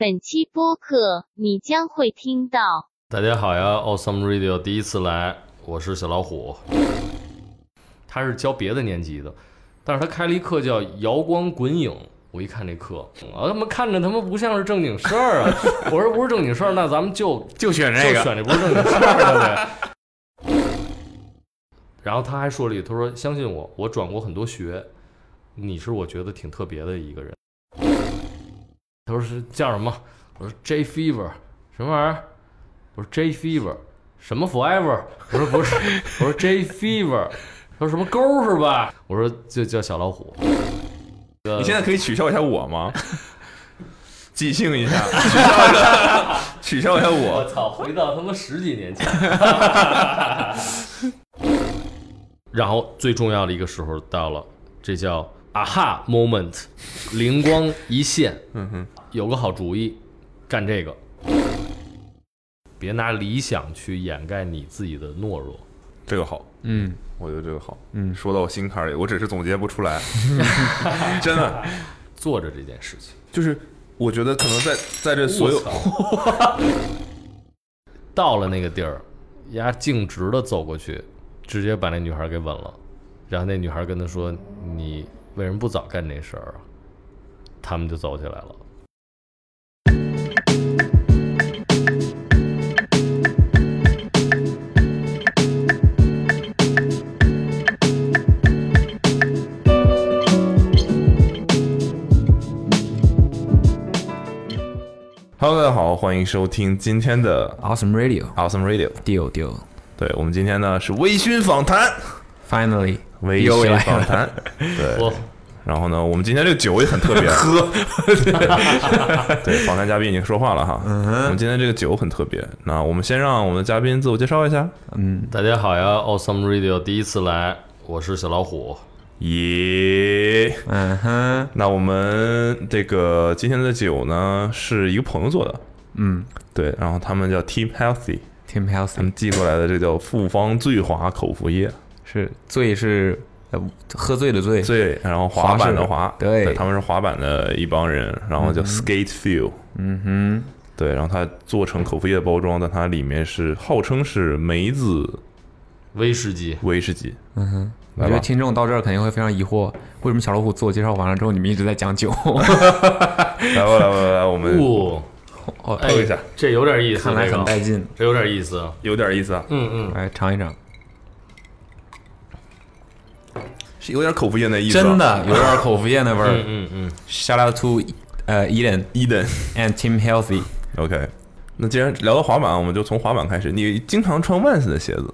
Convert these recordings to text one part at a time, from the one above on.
本期播客你将会听到。大家好呀，Awesome Radio 第一次来，我是小老虎。他是教别的年级的，但是他开了一课叫摇光滚影。我一看这课，我，他妈看着他妈不像是正经事儿啊！我说不是正经事儿，那咱们就 就选这个，选这不是正经事儿的呗。然后他还说了一句，他说：“相信我，我转过很多学，你是我觉得挺特别的一个人。”他说是叫什么？我说 J Fever 什么玩意儿？我说 J Fever 什么 Forever？我说不是，我说 J Fever，他说什么勾是吧？我说就叫小老虎。你现在可以取笑一下我吗？即兴一下，取笑一下，取消一下我。我操，回到他妈十几年前。然后最重要的一个时候到了，这叫 aha moment，灵光一现。嗯哼，有个好主意，干这个。别拿理想去掩盖你自己的懦弱。这个好，嗯我觉得这个好。嗯，说到我心坎里，我只是总结不出来，真的做着这件事情，就是我觉得可能在在这所有 到了那个地儿，丫径直的走过去，直接把那女孩给吻了，然后那女孩跟他说：“你为什么不早干这事儿啊？”他们就走起来了。Hello，大家好，欢迎收听今天的 Awesome Radio Awesome Radio。deal deal 对我们今天呢是微醺访谈，finally 微又来醺访了谈。对，我然后呢，我们今天这个酒也很特别，喝。对，访谈嘉宾已经说话了哈。我们今天这个酒很特别，那我们先让我们的嘉宾自我介绍一下。嗯。大家好呀，Awesome Radio 第一次来，我是小老虎。咦、嗯哼。那我们这个今天的酒呢，是一个朋友做的，嗯。对，然后他们叫 Team Healthy，，Team Healthy 他们寄过来的这叫复方醉华口服液，是醉是呃喝醉的醉，醉，然后滑板的滑，对。他们是滑板的一帮人，然后叫 Skate Feel，、嗯哼。对，然后它做成口服液的包装，但它里面是号称是梅子威士忌，威士忌，嗯哼。我觉得听众到这儿肯定会非常疑惑，为什么小老虎自我介绍完了之后，你们一直在讲酒？来吧来吧来，我们哦，透一下，这有点意思，看来这个。很带劲。这有点意思。有点意思啊，嗯嗯，来尝一尝，是有点口服液那意思、啊，真的有点口服液那味嗯儿。嗯嗯，Shout out to 呃 Eden，Eden。and Team Healthy。OK，那既然聊到滑板，我们就从滑板开始。你经常穿 Vans 的鞋子，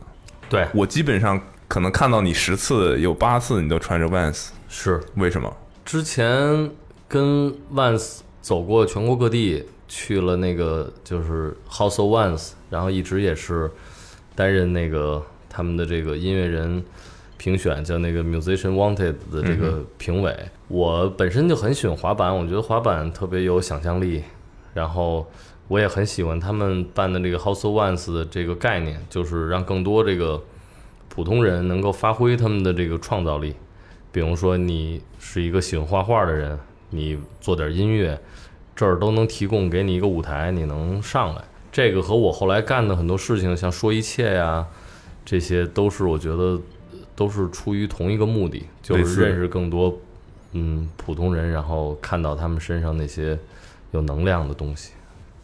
对，我基本上可能看到你十次有八次你都穿着 Vans，是为什么？之前跟 Vans 走过全国各地，去了那个就是 House of Vans，然后一直也是担任那个他们的这个音乐人评选，叫那个 Musician Wanted 的这个评委。我本身就很喜欢滑板，我觉得滑板特别有想象力，然后我也很喜欢他们办的这个 House of Ones 的这个概念，就是让更多这个普通人能够发挥他们的这个创造力。比如说你是一个喜欢画画的人，你做点音乐，这儿都能提供给你一个舞台，你能上来。这个和我后来干的很多事情，像说一切呀，这些都是我觉得都是出于同一个目的，就是认识更多嗯普通人，然后看到他们身上那些有能量的东西。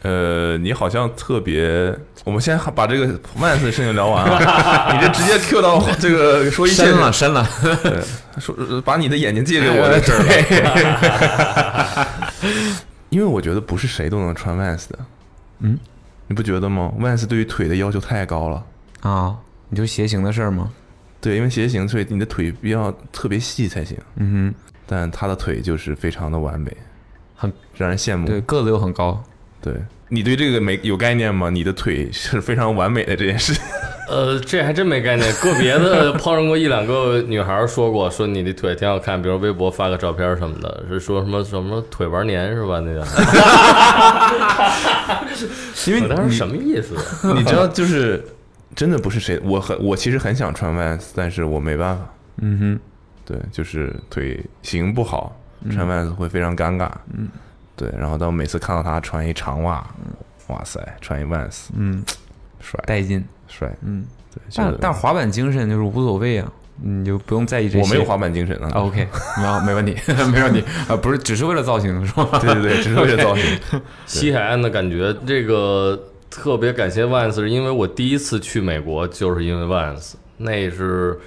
呃，你好像特别，我们先把这个 Vans 的事情聊完啊，你这直接 Q 到这个说一切深了深了，说把你的眼睛借给我的事儿了。因为我觉得不是谁都能穿 Vans 的，嗯，你不觉得吗？Vans 对于腿的要求太高了。啊，你就鞋型的事儿吗？对，因为鞋型，所以你的腿比较特别细才行。嗯哼但他的腿就是非常的完美，很让人羡慕。对，个子又很高，对你对这个没有概念吗？你的腿是非常完美的这件事。呃，这还真没概念。个别的碰上过一两个女孩说过，说你的腿挺好看，比如微博发个照片什么的，是说什么什么腿玩年是吧？那个，因为你当时什么意思？你知道，就是真的不是谁，我很我其实很想穿 Vans，但是我没办法。嗯哼，对，就是腿型不好，穿 Vans 会非常尴尬。嗯，对，然后到每次看到他穿一长袜，哇塞，穿一 Vans，嗯，帅带劲。帅，嗯，对，但但滑板精神就是无所谓啊，你就不用在意这些。我没有滑板精神啊啊。OK，啊，没问题，没问题啊，不是只是为了造型是吧？对对对，只是为了造型。西海岸的感觉，这个特别感谢 Vans，是因为我第一次去美国就是因为 Vans，那是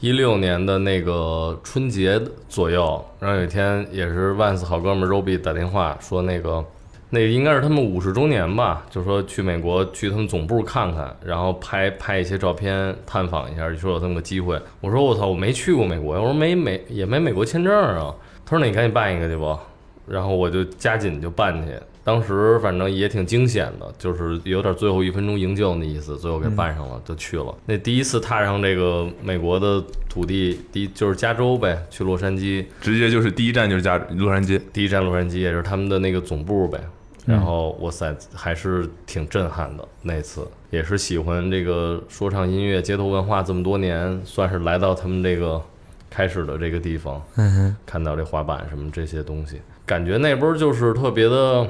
一六年的那个春节左右，然后有一天也是 Vans 好哥们 Roby 打电话说那个。那应该是他们五十周年吧，就说去美国去他们总部看看，然后拍拍一些照片，探访一下，就说有这么个机会。我说我操，我没去过美国，我说没美也没美国签证啊。他说那你赶紧办一个去吧，然后我就加紧就办去。当时反正也挺惊险的，就是有点最后一分钟营救那意思，最后给办上了，就去了。那第一次踏上这个美国的土地，第一就是加州呗，去洛杉矶，直接就是第一站就是加洛杉矶，第一站洛杉矶也是他们的那个总部呗。然后哇塞，还是挺震撼的那次，也是喜欢这个说唱音乐、街头文化这么多年，算是来到他们这个开始的这个地方，嗯哼，看到这滑板什么这些东西，感觉那波就是特别的，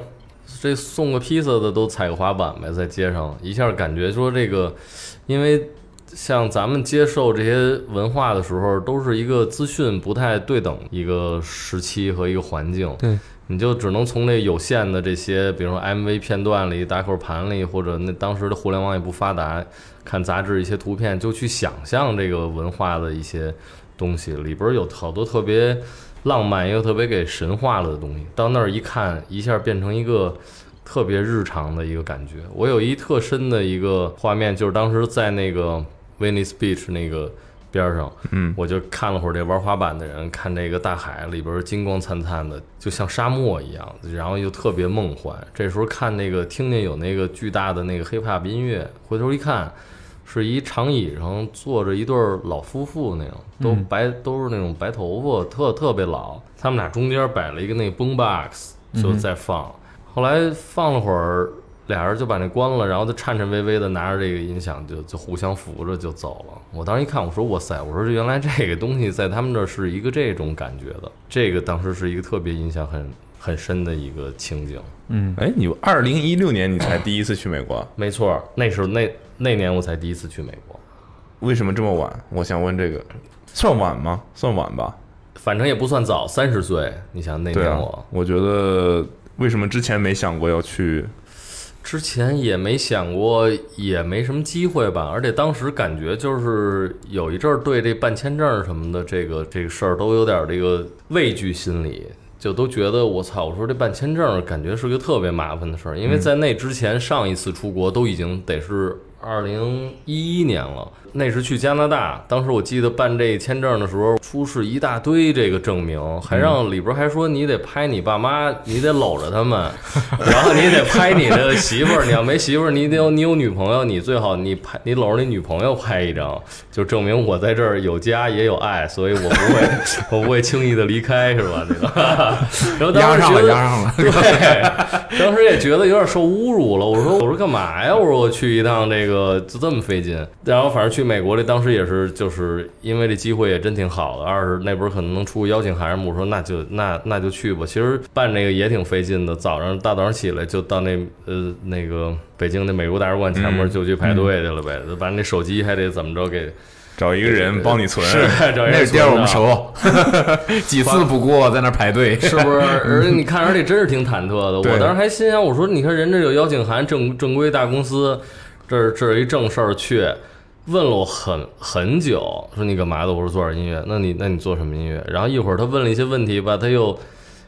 这送个披萨的都踩个滑板呗，在街上一下感觉说这个，因为像咱们接受这些文化的时候，都是一个资讯不太对等一个时期和一个环境，对。你就只能从那有限的这些，比如说 MV 片段里、打口盘里，或者那当时的互联网也不发达，看杂志一些图片，就去想象这个文化的一些东西，里边有好多特别浪漫又特别给神话了的东西。到那儿一看，一下变成一个特别日常的一个感觉。我有一特深的一个画面，就是当时在那个 Venice Beach 那个。边上，嗯，我就看了会儿这玩滑板的人，看这个大海里边金光灿灿的，就像沙漠一样，然后又特别梦幻。这时候看那个，听见有那个巨大的那个 hip hop 音乐，回头一看，是一长椅上坐着一对老夫妇，那种都白，都是那种白头发，特特别老。他们俩中间摆了一个那 boom box，就在放。后来放了会儿。俩人就把那关了，然后就颤颤巍巍的拿着这个音响，就就互相扶着就走了。我当时一看，我说哇塞，我说原来这个东西在他们这是一个这种感觉的，这个当时是一个特别印象很很深的一个情景。嗯，哎，你二零一六年你才第一次去美国？没错，那时候那那年我才第一次去美国。为什么这么晚？我想问这个，算晚吗？算晚吧，反正也不算早，三十岁。你想那年我，我觉得为什么之前没想过要去？之前也没想过，也没什么机会吧。而且当时感觉就是有一阵儿对这办签证什么的这个这个事儿都有点这个畏惧心理，就都觉得我操，我说这办签证感觉是个特别麻烦的事儿。因为在那之前上一次出国都已经得是二零一一年了。那是去加拿大，当时我记得办这签证的时候，出示一大堆这个证明，还让里边还说你得拍你爸妈，你得搂着他们，然后你得拍你的媳妇儿，你要没媳妇儿，你得有你有女朋友，你最好你拍你搂着你女朋友拍一张，就证明我在这儿有家也有爱，所以我不会 我不会轻易的离开，是吧？这个，然后当时觉得压上了，对，当时也觉得有点受侮辱了。我说我说干嘛呀？我说我去一趟这个就这么费劲，然后反正去。去美国里，当时也是，就是因为这机会也真挺好的。二是那不是可能能出个邀请函，我说那就那那就去吧。其实办这个也挺费劲的，早上大早上起来就到那呃那个北京的美国大使馆前面就去排队去了呗。把那手机还得怎么着给找一个人帮你存，是找一个地儿 我们熟，几次不过在那排队，是不是？而且你看，而且真是挺忐忑的。我当时还心想，我说你看人这有邀请函，正正规大公司，这这是一正事儿去。问了我很很久，说你干嘛的？我说做点音乐。那你那你做什么音乐？然后一会儿他问了一些问题吧，他又。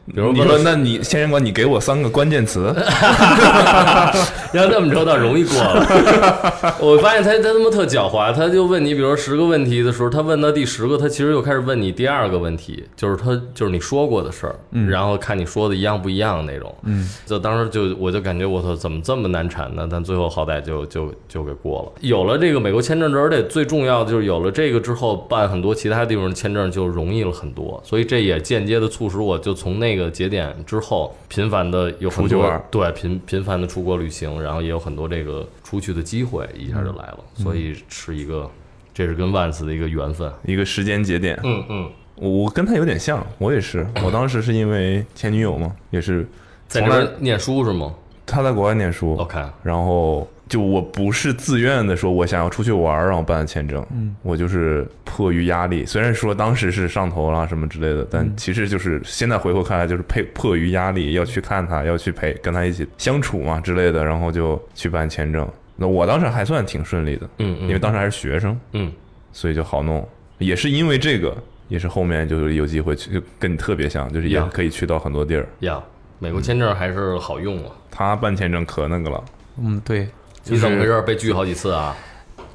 比如你说，那你先生官，你给我三个关键词，要这么着倒容易过了。我发现他他他妈特狡猾，他就问你，比如说十个问题的时候，他问到第十个，他其实又开始问你第二个问题，就是他就是你说过的事儿，然后看你说的一样不一样那种。嗯，就当时就我就感觉我操，怎么这么难缠呢？但最后好歹就就就给过了。有了这个美国签证之后，而且最重要的就是有了这个之后，办很多其他地方的签证就容易了很多。所以这也间接的促使我就从那。那个节点之后，频繁的有很多对频频繁的出国旅行，然后也有很多这个出去的机会，一下就来了，所以是一个，这是跟万斯的一个缘分，一个时间节点。嗯嗯，我我跟他有点像，我也是，我当时是因为前女友嘛，也是在这边念书是吗？他在国外念书？OK，然后就我不是自愿的说，我想要出去玩儿，让我办的签证。嗯，我就是迫于压力，虽然说当时是上头啦什么之类的，但其实就是现在回头看来，就是迫迫于压力要去看他，要去陪跟他一起相处嘛之类的，然后就去办签证。那我当时还算挺顺利的，嗯嗯因为当时还是学生，嗯，所以就好弄。也是因为这个，也是后面就是有机会去，就跟你特别像，就是也可以去到很多地儿。呀，美国签证还是好用啊。他办签证可那个了，嗯，对，你怎么回事？被拒好几次啊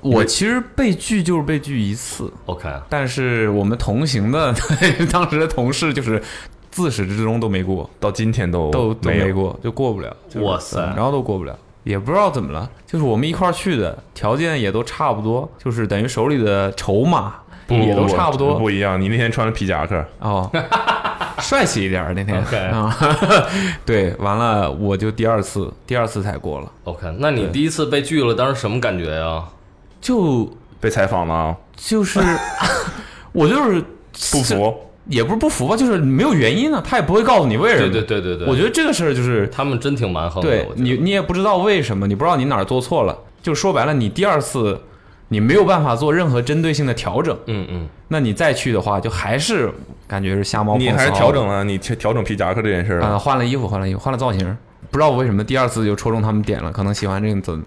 我其实被拒就是被拒一次，？OK，但是我们同行的 当时的同事就是自始至终都没过，到今天都都都没过，就过不了。哇塞然后都过不了，也不知道怎么了。就是我们一块儿去的，条件也都差不多，就是等于手里的筹码也都差不多。不一样。你那天穿的皮夹克，哦，帅气一点儿那天 OK 啊，对，完了我就第二次，第二次才过了，OK，那你第一次被拒了，当时什么感觉呀？就被采访了啊，就是 我就是不服。也不是不服吧，就是没有原因呢，他也不会告诉你为什么。对对对对对，我觉得这个事儿就是他们真挺蛮横的。你，你也不知道为什么，你不知道你哪儿做错了，就说白了，你第二次你没有办法做任何针对性的调整，嗯嗯，那你再去的话，就还是感觉是瞎猫碰你还是调整了你调调整皮夹克这件事儿啊、了。换了衣服，换了衣服，换了造型，不知道我为什么第二次就戳中他们点了，可能喜欢这个造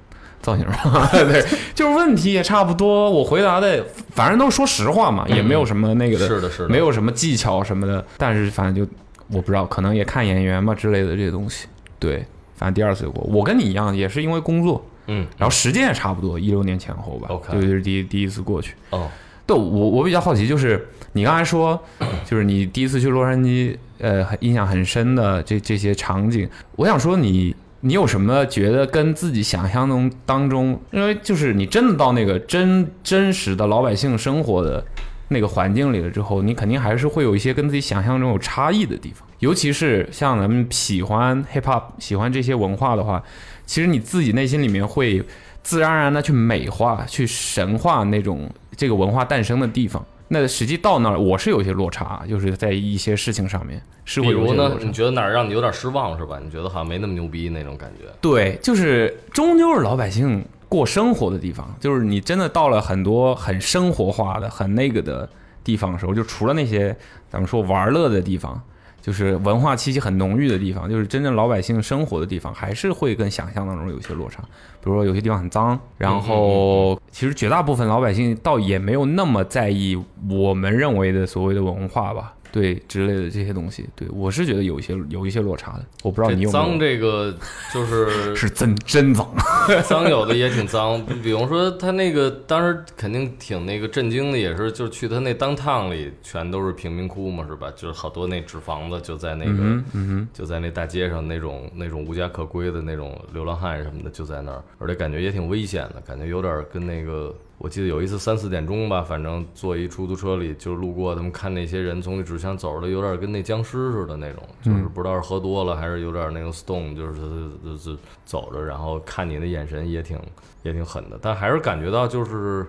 造型。吧。对，就是问题也差不多，我回答的反正都是说实话嘛，也没有什么那个的，是的，是的，没有什么技巧什么的，但是反正就我不知道，可能也看演员嘛之类的这些东西。对，反正第二次就过，我跟你一样，也是因为工作，嗯，然后时间也差不多，一六年前后吧 OK 对，就是第一第一次过去。哦，对我我比较好奇，就是你刚才说，就是你第一次去洛杉矶，呃，很印象很深的这这些场景，我想说你你有什么觉得跟自己想象中当中，因为就是你真的到那个真真实的老百姓生活的那个环境里了之后，你肯定还是会有一些跟自己想象中有差异的地方，尤其是像咱们喜欢 hip hop 喜欢这些文化的话，其实你自己内心里面会自然而然的去美化、去神化那种这个文化诞生的地方。那实际到那儿，我是有一些落差，就是在一些事情上面是比会有一如呢些落，差你。觉得哪儿让你有点失望是吧？你觉得好像没那么牛逼那种感觉？对，就是终究是老百姓过生活的地方，就是你真的到了很多很生活化的、很那个的地方的时候，就除了那些咱们说玩乐的地方，就是文化气息很浓郁的地方，就是真正老百姓生活的地方，还是会跟想象当中有一些落差。比如说有些地方很脏，然后其实绝大部分老百姓倒也没有那么在意我们认为的所谓的文化吧。对之类的这些东西，对我是觉得有一些有一些落差的，我不知道你有脏这个就是 是真真脏。脏有的也挺脏，比方说他那个当时肯定挺那个震惊的，也是就是去他那当趟里全都是贫民窟嘛，是吧？就是好多那纸房子就在那个、嗯嗯就在那大街上那种那种无家可归的那种流浪汉什么的就在那儿，而且感觉也挺危险的，感觉有点跟那个。我记得有一次三四点钟吧，反正坐一出租车里就路过，他们看那些人从那纸箱走着，有点跟那僵尸似的那种，就是不知道是喝多了还是有点那个 stone，就是就是走着，然后看你的眼神也挺也挺狠的，但还是感觉到就是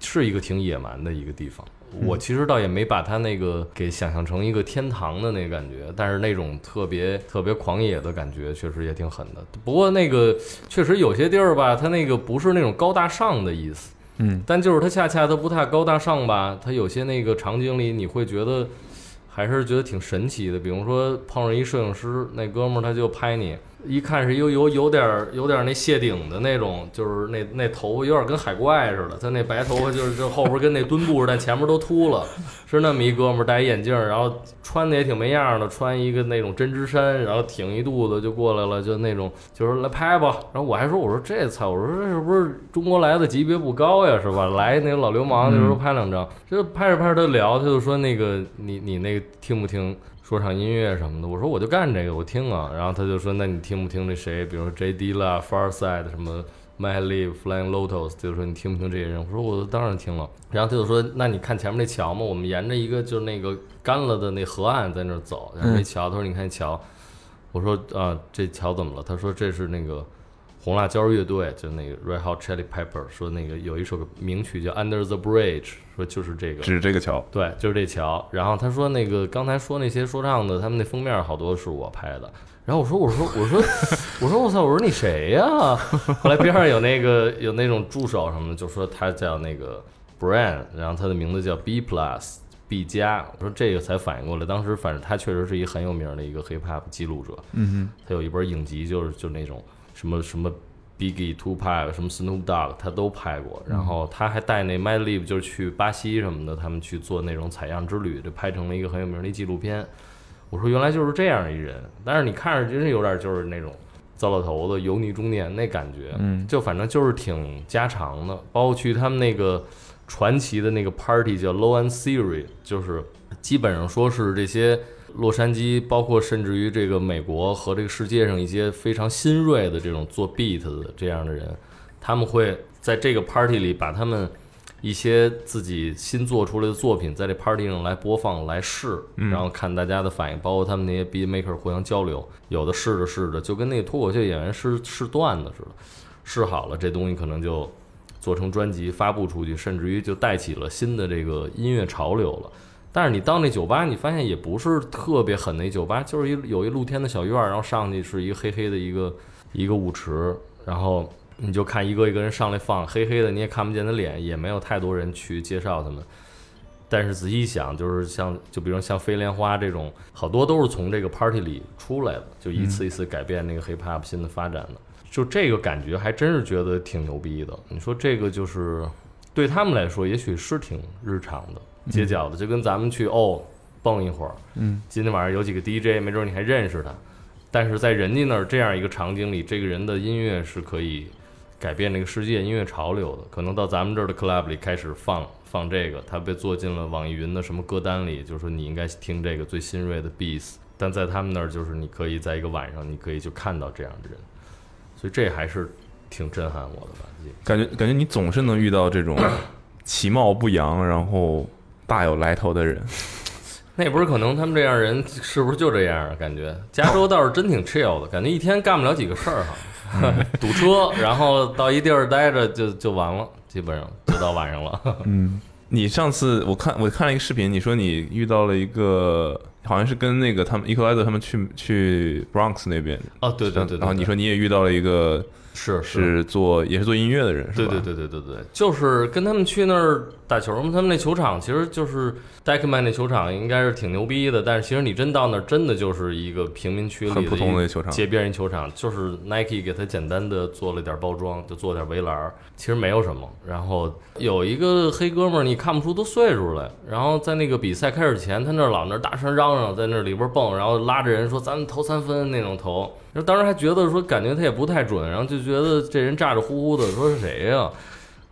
是一个挺野蛮的一个地方。我其实倒也没把它那个给想象成一个天堂的那个感觉，但是那种特别特别狂野的感觉确实也挺狠的。不过那个确实有些地儿吧，它那个不是那种高大上的意思，嗯，但就是它恰恰它不太高大上吧，它有些那个场景里你会觉得还是觉得挺神奇的。比如说碰上一摄影师，那哥们儿他就拍你，一看是有有有点儿有点儿那谢顶的那种，就是那那头发有点跟海怪似的，他那白头发就是就后边跟那墩布似的，但前面都秃了，是那么一哥们儿戴一眼镜儿，然后穿的也挺没样儿的，穿一个那种针织衫，然后挺一肚子就过来了，就那种就是来拍吧。然后我还说我说这操，我说这是不是中国来的级别不高呀，是吧？来那个老流氓，就说拍两张，这拍着拍着他聊，他就说那个你你那个听不听？说唱音乐什么的，我说我就干这个，我听啊。然后他就说，那你听不听那谁，比如说 J D 啦、Farside 什么 My Live、Flying Lotus，就说你听不听这些人？我说我当然听了。然后他就说，那你看前面那桥吗？我们沿着一个就是那个干了的那河岸在那儿走，然后那桥，他说你看桥，我说啊这桥怎么了？他说这是那个红辣椒乐队，就那个 Red Hot Chili Pepper 说那个有一首名曲叫 Under the Bridge，说就是这个，指这个桥，对，就是这桥。然后他说那个刚才说那些说唱的，他们那封面好多是我拍的。然后我说我说我说我说我操，我说你谁呀、后来边上有那个有那种助手什么的，就说他叫那个 Brian，然后他的名字叫 B Plus B 加。我说这个才反应过来，当时反正他确实是一个很有名的一个 hip hop 记录者。嗯哼他有一本影集，就是就那种什么什么 Biggie、Tupac、什么 Snoop Dogg，他都拍过。然后他还带那 Mad Lib，就是去巴西什么的，他们去做那种采样之旅，就拍成了一个很有名的纪录片。我说原来就是这样一人，但是你看着真是有点就是那种糟老头子、油腻中年那感觉，嗯，就反正就是挺家常的。包括去他们那个传奇的那个 party 叫 Low and Siri，就是基本上说是这些洛杉矶，包括甚至于这个美国和这个世界上一些非常新锐的这种做 beat 的这样的人，他们会在这个 party 里把他们一些自己新做出来的作品在这 party 上来播放来试，然后看大家的反应，包括他们那些 beat maker 互相交流，有的试着试着就跟那个脱口秀演员试试段子似的，试好了这东西可能就做成专辑发布出去，甚至于就带起了新的这个音乐潮流了。但是你到那酒吧，你发现也不是特别狠的一酒吧，就是一有一露天的小院儿，然后上去是一个黑黑的一个一个舞池，然后你就看一个一个人上来放，黑黑的你也看不见他脸，也没有太多人去介绍他们。但是仔细一想，就是像就比如像飞莲花这种，好多都是从这个 party 里出来的，就一次一次改变那个 hip hop 新的发展的。就这个感觉还真是觉得挺牛逼的。你说这个就是对他们来说，也许是挺日常的、街角的，就跟咱们去哦蹦一会儿，嗯，今天晚上有几个 DJ，没准你还认识他，但是在人家那儿这样一个场景里，这个人的音乐是可以改变这个世界音乐潮流的。可能到咱们这儿的 club 里开始放放这个，他被做进了网易云的什么歌单里，就是说你应该听这个最新锐的 beats。但在他们那儿，就是你可以在一个晚上，你可以就看到这样的人，所以这还是挺震撼我的吧。感觉感觉你总是能遇到这种 其貌不扬，然后大有来头的人。那不是可能他们这样人是不是就这样啊？感觉加州倒是真挺 chill 的，感觉一天干不了几个事儿哈，堵车，然后到一地儿待着就就完了，基本上就到晚上了。嗯，你上次我看我看了一个视频，你说你遇到了一个，好像是跟那个他们伊克莱德他们去去 Bronx 那边，哦，对对对对，然后你说你也遇到了一个是是做也是做音乐的人，是吧？对对对对对对，就是跟他们去那儿打球嘛。他们那球场其实就是 Deckman 那球场，应该是挺牛逼的。但是其实你真到那儿，真的就是一个平民区里很普通的球场街边一球场，就是 Nike 给他简单的做了点包装，就做点围栏儿，其实没有什么。然后有一个黑哥们儿，你看不出多岁数来。然后在那个比赛开始前，他那儿老那儿大声嚷嚷，在那里边蹦，然后拉着人说咱们投三分那种投。当时还觉得说感觉他也不太准，然后就觉得这人咋咋呼呼的，说是谁呀、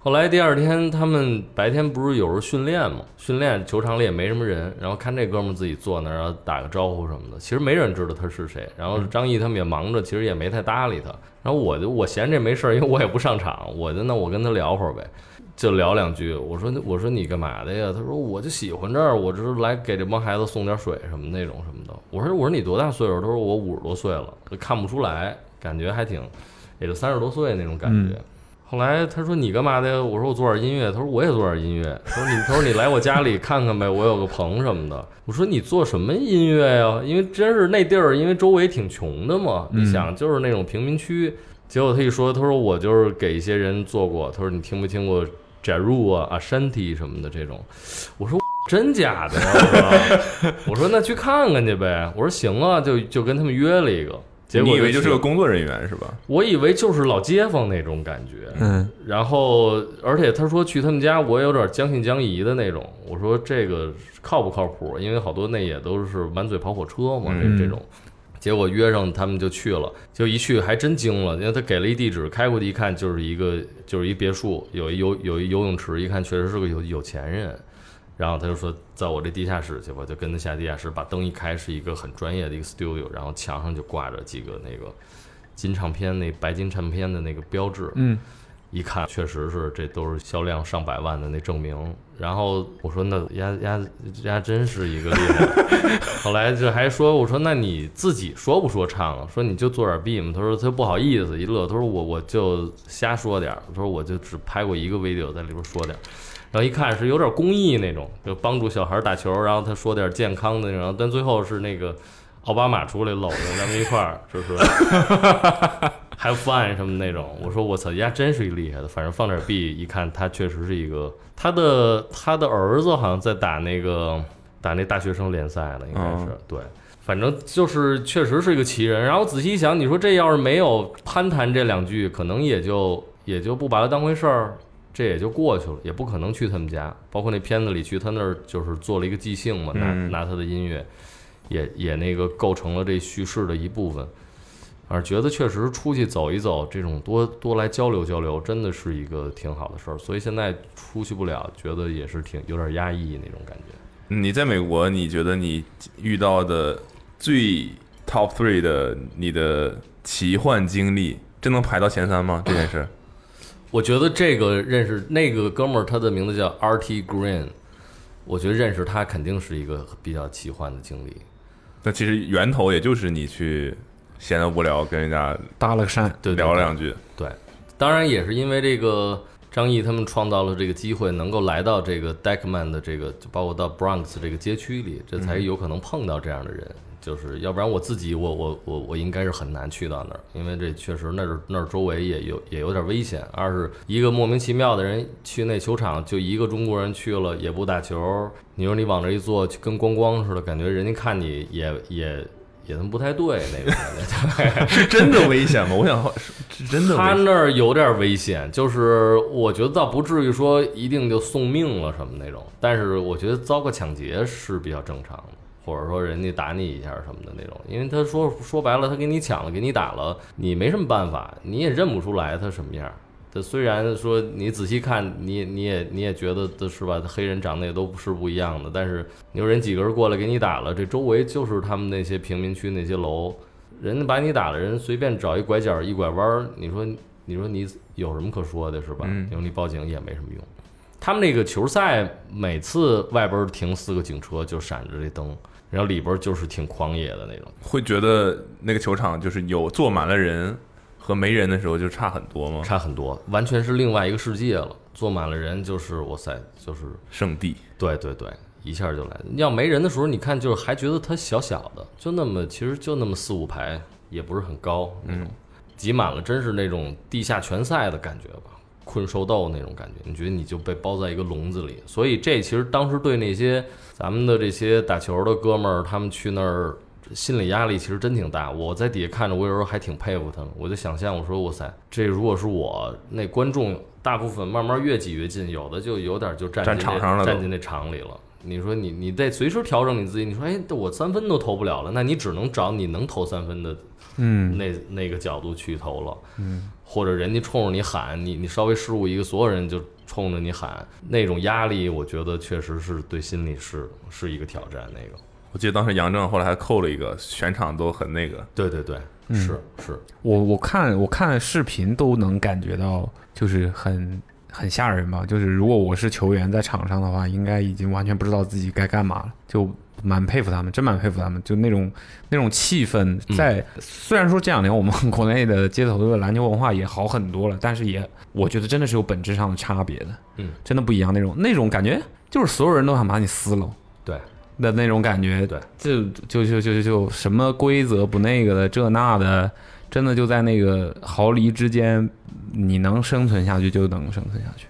后来第二天，他们白天不是有时候训练嘛？训练球场里也没什么人，然后看这哥们自己坐那儿，然后打个招呼什么的，其实没人知道他是谁。然后张毅他们也忙着，其实也没太搭理他。然后我就我闲着没事儿，因为我也不上场，我就那我跟他聊会儿呗，就聊两句。我说我说你干嘛的呀？他说我就喜欢这儿，我这是来给这帮孩子送点水什么那种什么的。我说我说你多大岁数？他说我五十多岁了，看不出来，感觉还挺，也就三十多岁那种感觉。后来他说你干嘛的？我说我做点音乐。他说我也做点音乐。他说你他说你来我家里看看呗，我有个棚什么的。我说你做什么音乐呀？因为真是那地儿，因为周围挺穷的嘛，你想就是那种贫民区。结果他一说，他说我就是给一些人做过。他说你听没听过 Jaru 啊、Ashanti 什么的这种？我说真假的呀？我说我说那去看看去呗。我说行啊，就就跟他们约了一个。结果你以为就是个工作人员是吧？我以为就是老街坊那种感觉，嗯，然后而且他说去他们家，我也有点将信将疑的那种。我说这个靠不靠谱？因为好多那也都是满嘴跑火车嘛，嗯这这种。结果约上他们就去了，就一去还真惊了，因为他给了一地址，开过去一看就是一个就是一别墅，有一游有一游泳池，一看确实是个有有钱人。然后他就说，在我这地下室去吧，就跟他下地下室，把灯一开，是一个很专业的一个 studio，然后墙上就挂着几个那个金唱片那白金唱片的那个标志，嗯，一看确实是这都是销量上百万的那证明。然后我说那丫丫丫真是一个厉害。后来就还说我说那你自己说不说唱啊？说你就做点 B 嘛。他说他不好意思一乐，他说我我就瞎说点儿，他说我就只拍过一个 video 在里边说点儿。然后一看是有点公益那种，就帮助小孩打球，然后他说点健康的那种，但最后是那个奥巴马出来搂着咱们一块儿，就是 have fun 什么那种。我说我操，人家真是一厉害的，反正放点币，一看他确实是一个，他的他的儿子好像在打那个打那大学生联赛了，应该是、对。反正就是确实是一个奇人，然后仔细一想，你说这要是没有攀谈这两句，可能也就也就不把他当回事儿，这也就过去了，也不可能去他们家。包括那片子里去他那儿，就是做了一个即兴嘛，拿嗯拿他的音乐，也也那个构成了这叙事的一部分。而觉得确实出去走一走，这种多多来交流交流，真的是一个挺好的事儿。所以现在出去不了，觉得也是挺有点压抑那种感觉。你在美国，你觉得你遇到的最 top three 的你的奇幻经历，这能排到前三吗？这件事？我觉得这个认识那个哥们儿，他的名字叫 R.T. Green，我觉得认识他肯定是一个比较奇幻的经历。那其实源头也就是你去闲得无聊跟人家搭了个讪，对聊了两句，对，当然也是因为这个张译他们创造了这个机会，能够来到这个 Deckman 的这个，就包括到 Bronx 这个街区里，这才有可能碰到这样的人。就是要不然我自己我我我我应该是很难去到那儿，因为这确实那儿那儿周围也有也有点危险。二是一个莫名其妙的人去那球场，就一个中国人去了也不打球，你说你往这一坐，就跟观光似的，感觉人家看你也也也他妈不太对那个感觉。是真的危险吗？我想是是真的。他那儿有点危险，就是我觉得倒不至于说一定就送命了什么那种，但是我觉得遭个抢劫是比较正常的，或者说人家打你一下什么的那种，因为他说说白了，他给你抢了，给你打了，你没什么办法，你也认不出来他什么样。他虽然说你仔细看，你你也你也觉得的是吧？黑人长得也都不是不一样的，但是你说人几个人过来给你打了，这周围就是他们那些贫民区那些楼，人家把你打了，人随便找一拐角一拐弯儿，你说你说你有什么可说的，是吧？嗯你说你报警也没什么用。他们那个球赛每次外边停四个警车，就闪着这灯，然后里边就是挺狂野的那种。会觉得那个球场就是有坐满了人和没人的时候就差很多吗？差很多，完全是另外一个世界了。坐满了人，就是哇塞，就是圣地，对对对，一下就来。要没人的时候，你看就是还觉得它小小的，就那么其实就那么四五排，也不是很高那种。挤满了，真是那种地下拳赛的感觉吧，困兽斗那种感觉。你觉得你就被包在一个笼子里，所以这其实当时对那些咱们的这些打球的哥们儿，他们去那儿。心理压力其实真挺大，我在底下看着，我有时候还挺佩服他们。我就想象，我说哇塞，这如果是我，那观众大部分慢慢越挤越近，有的就有点就站站场上了站进那场里了。你说你你得随时调整你自己。你说哎，我三分都投不了了，那你只能找你能投三分的嗯，那那个角度去投了。嗯，或者人家冲着你喊，你你稍微失误一个，所有人就冲着你喊，那种压力，我觉得确实是对心理是是一个挑战。那个，我记得当时杨正后来还扣了一个，全场都很那个。对对对，是是，我我看我看视频都能感觉到，就是很很吓人吧。就是如果我是球员在场上的话，应该已经完全不知道自己该干嘛了。就蛮佩服他们，真蛮佩服他们。就那种那种气氛在，虽然说这两年我们 国内的街头的篮球文化也好很多了，但是也我觉得真的是有本质上的差别的。嗯，真的不一样。那种那种感觉，就是所有人都想把你撕了。对的那种感觉，对，就就就就就就什么规则不那个的这那的，真的就在那个毫厘之间，你能生存下去就能生存下去，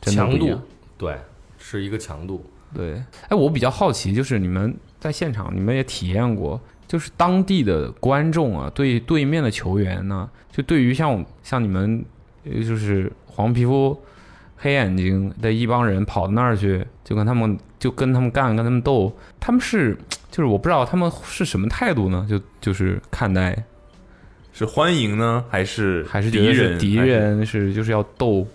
真的强度。，对，是一个强度。对，哎，我比较好奇，就是你们在现场，你们也体验过，就是当地的观众啊，对对面的球员呢，就对于像像你们，呃就是黄皮肤、黑眼睛的一帮人跑到那儿去，就跟他们就跟他们干，跟他们斗，他们是就是我不知道他们是什么态度呢？就就是看待，是欢迎呢，还是还是敌人？敌？人是就是要斗，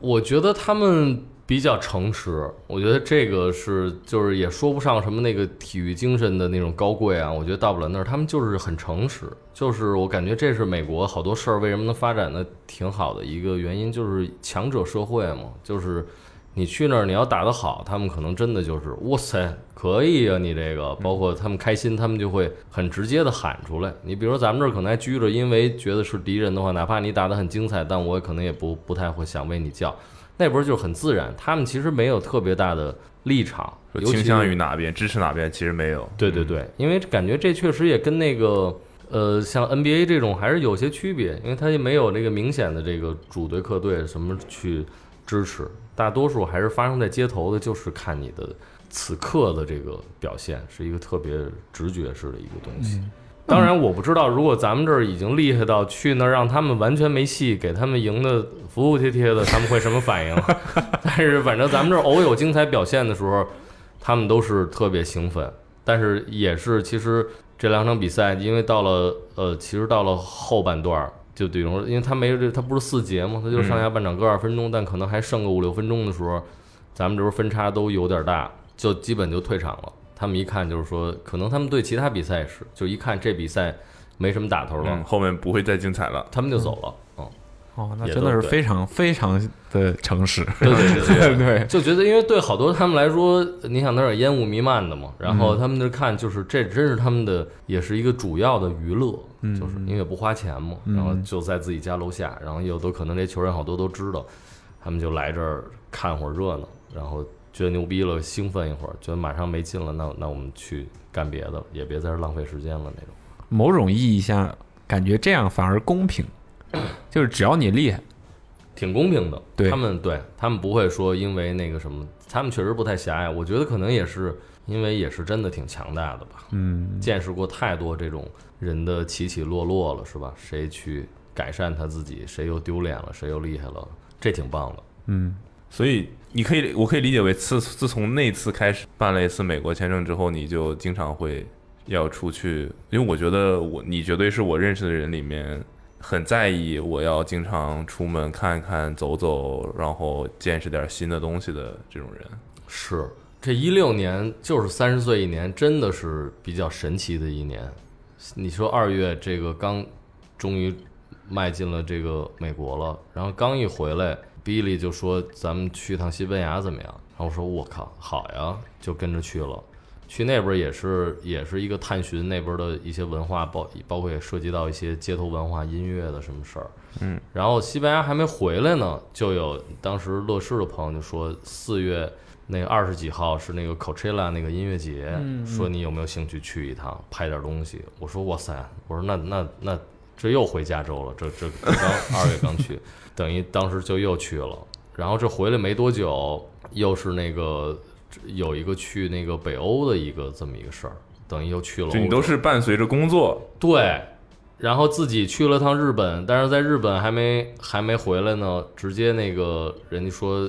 我觉得他们比较诚实，我觉得这个是就是也说不上什么那个体育精神的那种高贵啊，我觉得到不了那儿，他们就是很诚实，就是我感觉这是美国好多事儿为什么能发展的挺好的一个原因，就是强者社会嘛，就是你去那儿你要打得好，他们可能真的就是哇塞可以啊，你这个包括他们开心，他们就会很直接的喊出来。你比如说咱们这儿可能还拘着，因为觉得是敌人的话，哪怕你打得很精彩，但我可能也不不太会想为你叫。那边就是很自然，他们其实没有特别大的立场，说尤其倾向于哪边，支持哪边，其实没有。对对对，因为感觉这确实也跟那个呃，像 NBA 这种还是有些区别，因为它也没有这个明显的这个主队客队什么去支持，大多数还是发生在街头的，就是看你的此刻的这个表现，是一个特别直觉式的一个东西。当然，我不知道，如果咱们这儿已经厉害到去那儿让他们完全没戏，给他们赢的服服帖帖的，他们会什么反应？但是反正咱们这儿偶有精彩表现的时候，他们都是特别兴奋。但是也是，其实这两场比赛，因为到了呃，其实到了后半段儿，就等于说，因为他没有这，他不是四节嘛，他就上下半场各二分钟，但可能还剩个五六分钟的时候，咱们这边分差都有点大，就基本就退场了。他们一看就是说，可能他们对其他比赛也是，就一看这比赛没什么打头了，嗯，后面不会再精彩了。他们就走了。嗯，哦，那也真的是对非常非常的诚实。对对对对 对，就觉得，因为对好多他们来说，你想那儿有烟雾弥漫的嘛，然嗯后他们就看就是这真是他们的，也是一个主要的娱乐，就是因为也不花钱嘛，嗯然后就在自己家楼下，然后又都可能这球员好多都知道，他们就来这儿看会儿热闹，然后觉得牛逼了，兴奋一会儿，觉得马上没劲了，那那我们去干别的，也别在这儿浪费时间了那种。某种意义下，感觉这样反而公平，就是只要你厉害，挺公平的。对他们对他们不会说因为那个什么，他们确实不太狭隘。我觉得可能也是因为也是真的挺强大的吧。嗯，见识过太多这种人的起起落落了，是吧？谁去改善他自己，谁又丢脸了，谁又厉害了，这挺棒的。嗯，所以你可以，我可以理解为自自从那次开始办了一次美国签证之后，你就经常会要出去，因为我觉得我你绝对是我认识的人里面很在意我要经常出门看一看、走走，然后见识点新的东西的这种人。是，这一六年就是三十岁一年，真的是比较神奇的一年。你说二月这个刚终于迈进了这个美国了，然后刚一回来，Billy 就说咱们去趟西班牙怎么样？然后我说我靠，好呀，就跟着去了。去那边也是也是一个探寻那边的一些文化，包包括也涉及到一些街头文化、音乐的什么事儿。嗯，然后西班牙还没回来呢，就有当时乐视的朋友就说四月那个二十几号是那个 Coachella 那个音乐节，说你有没有兴趣去一趟拍点东西？我说哇塞，我说那那那这又回加州了，这这这刚二月刚去，等于当时就又去了。然后这回来没多久，又是那个有一个去那个北欧的一个这么一个事儿，等于又去了。就你都是伴随着工作，对，然后自己去了趟日本，但是在日本还没还没回来呢，直接那个人家说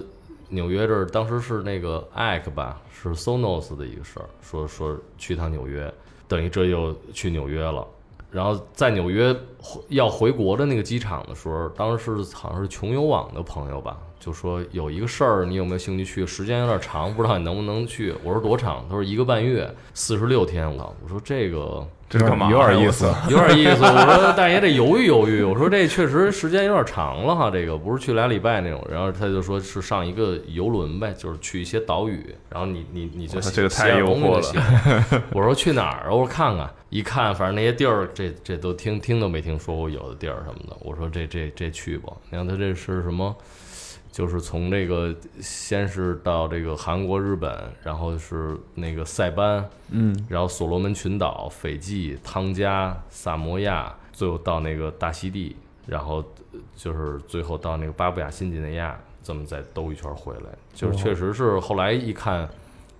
纽约这儿当时是那个 AC 吧，是 Sonos 的一个事儿，说说去趟纽约，等于这又去纽约了。然后在纽约回要回国的那个机场的时候，当时好像是穷游网的朋友吧，就说有一个事儿，你有没有兴趣去？时间有点长，不知道你能不能去。我说多长？他说一个半月，四十六天。我操！我说这个这是干嘛？有点意思 有点意思。我说但也得犹豫犹豫。我说这确实时间有点长了哈，这个不是去俩礼拜那种。然后他就说是上一个游轮呗，就是去一些岛屿，然后你你你就这个太诱惑东西就行我说去哪儿啊？我说看看，一看反正那些地儿，这这都听听都没听说过有的地儿什么的。我说这这这去吧。你看他这是什么？就是从这个先是到这个韩国、日本，然后是那个塞班，嗯，然后所罗门群岛、斐济、汤加、萨摩亚，最后到那个大溪地，然后呃就是最后到那个巴布亚新几内亚，这么再兜一圈回来。就是确实是后来一看，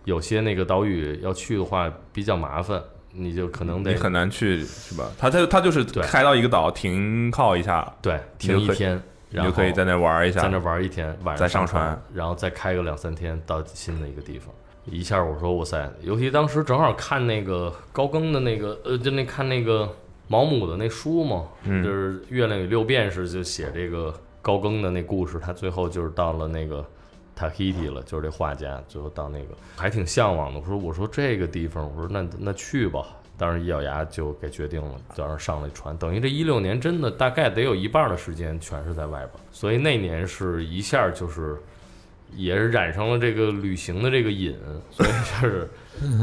有些那个岛屿要去的话比较麻烦，你就可能得你很难去是吧？他他他就是开到一个岛停靠一下，对停一天，然后就可以在那玩一下，在那玩一天，晚上再上船船，然后再开个两三天到新的一个地方。一下我说哇塞，尤其当时正好看那个高更的那个呃，就那看那个毛姆的那书嘛，嗯就是《月亮与六便士》就写这个高更的那故事，他最后就是到了那个 Tahiti 了，就是这画家，最后到那个还挺向往的。我说我说这个地方，我说那那去吧。当时一咬牙就给决定了，早上上了船。等于这一六年真的大概得有一半的时间全是在外边，所以那年是一下就是也是染上了这个旅行的这个瘾，所以就是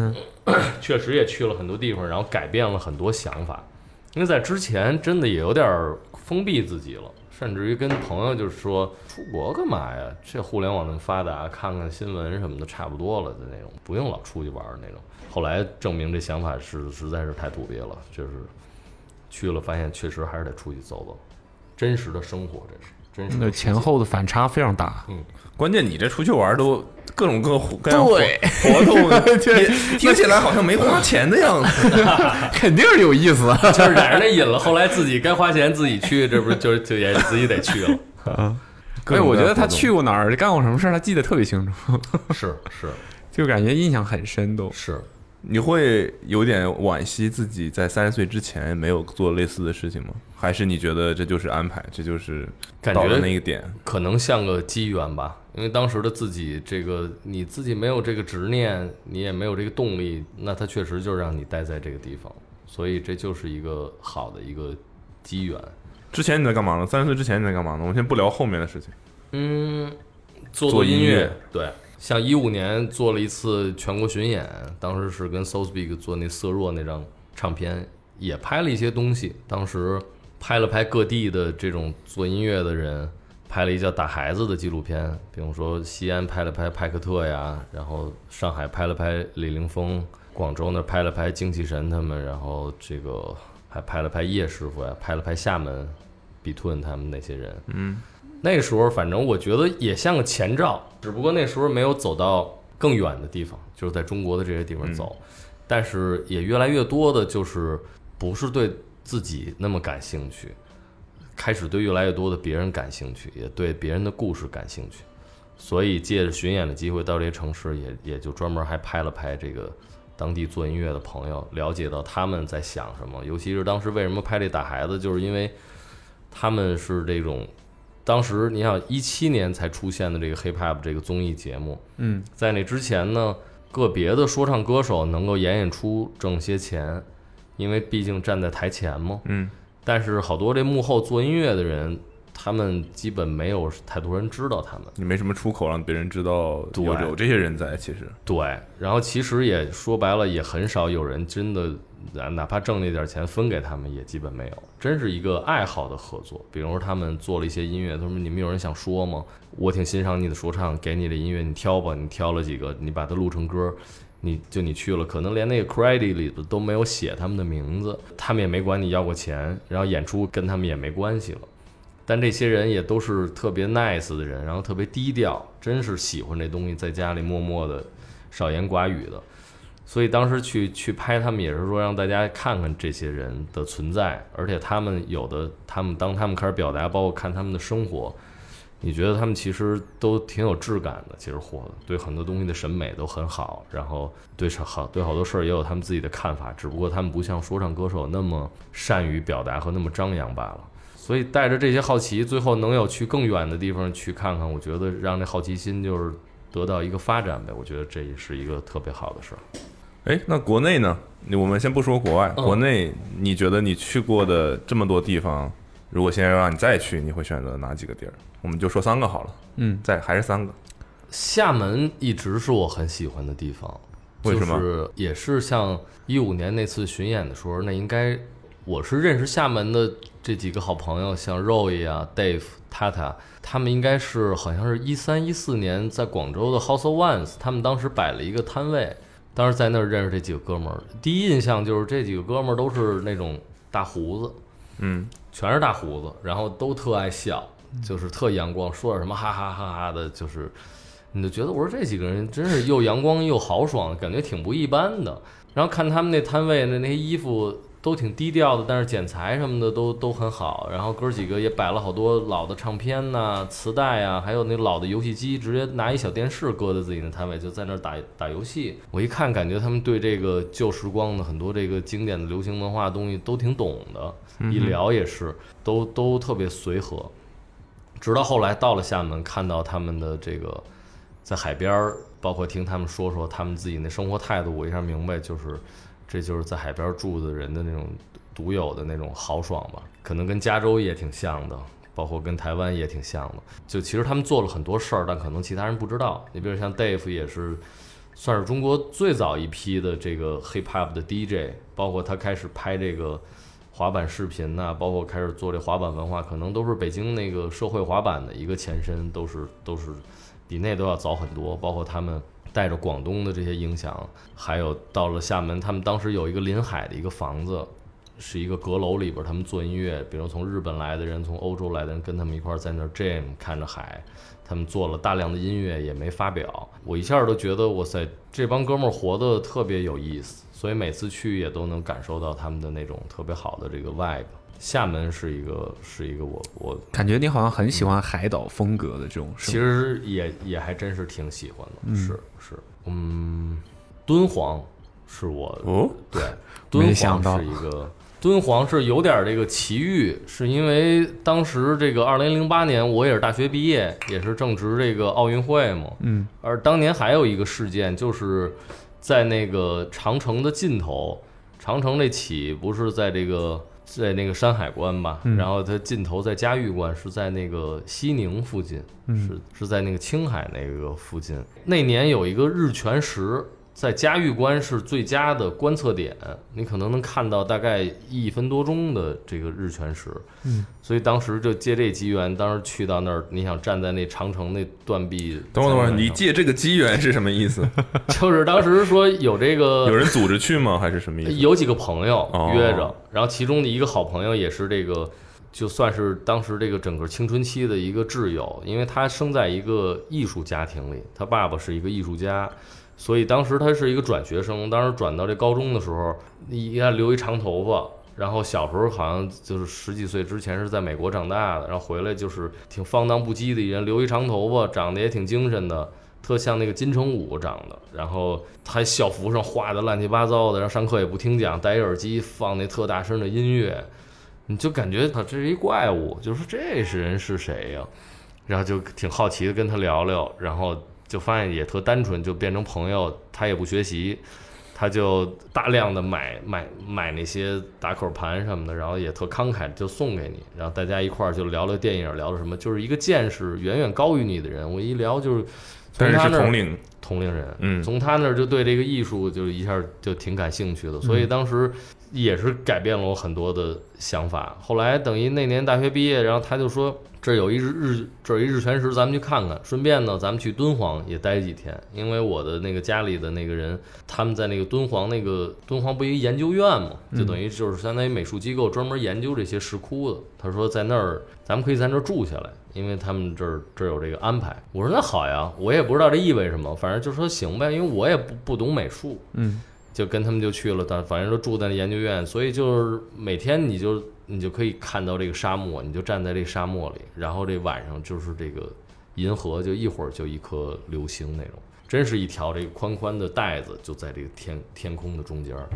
确实也去了很多地方，然后改变了很多想法。因为在之前真的也有点封闭自己了，甚至于跟朋友就是说出国干嘛呀？这互联网那么发达，看看新闻什么的差不多了的那种，不用老出去玩儿那种。后来证明这想法是实在是太土鳖了，就是去了发现确实还是得出去走走，真实的生活，这是真实的那前后的反差非常大。嗯关键你这出去玩都各种各各样活活动，你听起来好像没花钱的样子。肯定是有意思。就是染上那瘾了，后来自己该花钱自己去，这不是就就也自己得去了。各哎，我觉得他去过哪儿，干过什么事儿，他记得特别清楚，是是就感觉印象很深都。是，你会有点惋惜自己在三十岁之前没有做类似的事情吗？还是你觉得这就是安排，这就是感觉那个点？可能像个机缘吧，因为当时的自己，这个你自己没有这个执念，你也没有这个动力，那他确实就让你待在这个地方，所以这就是一个好的一个机缘。之前你在干嘛呢？三十岁之前你在干嘛呢？我们先不聊后面的事情。嗯，做做音音乐乐，对，像一五年做了一次全国巡演，当时是跟 So Speak 做那《色弱》那张唱片，也拍了一些东西。当时拍了拍各地的这种做音乐的人，拍了一叫《打孩子》的纪录片，比如说西安拍了拍派克特呀，然后上海拍了拍李凌峰，广州那拍了拍精气神他们，然后这个还拍了拍叶师傅呀，拍了拍厦门 Between 他们那些人，嗯，那时候反正我觉得也像个前兆，只不过那时候没有走到更远的地方，就是在中国的这些地方走，但是也越来越多的就是不是对自己那么感兴趣，开始对越来越多的别人感兴趣，也对别人的故事感兴趣，所以借着巡演的机会到这些城市也，也就专门还拍了拍这个当地做音乐的朋友，了解到他们在想什么。尤其是当时为什么拍这打孩子，就是因为他们是这种，当时你想一七年才出现的这个 hip hop 这个综艺节目，嗯，在那之前呢，个别的说唱歌手能够演演出挣些钱，因为毕竟站在台前嘛。嗯，但是好多这幕后做音乐的人，他们基本没有太多人知道他们。你没什么出口让别人知道对有有这些人在，其实对，然后其实也说白了，也很少有人真的，啊哪怕挣那点钱分给他们，也基本没有。真是一个爱好的合作。比如说他们做了一些音乐，他说你们有人想说吗？我挺欣赏你的说唱，给你的音乐你挑吧，你挑了几个，你把它录成歌。你就你去了，可能连那个 credit 里头都没有写他们的名字，他们也没管你要过钱，然后演出跟他们也没关系了。但这些人也都是特别 nice 的人，然后特别低调，真是喜欢这东西，在家里默默的少言寡语的。所以当时去去拍他们，也是说让大家看看这些人的存在，而且他们有的，他们当他们开始表达，包括看他们的生活，你觉得他们其实都挺有质感的，其实活的，对很多东西的审美都很好，然后对好对好多事儿也有他们自己的看法，只不过他们不像说唱歌手那么善于表达和那么张扬罢了。所以带着这些好奇，最后能有去更远的地方去看看，我觉得让这好奇心就是得到一个发展呗。我觉得这也是一个特别好的事儿。哎，那国内呢？你我们先不说国外，嗯国内你觉得你去过的这么多地方，如果现在让你再去，你会选择哪几个地儿？我们就说三个好了。嗯，再还是三个。厦门一直是我很喜欢的地方，为什么就是也是像一五年那次巡演的时候，那应该我是认识厦门的这几个好朋友，像 Roy 啊、Dave、Tata，他们应该是好像是一三一四年在广州的 House of Ones，他们当时摆了一个摊位，当时在那儿认识这几个哥们儿，第一印象就是这几个哥们儿都是那种大胡子，嗯，全是大胡子，然后都特爱笑，就是特阳光，说点什么哈哈哈哈的，就是你就觉得我说这几个人真是又阳光又豪爽，感觉挺不一般的。然后看他们那摊位的那些衣服都挺低调的，但是剪裁什么的都都很好。然后哥几个也摆了好多老的唱片呐、磁带啊，还有那老的游戏机，直接拿一小电视搁在自己的摊位，就在那儿打打游戏。我一看，感觉他们对这个旧时光的很多这个经典的流行文化东西都挺懂的，一聊也是都都特别随和。直到后来到了厦门，看到他们的这个在海边儿，包括听他们说说他们自己那生活态度，我一下明白，就是这就是在海边住的人的那种独有的那种豪爽吧，可能跟加州也挺像的。包括跟台湾也挺像的，就其实他们做了很多事儿，但可能其他人不知道。你比如像 Dave 也是，算是中国最早一批的这个 hip hop 的 DJ，包括他开始拍这个滑板视频呐、包括开始做这滑板文化，可能都是北京那个社会滑板的一个前身，都是都是比那都要早很多。包括他们带着广东的这些影响，还有到了厦门，他们当时有一个临海的一个房子。是一个阁楼里边，他们做音乐，比如从日本来的人，从欧洲来的人，跟他们一块在那儿 jam，看着海，他们做了大量的音乐，也没发表。我一下都觉得，哇塞，这帮哥们儿活得特别有意思，所以每次去也都能感受到他们的那种特别好的这个 vibe。厦门是一个，是一个我我感觉你好像很喜欢海岛风格的这种。其实也也还真是挺喜欢的，是是，嗯，敦煌是我哦，对，敦没想到煌是一个。敦煌是有点这个奇遇，是因为当时这个二零零八年我也是大学毕业，也是正值这个奥运会嘛。嗯。而当年还有一个事件，就是在那个长城的尽头，长城那起不是在这个在那个山海关吧？嗯然后它尽头在嘉峪关，是在那个西宁附近，嗯是是在那个青海那个附近。那年有一个日全食。在嘉峪关是最佳的观测点，你可能能看到大概一分多钟的这个日全食。嗯，所以当时就借这机缘，当时去到那儿，你想站在那长城那断壁，等会儿等会儿，你借这个机缘是什么意思？就是当时说有这个 有人组织去吗？还是什么意思？有几个朋友哦约着，然后其中的一个好朋友也是这个，就算是当时这个整个青春期的一个挚友，因为他生在一个艺术家庭里，他爸爸是一个艺术家，所以当时他是一个转学生。当时转到这高中的时候，一看留一长头发。然后小时候好像就是十几岁之前是在美国长大的，然后回来就是挺放荡不羁的一人，留一长头发，长得也挺精神的，特像那个金城武长得，然后他校服上画的乱七八糟的，然后上课也不听讲，戴一耳机放那特大声的音乐，你就感觉他这是一怪物，就说这是人是谁呀、然后就挺好奇的跟他聊聊，然后就发现也特单纯，就变成朋友，他也不学习。他就大量的买买买那些打口盘什么的，然后也特慷慨，就送给你，然后大家一块儿就聊聊电影，聊聊什么，就是一个见识远远高于你的人。我一聊就是从但是他那儿是同龄，同龄人，嗯从他那儿就对这个艺术就一下就挺感兴趣的，所以当时也是改变了我很多的想法。后来等于那年大学毕业，然后他就说这儿有一日日这儿有一日全食，咱们去看看，顺便呢咱们去敦煌也待几天，因为我的那个家里的那个人他们在那个敦煌那个敦煌不有一研究院嘛，就等于就是相当于美术机构专门研究这些石窟的。他说在那儿咱们可以在那儿住下来，因为他们这儿这儿有这个安排。我说那好呀，我也不知道这意味什么，反正就说行呗，因为我也不不懂美术，嗯，就跟他们就去了，但反正都住在那研究院，所以就是每天你就你就可以看到这个沙漠，你就站在这沙漠里，然后这晚上就是这个银河，就一会儿就一颗流星那种，真是一条这个宽宽的带子就在这个天天空的中间儿。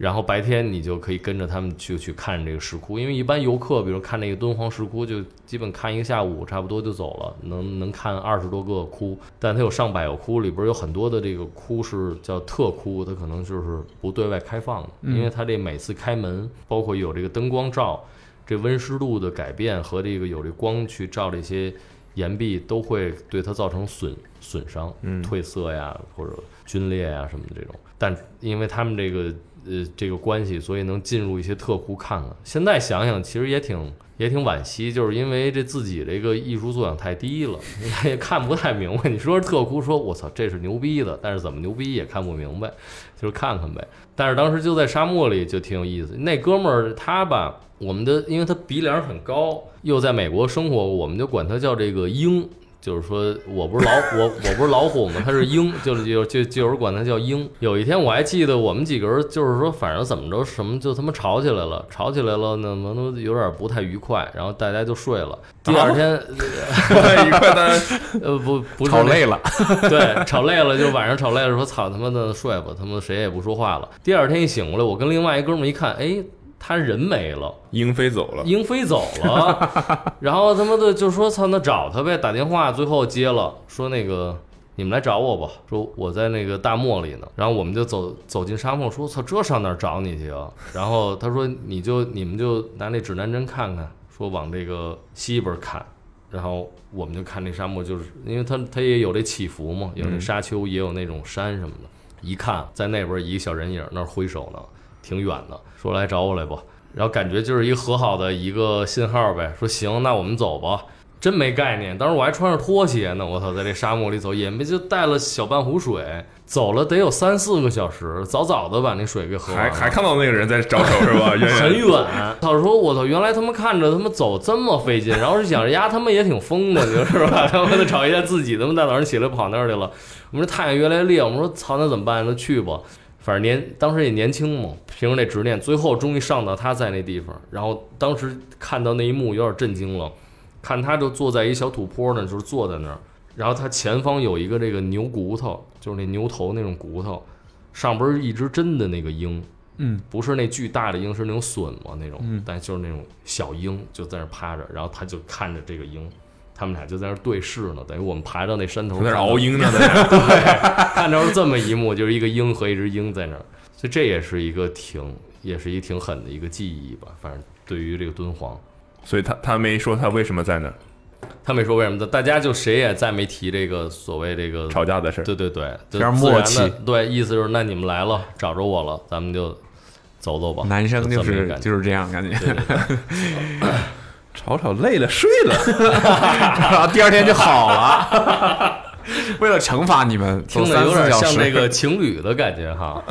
然后白天你就可以跟着他们去去看这个石窟，因为一般游客，比如看那个敦煌石窟，就基本看一个下午，差不多就走了，能能看二十多个窟，但它有上百个窟，里边有很多的这个窟是叫特窟，它可能就是不对外开放的，因为它这每次开门，包括有这个灯光照，这温湿度的改变和这个有这光去照这些岩壁，都会对它造成损损伤、嗯褪色呀或者皲裂呀什么的这种。但因为他们这个呃这个关系，所以能进入一些特窟看看。现在想想，其实也挺也挺惋惜，就是因为这自己这个艺术素养太低了，也看不太明白。你说是特窟，说我操这是牛逼的，但是怎么牛逼也看不明白，就是看看呗。但是当时就在沙漠里就挺有意思。那哥们儿他吧，我们的因为他鼻梁很高，又在美国生活，我们就管他叫这个鹰。就是说我不是老 我我不是老虎吗？他是鹰，就是就就就有人管他叫鹰。有一天我还记得我们几个人就是说，反正怎么着什么就他妈吵起来了，吵起来了，那么都有点不太愉快，然后大家就睡了。第二天，不 太愉快，但是呃不不是吵累了，对，吵累了就晚上吵累了，说操他妈的睡吧，他妈谁也不说话了。第二天一醒过来，我跟另外一哥们儿一看，哎，他人没了。鹰飞走了，鹰飞走了，然后他妈的就说操，那找他呗，打电话，最后接了，说那个你们来找我吧，说我在那个大漠里呢。然后我们就走走进沙漠，说操，这上哪儿找你去啊？然后他说你就你们就拿那指南针看看，说往这个西边看。然后我们就看那沙漠，就是因为它它也有这起伏嘛，有那沙丘，也有那种山什么的。一看在那边一个小人影那儿挥手呢，挺远的，说来找我来吧。然后感觉就是一个和好的一个信号呗，说行，那我们走吧。真没概念，当时我还穿着拖鞋呢，我操，在这沙漠里走，也没就带了小半壶水，走了得有三四个小时，早早的把那水给喝完了。还还看到那个人在招手是吧？远远很远，他说我操，原来他们看着他们走这么费劲，然后是想着呀，他们也挺疯的，你说是吧？他们得找一下自己，他们大早上起来跑那儿去了。我们说太阳越来越烈，我们说操，那怎么办？那去吧，反正年当时也年轻嘛，凭着那执念，最后终于上到他在那地方，然后当时看到那一幕有点震惊了，看他就坐在一小土坡呢，就是坐在那儿，然后他前方有一个这个牛骨头，就是那牛头那种骨头，上边儿一只真的那个鹰。嗯，不是那巨大的鹰，是那种隼嘛那种，但就是那种小鹰就在那儿趴着，然后他就看着这个鹰，他们俩就在那儿对视呢，等于我们爬到那山头在那熬鹰呢，在那对，看着是这么一幕，就是一个鹰和一只鹰在那儿，所以这也是一个挺，也是一挺狠的一个记忆吧。反正对于这个敦煌，所以他他没说他为什么在那儿他没说为什么的，大家就谁也再没提这个所谓这个吵架的事儿。对对对，就默契对，意思就是那你们来了，找着我了，咱们就走走吧。男生就是就是这样感觉，对对对 吵吵累了睡了，然后第二天就好了。为了惩罚你们，听着有点像那个情侣的感觉哈。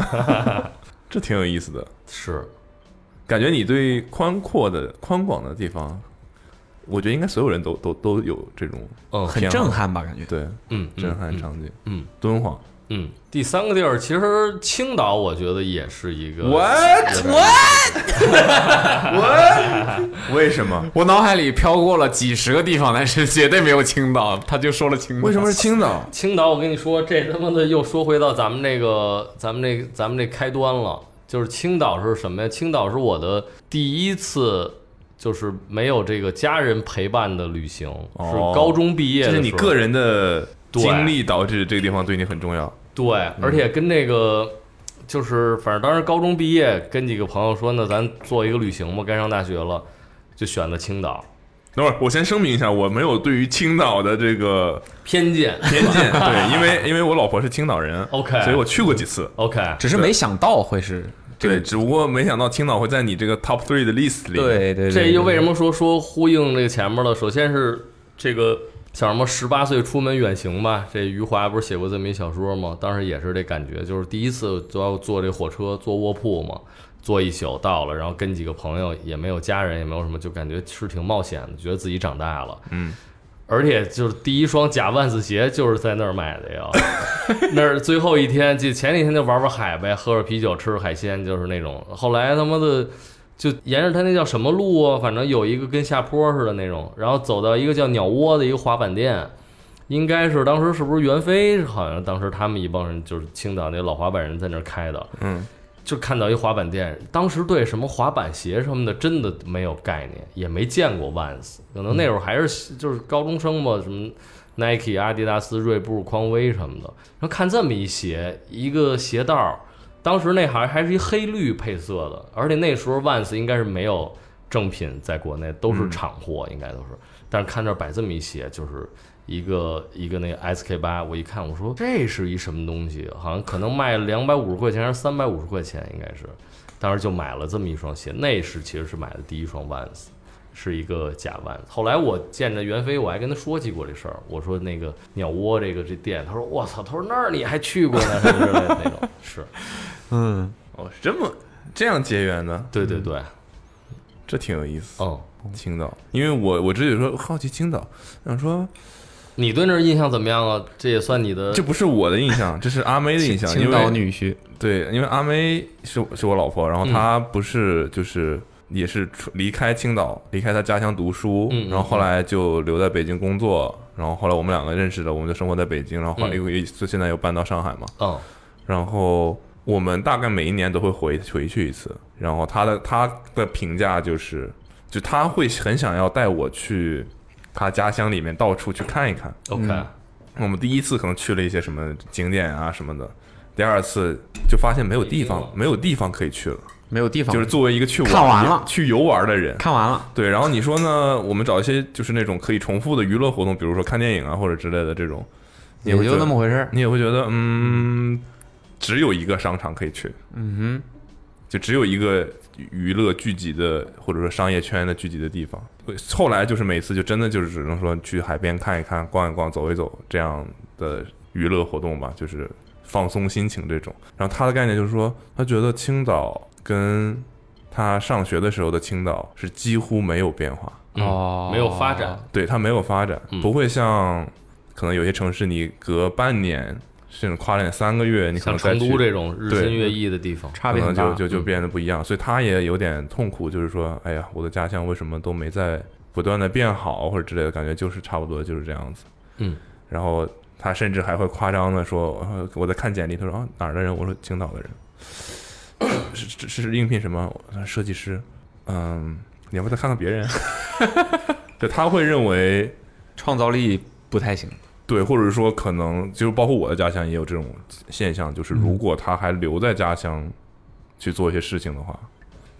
这挺有意思的。是，感觉你对宽阔的、宽广的地方，我觉得应该所有人都都都有这种哦，很震撼吧？感觉对嗯，震撼嗯场景。嗯敦煌嗯，第三个地儿其实青岛，我觉得也是一个 What？有点 What？为什么？我脑海里飘过了几十个地方，但是绝对没有青岛。他就说了青岛，为什么是青岛？青岛，我跟你说，这他妈的又说回到咱们那个，咱们那咱们这开端了。就是青岛是什么呀？青岛是我的第一次，就是没有这个家人陪伴的旅行，哦是高中毕业的。这是你个人的经历导致这个地方对你很重要。对，而且跟那个，就是反正当时高中毕业，跟几个朋友说，那咱做一个旅行吧，该上大学了，就选了青岛。等会儿，我先声明一下，我没有对于青岛的这个偏见偏见，对，因为因为我老婆是青岛人 OK 所以我去过几次。，OK，只是没想到会是这对，只不过没想到青岛会在你这个 top three 的 list 里。，对对对，这又为什么？么说说呼应这个前面了？首先是这个叫什么十八岁出门远行吧，这余华不是写过这么一小说吗？当时也是这感觉，就是第一次就要坐这火车，坐卧铺嘛，坐一宿到了，然后跟几个朋友，也没有家人，也没有什么，就感觉是挺冒险的，觉得自己长大了。嗯，而且就是第一双假万字鞋就是在那儿买的呀，那儿最后一天就前几天就玩玩海呗，喝着啤酒，吃着海鲜，就是那种。后来他妈的就沿着它那叫什么路啊，反正有一个跟下坡似的那种，然后走到一个叫鸟窝的一个滑板店，应该是当时是不是袁飞？好像当时他们一帮人就是青岛那老滑板人在那儿开的，嗯，就看到一滑板店，当时对什么滑板鞋什么的真的没有概念，也没见过 Vans，可能那会儿还是就是高中生吧，什么 Nike、阿迪达斯、锐步、匡威什么的。然后看这么一鞋，一个鞋带儿，当时那还还是一黑绿配色的，而且那时候 Vans 应该是没有正品在国内，都是厂货，应该都是。但是看这摆这么一鞋，就是一个一个那个 SK 八，我一看我说这是一什么东西？好像可能卖两百五十块钱还是三百五十块钱，应该是。当时就买了这么一双鞋，那是其实是买的第一双 Vans，是一个假 Vans。后来我见着袁飞，我还跟他说起过这事儿，我说那个鸟窝这个这店，他说我操，他说那儿你还去过呢，什么之类的那种。是嗯，哦，是这么这样结缘的，对对对，这挺有意思。哦，青岛，因为我我之前说好奇青岛，想说你对那儿印象怎么样啊？这也算你的这不是我的印象，这是阿妹的印象，因青岛女婿，对，因为阿妹是是我老婆，然后嗯她不是就是也是出离开青岛，离开他家乡读书，然后后来就留在北京工作，然后后来我们两个认识了，我们就生活在北京，然后后来嗯。又又就现在又搬到上海嘛，嗯然后我们大概每一年都会回回去一次，然后他的他的评价就是，就他会很想要带我去他家乡里面到处去看一看，，OK，嗯。我们第一次可能去了一些什么景点啊什么的，第二次就发现没有地方，没有地方可以去了。没有地方，就是作为一个去玩看完了去游玩的人，看完了，对。然后你说呢？我们找一些就是那种可以重复的娱乐活动，比如说看电影啊或者之类的这种，你也就那么回事儿。你也会觉得，嗯，只有一个商场可以去，嗯哼就只有一个娱乐聚集的或者说商业圈的聚集的地方。后来就是每次就真的就是只能说去海边看一看、逛一逛、走一走这样的娱乐活动吧，就是放松心情这种。然后他的概念就是说，他觉得青岛跟他上学的时候的青岛是几乎没有变化，哼，哦，没有发展，对他没有发展，嗯。不会像可能有些城市你隔半年甚至跨年三个月，你可像成都这种日新月异的地方，差别。可能就就就变得不一样，所以他也有点痛苦，就是说，哎呀，我的家乡为什么都没在不断的变好或者之类的，感觉就是差不多就是这样子。嗯，然后他甚至还会夸张的说，呃我在看简历，他说啊哪儿的人？我说青岛的人，是是是是应聘什么设计师？嗯，你要不再看看别人？就他会认为创造力不太行。对，或者说可能就是包括我的家乡也有这种现象，就是如果他还留在家乡去做一些事情的话，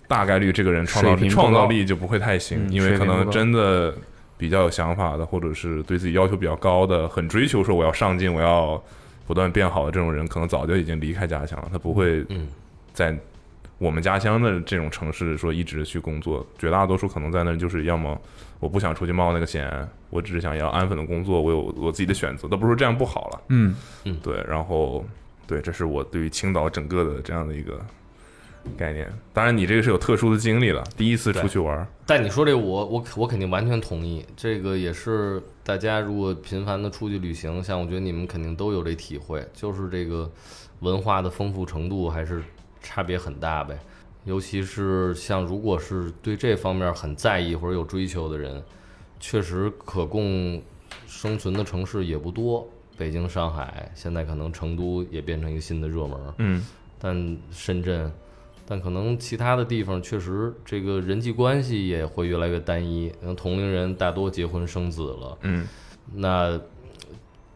大概率这个人创造力创造力就不会太行，嗯因为可能真的比较有想法的，或者是对自己要求比较高的，很追求说我要上进，我要不断变好的这种人，可能早就已经离开家乡了，他不会嗯在我们家乡的这种城市说一直去工作，绝大多数可能在那儿就是要么我不想出去冒那个险，我只是想要安分的工作，我有我自己的选择，倒不是说这样不好了，嗯。嗯，对，然后对，这是我对于青岛整个的这样的一个概念。当然，你这个是有特殊的经历了，第一次出去玩儿，但你说这我我我肯定完全同意，这个也是大家如果频繁的出去旅行，像我觉得你们肯定都有这体会，就是这个文化的丰富程度还是差别很大呗。尤其是像如果是对这方面很在意或者有追求的人，确实可供生存的城市也不多。北京、上海，现在可能成都也变成一个新的热门。嗯，但深圳，但可能其他的地方确实这个人际关系也会越来越单一。嗯，同龄人大多结婚生子了，嗯，那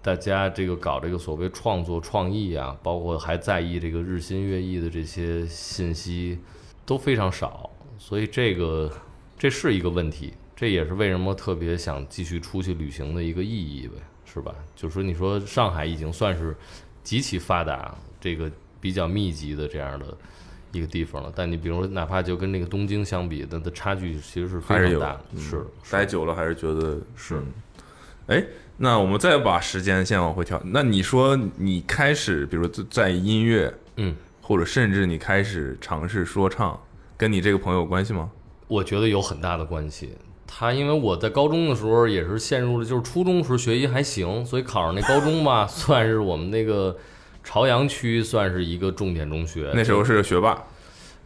大家这个搞这个所谓创作创意啊，包括还在意这个日新月异的这些信息都非常少，所以这个这是一个问题，这也是为什么特别想继续出去旅行的一个意义呗，是吧？就说你说上海已经算是极其发达、这个比较密集的这样的一个地方了，但你比如说哪怕就跟那个东京相比，它的差距其实是非常大的，嗯是待久了还是觉得是嗯。哎，那我们再把时间线往回调，那你说你开始，比如在在音乐，嗯。或者甚至你开始尝试说唱，跟你这个朋友有关系吗？我觉得有很大的关系。他因为我在高中的时候也是陷入了，就是初中时候学习还行，所以考上那高中吧，算是我们那个朝阳区算是一个重点中学。那时候是学霸，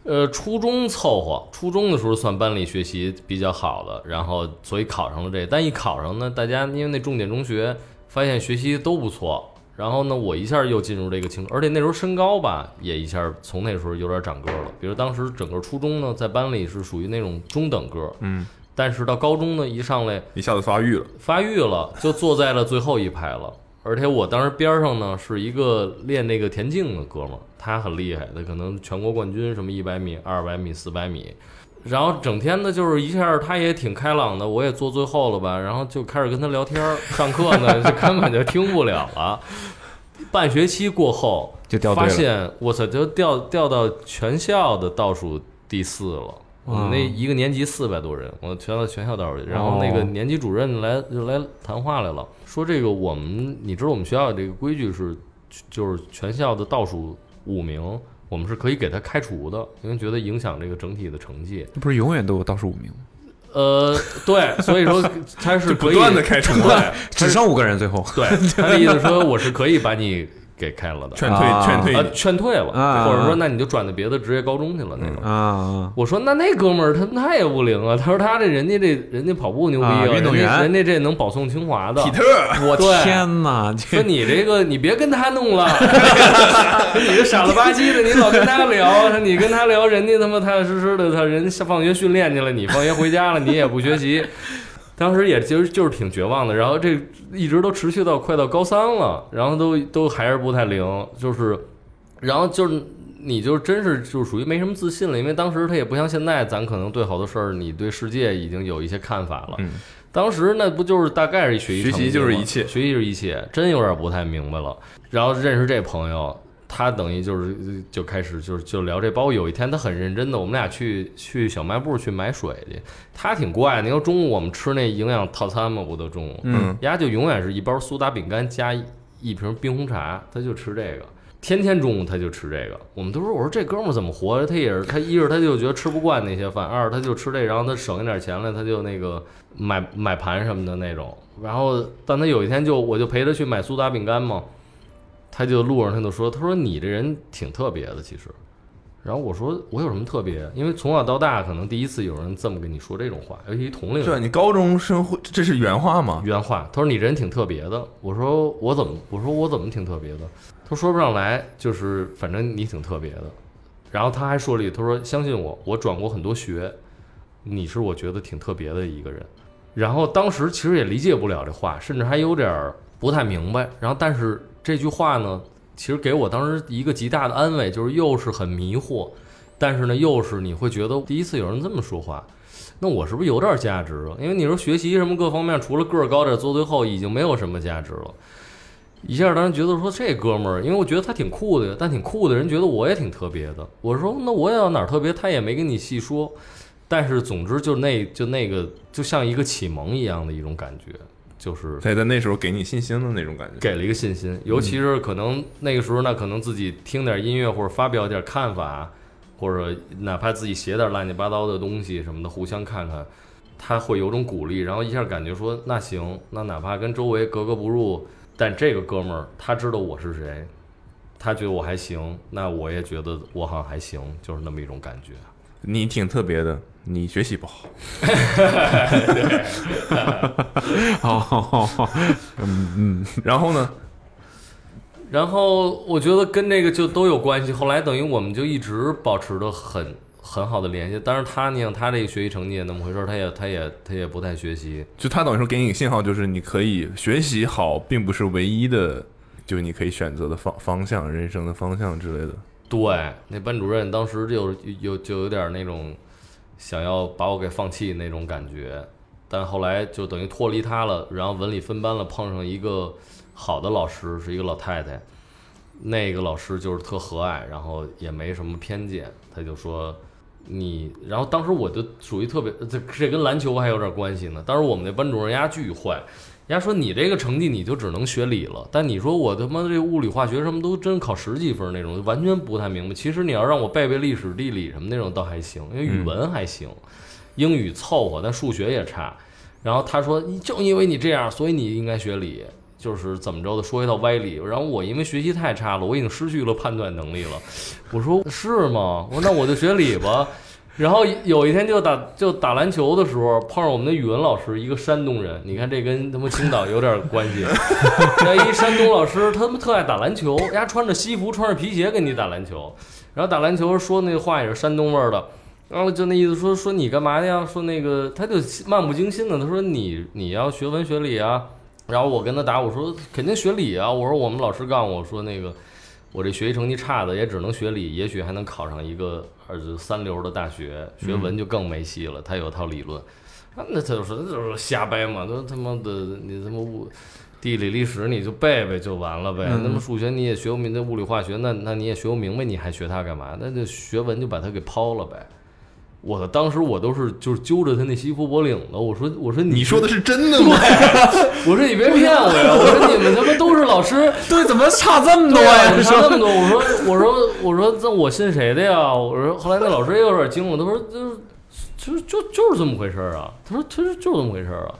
呃，初中凑合，初中的时候算班里学习比较好的，然后所以考上了这。但一考上呢，大家因为那重点中学发现学习都不错，然后呢，我一下又进入这个情况，而且那时候身高吧也一下从那时候有点长个儿了。比如当时整个初中呢，在班里是属于那种中等个儿，嗯，但是到高中呢，一上来一下子发育了，发育了，就坐在了最后一排了。而且我当时边上呢是一个练那个田径的哥们儿，他很厉害，他可能全国冠军，什么一百米、二百米、四百米。然后整天呢就是一下，他也挺开朗的，我也坐最后了吧，然后就开始跟他聊天儿，上课呢就根本就听不了了。半学期过后，就掉队了。现我操，就掉掉到全校的倒数第四了。我们那一个年级四百多人，我全到全校倒数，然后那个哦年级主任来就来谈话来了，说这个我们你知道我们学校这个规矩是，就是全校的倒数五名，我们是可以给他开除的，因为觉得影响这个整体的成绩。不是永远都有倒数五名吗，呃，对，所以说他是就不可以断的开除，对，只剩五个人最后。对，他的意思说我是可以把你给开了的，劝退劝退啊，劝退了，啊或者说那你就转到别的职业高中去了那种。啊，我说那那哥们儿他那也不灵啊，他说他这人家这人家跑步牛逼啊运动员人家人家这能保送清华的。体特，我天哪！说你这个你别跟他弄了，说你这傻了吧唧的，你老跟他聊，说你跟他聊，人家他妈踏踏实实的，他人家放学训练去了，你放学回家了，你也不学习。当时也其实就是挺绝望的，然后这一直都持续到快到高三了，然后都都还是不太灵，就是，然后就是你就真是就属于没什么自信了，因为当时他也不像现在，咱可能对好多事儿，你对世界已经有一些看法了。嗯，当时那不就是大概是一学习学习就是一切学习是一切，真有点不太明白了。然后认识这朋友，他等于就是就开始就是就聊这，包括有一天他很认真的，我们俩去去小卖部去买水去，他挺怪。你说中午我们吃那营养套餐嘛，不都中午？嗯，丫就永远是一包苏打饼干加一一瓶冰红茶，他就吃这个。天天中午他就吃这个，我们都说我说这哥们儿怎么活着？他也是他一是他就觉得吃不惯那些饭，二是他就吃这，然后他省一点钱了，他就那个买买盘什么的那种。然后但他有一天就我就陪他去买苏打饼干嘛，他就路上他就说，他说你这人挺特别的，其实。然后我说我有什么特别？因为从小到大可能第一次有人这么跟你说这种话，尤其同龄人。对，你高中生会这是原话吗？原话，他说你人挺特别的。我说我怎么？我说我怎么挺特别的？他说不上来，就是反正你挺特别的。然后他还说了一句，他说相信我，我转过很多学，你是我觉得挺特别的一个人。然后当时其实也理解不了这话，甚至还有点儿不太明白。然后但是这句话呢，其实给我当时一个极大的安慰，就是又是很迷惑，但是呢又是你会觉得第一次有人这么说话，那我是不是有点价值了？因为你说学习什么各方面，除了个儿高点做最后，已经没有什么价值了。一下当时觉得说这哥们儿，因为我觉得他挺酷的，但挺酷的人觉得我也挺特别的。我说那我也要哪儿特别，他也没跟你细说。但是总之就那就那个就像一个启蒙一样的一种感觉，就是他在那时候给你信心的那种感觉。给了一个信心，尤其是可能那个时候，那可能自己听点音乐或者发表点看法，或者哪怕自己写点乱七八糟的东西什么的，互相看看，他会有种鼓励，然后一下感觉说那行，那哪怕跟周围格格不入，但这个哥们儿他知道我是谁，他觉得我还行，那我也觉得我好像还行，就是那么一种感觉。你挺特别的，你学习不好。好好好好，然后呢？然后我觉得跟那个就都有关系。后来等于我们就一直保持着很很好的联系。但是他，你想他这个学习成绩也那么回事儿，他也他也他也不太学习。就他等于说给你一个信号，就是你可以学习好，并不是唯一的，就是你可以选择的方方向、人生的方向之类的。对，那班主任当时就有就有点那种想要把我给放弃那种感觉。但后来就等于脱离他了，然后文理分班了，碰上一个好的老师，是一个老太太。那个老师就是特和蔼，然后也没什么偏见，他就说你，然后当时我就属于特别，这这跟篮球还有点关系呢。当时我们那班主任丫巨坏，人家说你这个成绩你就只能学理了，但你说我他妈这物理化学什么都真考十几分那种，完全不太明白。其实你要让我背背历史、地理什么那种倒还行，因为语文还行，英语凑合，但数学也差。然后他说，你就因为你这样，所以你应该学理，就是怎么着的说一套歪理。然后我因为学习太差了，我已经失去了判断能力了。我说是吗？我说那我就学理吧。然后有一天就打就打篮球的时候，碰上我们的语文老师，一个山东人。你看这跟他妈青岛有点关系。那一山东老师，他们特爱打篮球，人家穿着西服，穿着皮鞋跟你打篮球。然后打篮球说那话也是山东味儿的，然后就那意思说说你干嘛呀？说那个他就漫不经心的，他说你你要学文学理啊。然后我跟他打我说肯定学理啊。我说我们老师告诉我说那个我这学习成绩差的也只能学理，也许还能考上一个二三流的大学，学文就更没戏了。他有套理论，啊那他就说那就是瞎掰嘛，都他妈的你他妈物地理历史你就背背就完了呗。那么数学你也学不明白，物理化学那那你也学不明白，你还学它干嘛？那就学文就把它给抛了呗。我当时我都是就是揪着他那西服脖领子，我说我说你说的是是真的吗？我说你别骗我呀！我说你们他妈都是老师，对，怎么差这么多呀？差这么多。我说我说我说这我信谁的呀？我说后来那老师也有点惊了，他说就是就就就是这么回事儿啊。他说他说就是这么回事儿啊。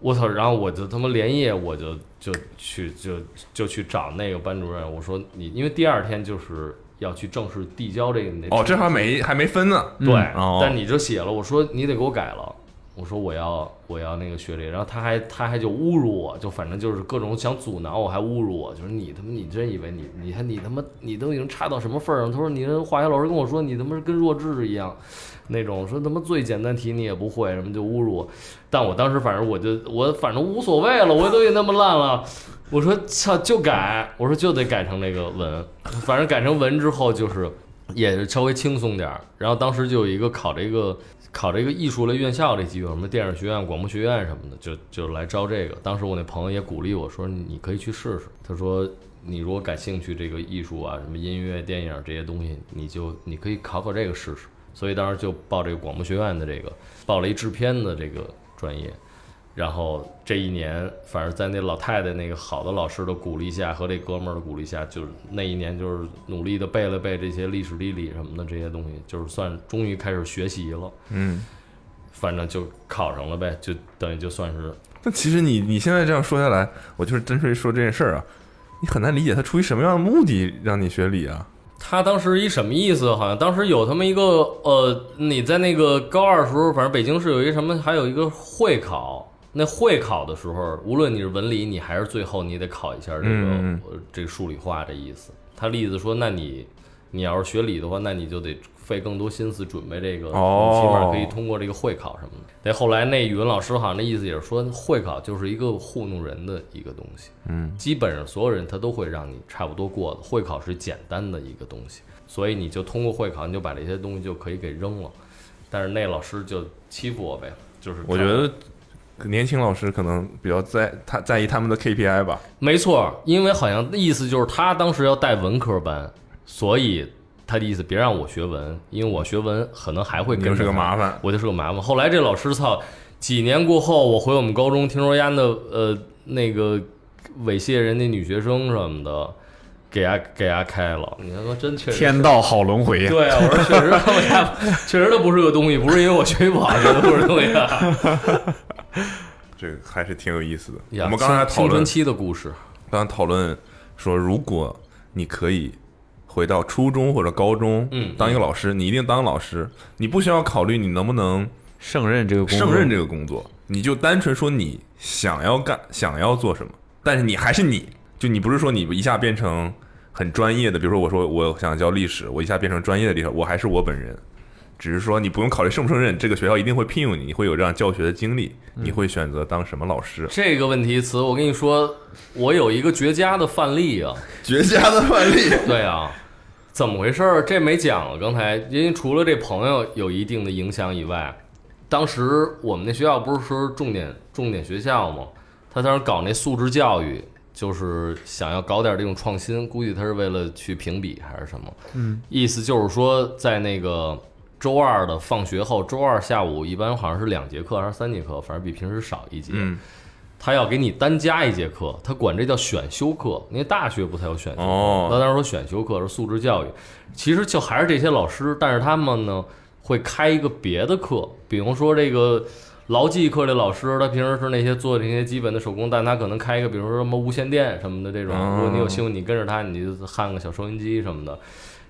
我操！然后我就他妈连夜我就就去就就去找那个班主任，我说你因为第二天就是要去正式递交这个哦，这还没还没分呢。对，哦但你就写了，我说你得给我改了。我说我要我要那个学历，然后他还他还就侮辱我，就反正就是各种想阻挠我，还侮辱我，就是你他妈你真以为你你看你他妈你都已经差到什么份儿上？他说你这化学老师跟我说你他妈跟弱智一样，那种说他妈最简单题你也不会，什么就侮辱我。但我当时反正我就我反正无所谓了，我都已经那么烂了，我说操就改，我说就得改成那个文，反正改成文之后就是也稍微轻松点儿。然后当时就有一个考这个考这个艺术类院校这机会，什么电影学院、广播学院什么的，就就来招这个。当时我那朋友也鼓励我说你可以去试试，他说你如果感兴趣这个艺术啊，什么音乐、电影这些东西，你就你可以考考这个试试。所以当时就报这个广播学院的这个，报了一制片的这个专业。然后这一年，反正在那老太太那个好的老师的鼓励下，和这哥们儿的鼓励下，就是那一年就是努力的背了背这些历史地理什么的这些东西，就是算终于开始学习了。嗯，反正就考上了呗，就等于就算是那其实你你现在这样说下来，我就是真是说这件事儿啊，你很难理解他出于什么样的目的让你学理啊？他当时一什么意思？好像当时有他们一个呃，你在那个高二的时候，反正北京市有一什么，还有一个会考。那会考的时候，无论你是文理，你还是最后你得考一下这个、这个数理化这意思。他例子说，那你你要是学理的话，那你就得费更多心思准备这个，哦你起码可以通过这个会考什么的。那，后来那语文老师好像那意思也是说，会考就是一个糊弄人的一个东西。嗯，基本上所有人他都会让你差不多过的。会考是简单的一个东西，所以你就通过会考，你就把这些东西就可以给扔了。但是那老师就欺负我呗，就是我觉得年轻老师可能比较在他在意他们的 KPI 吧。没错，因为好像意思就是他当时要带文科班，所以他的意思别让我学文，因为我学文可能还会你就是个麻烦我就是个麻烦。后来这老师操，几年过后，我回我们高中，听说丫的呃那个猥亵人家女学生什么的，给丫给丫开了。你他妈真确实天道好轮回呀！对啊，我说确实确实都不是个东西，不是因为我学习不好，觉得不是东西啊。这个还是挺有意思的。呀我们刚才讨论，青春期的故事，刚才讨论说，如果你可以回到初中或者高中，嗯当一个老师，你一定当老师，你不需要考虑你能不能胜任这个工，胜任这个工作，你就单纯说你想要干，想要做什么，但是你还是你，就你不是说你一下变成很专业的，比如说我说我想教历史，我一下变成专业的历史，我还是我本人，只是说你不用考虑胜不胜任，这个学校一定会聘用你，你会有这样教学的经历，你会选择当什么老师？这个问题词，我跟你说，我有一个绝佳的范例啊。绝佳的范例，对啊，怎么回事儿？这没讲了。刚才因为除了这朋友有一定的影响以外，当时我们那学校不是说重点重点学校吗？他当时搞那素质教育，就是想要搞点这种创新，估计他是为了去评比还是什么。嗯，意思就是说，在那个周二的放学后，周二下午一般好像是两节课还是三节课，反正比平时少一节。嗯，他要给你单加一节课，他管这叫选修课，因为大学不才有选修课。哦他当时说选修课是素质教育，其实就还是这些老师，但是他们呢会开一个别的课，比如说这个劳技课的老师，他平时是那些做这些基本的手工，但他可能开一个，比如说什么无线电什么的这种，哦如果你有兴趣，你跟着他，你就焊个小收音机什么的。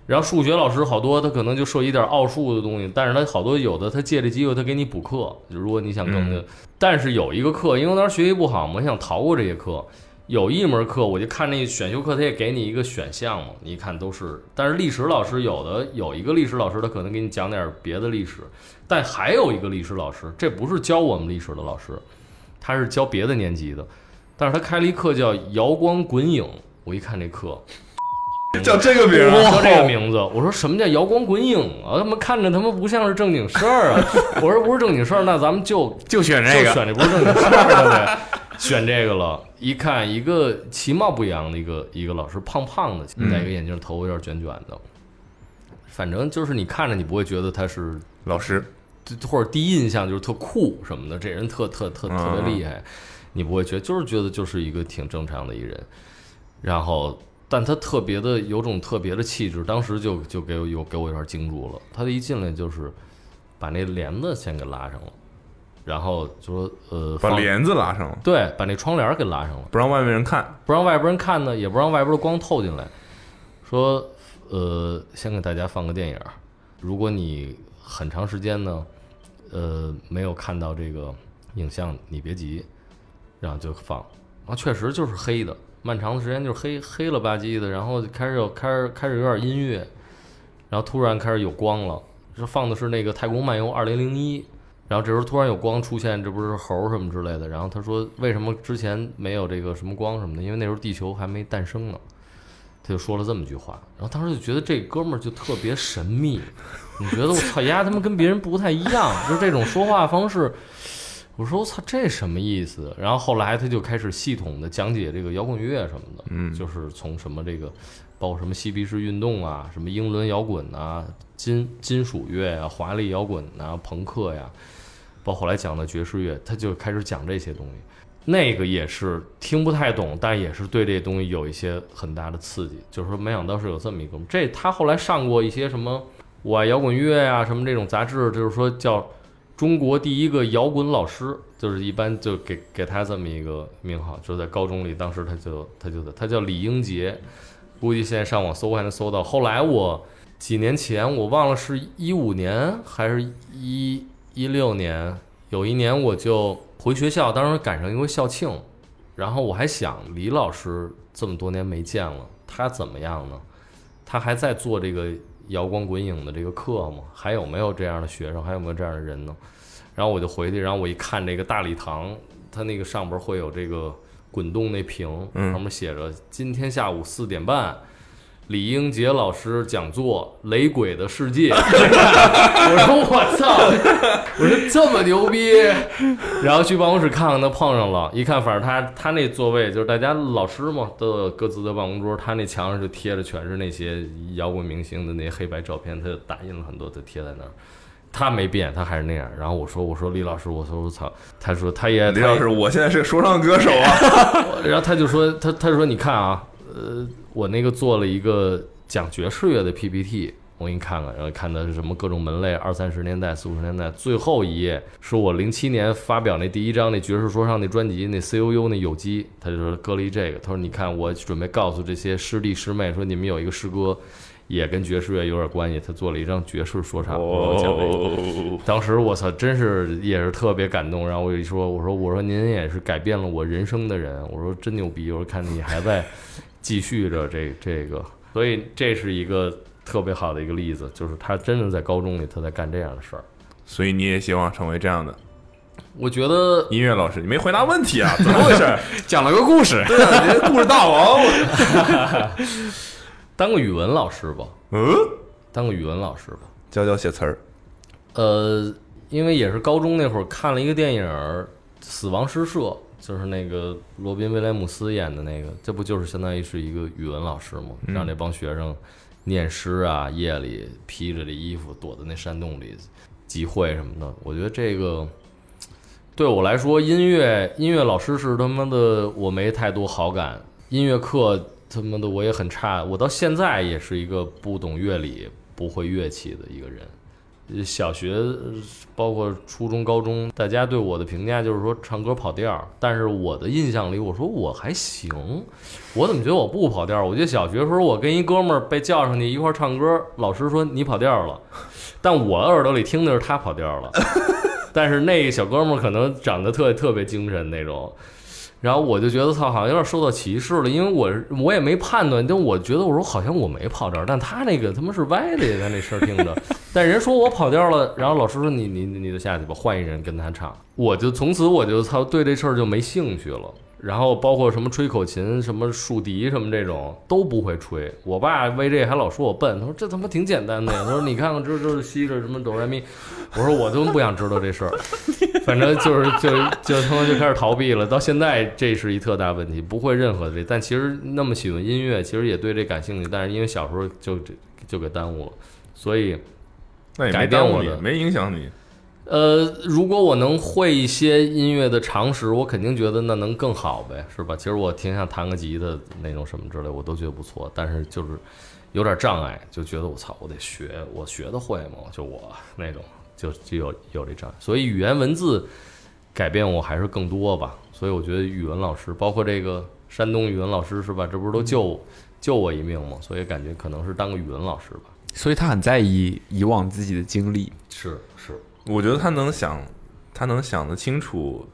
然后数学老师好多，他可能就涉及点奥数的东西，但是他好多有的他借这机会他给你补课，就如果你想更的。但是有一个课，因为我当时学习不好嘛，我想逃过这些课。有一门课，我就看那选修课，他也给你一个选项嘛，你一看都是。但是历史老师有的有一个历史老师，他可能给你讲点别的历史，但还有一个历史老师，这不是教我们历史的老师，他是教别的年级的，但是他开了一课叫“瑶光滚影”，我一看这课，叫这个名儿啊，说这个名字，我说什么叫摇光滚影啊？他妈看着他妈不像是正经事儿啊！我说不是正经事儿，那咱们就就选这个，选这不是正经事儿，对不对？选这个了，一看一个其貌不扬的一个一个老师，胖胖的，戴一个眼镜，头发有点卷卷的，反正就是你看着你不会觉得他是老师，就或者第一印象就是特酷什么的，这人特特特特别厉害，你不会觉得，就是觉得就是一个挺正常的一人，然后，但他特别的有种特别的气质，当时就就给我有给我有点惊住了。他一进来就是把那帘子先给拉上了，然后就说呃，把帘子拉上了，对，把那窗帘给拉上了，不让外面人看。不让外边人看呢，也不让外边的光透进来。说，呃，先给大家放个电影，如果你很长时间呢，呃没有看到这个影像，你别急，然后就放，然后确实就是黑的，漫长的时间就是黑黑了吧唧的，然后开始有开始开始有点音乐，然后突然开始有光了，这放的是那个《太空漫游二零零一》。然后这时候突然有光出现，这不是猴什么之类的。然后他说：“为什么之前没有这个什么光什么的？因为那时候地球还没诞生呢。”他就说了这么句话。然后当时就觉得这哥们儿就特别神秘，你觉得我操丫他妈跟别人不太一样，就这种说话方式。我说我操这什么意思？然后后来他就开始系统的讲解这个摇滚乐什么的，嗯就是从什么这个。包括什么嬉皮士运动啊，什么英伦摇滚啊，金金属乐啊，华丽摇滚啊，朋克呀，包括后来讲的爵士乐，他就开始讲这些东西。那个也是听不太懂，但也是对这东西有一些很大的刺激。就是说，没想到是有这么一个。这他后来上过一些什么我爱摇滚乐呀、什么这种杂志，就是说叫中国第一个摇滚老师，就是一般就给给他这么一个名号，就在高中里，当时他就他就他叫李英杰。估计现在上网搜还能搜到。后来我几年前我忘了是一五年还是一一六年，有一年我就回学校，当时赶上一个校庆，然后我还想李老师这么多年没见了，他怎么样呢？他还在做这个摇光滚影的这个课吗？还有没有这样的学生？还有没有这样的人呢？然后我就回去，然后我一看这个大礼堂，它那个上边会有这个。滚动那屏上面写着：“今天下午四点半，李英杰老师讲座《雷鬼的世界》。”我说：“我操！我说这么牛逼！”然后去办公室看看，他碰上了，一看，反正他他那座位就是大家老师嘛，都有各自的办公桌，他那墙上就贴着全是那些摇滚明星的那些黑白照片，他就打印了很多，就贴在那儿。他没变，他还是那样。然后我说：“我说李老师，我说我操。”他说：“他也李老师，我现在是个说唱歌手啊。”然后他就说：“他他就说你看啊，呃，我那个做了一个讲爵士乐的 PPT，我给你看看。然后看的是什么各种门类，二三十年代、四五十年代。最后一页是我零七年发表那第一张那爵士说唱那专辑那 COU 那有机，他就说搁了一这个。他说你看，我准备告诉这些师弟师妹说，你们有一个师哥。”也跟爵士乐有点关系，他做了一张爵士说唱，我讲这个。当时我操，真是也是特别感动。然后我一说，我说我说您也是改变了我人生的人，我说真牛逼。我说看你还在继续着这这个，所以这是一个特别好的一个例子，就是他真的在高中里他在干这样的事儿。所以你也希望成为这样的？我觉得音乐老师，你没回答问题啊？怎么回事？讲了个故事，对啊，你故事大王。当个语文老师吧，嗯，当个语文老师吧，教教写词儿。呃，因为也是高中那会儿看了一个电影《死亡诗社》，就是那个罗宾威廉姆斯演的那个，这不就是相当于是一个语文老师吗？让这帮学生念诗啊，夜里披着这衣服躲在那山洞里集会什么的。我觉得这个对我来说，音乐音乐老师是他妈的我没太多好感，音乐课。他妈的，我也很差，我到现在也是一个不懂乐理、不会乐器的一个人。小学，包括初中、高中，大家对我的评价就是说唱歌跑调。但是我的印象里，我说我还行。我怎么觉得我不跑调？我觉得小学时候我跟一哥们儿被叫上去一块儿唱歌，老师说你跑调了，但我耳朵里听的是他跑调了。但是那小哥们儿可能长得特特别精神那种。然后我就觉得操，好像有点受到歧视了，因为我我也没判断，但我觉得我说好像我没跑调，但他那个他妈是歪的，他那声听着，但人说我跑调了，然后老师说你你你就下去吧，换一人跟他唱，我就从此我就操对这事儿就没兴趣了。然后包括什么吹口琴、什么竖笛什么这种都不会吹。我爸为这还老说我笨，他说这他妈挺简单的呀。他说你看看这这是西着什么哆来咪。我说我都不想知道这事儿，反正就是就就他妈就开始逃避了。到现在这是一特大问题，不会任何的这。但其实那么喜欢音乐，其实也对这感兴趣，但是因为小时候就就给耽误了，所以改变我的没影响你。呃，如果我能会一些音乐的常识，我肯定觉得那能更好呗，是吧？其实我挺想弹个吉他那种什么之类，我都觉得不错。但是就是有点障碍，就觉得我操，我得学，我学得会吗？就我那种，就就有有这障碍。所以语言文字改变我还是更多吧。所以我觉得语文老师，包括这个山东语文老师，是吧？这不是都救救我一命吗？所以感觉可能是当个语文老师吧。所以他很在意以往自己的经历，是是。我觉得他能想，他能想得清楚，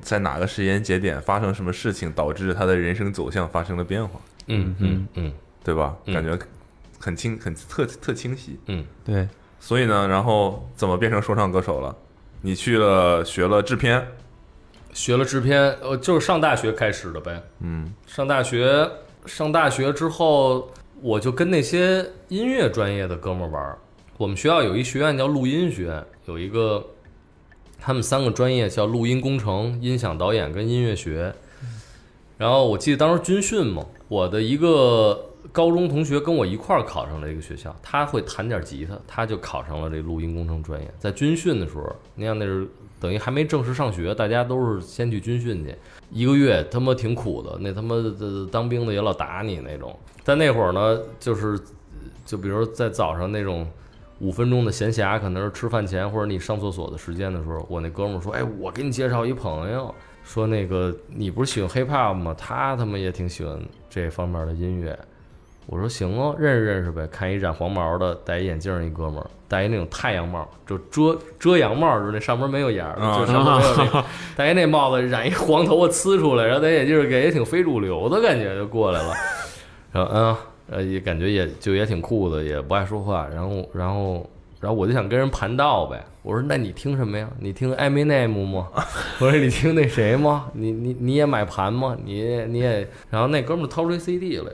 在哪个时间节点发生什么事情，导致他的人生走向发生了变化，嗯嗯嗯对吧？嗯感觉很清，很特特清晰。嗯，对，所以呢，然后怎么变成说唱歌手了？你去了学了制片，学了制片，呃，就是上大学开始的呗。嗯上大学，上大学之后，我就跟那些音乐专业的哥们儿玩儿。我们学校有一学院叫录音学院，有一个，他们三个专业叫录音工程、音响导演跟音乐学。然后我记得当时军训嘛，我的一个高中同学跟我一块儿考上了这个学校，他会弹点吉他，他就考上了这录音工程专业。在军训的时候，你想那是等于还没正式上学，大家都是先去军训去，一个月他妈挺苦的，那他妈的当兵的也老打你那种。但那会儿呢，就是就比如在早上那种五分钟的闲暇，可能是吃饭前或者你上厕所的时间的时候，我那哥们儿说：“哎，我给你介绍一朋友，说那个你不是喜欢 hiphop 吗？他他妈也挺喜欢这方面的音乐。”我说行哦，认识认识呗。看一染黄毛的，戴一眼镜儿一哥们儿，戴一那种太阳帽，就遮遮阳帽，就是那上面没有眼儿，啊就上面没有那 个，戴一那帽子，染一黄头发呲出来，然后戴眼镜儿，给也挺非主流的感觉就过来了。然后嗯，呃，也感觉也就也挺酷的，也不爱说话。然后然后然后我就想跟人盘道呗。我说那你听什么呀？你听 Eminem 吗？我说你听那谁吗？你你你也买盘吗？你你也，然后那哥们儿掏出一 CD 来，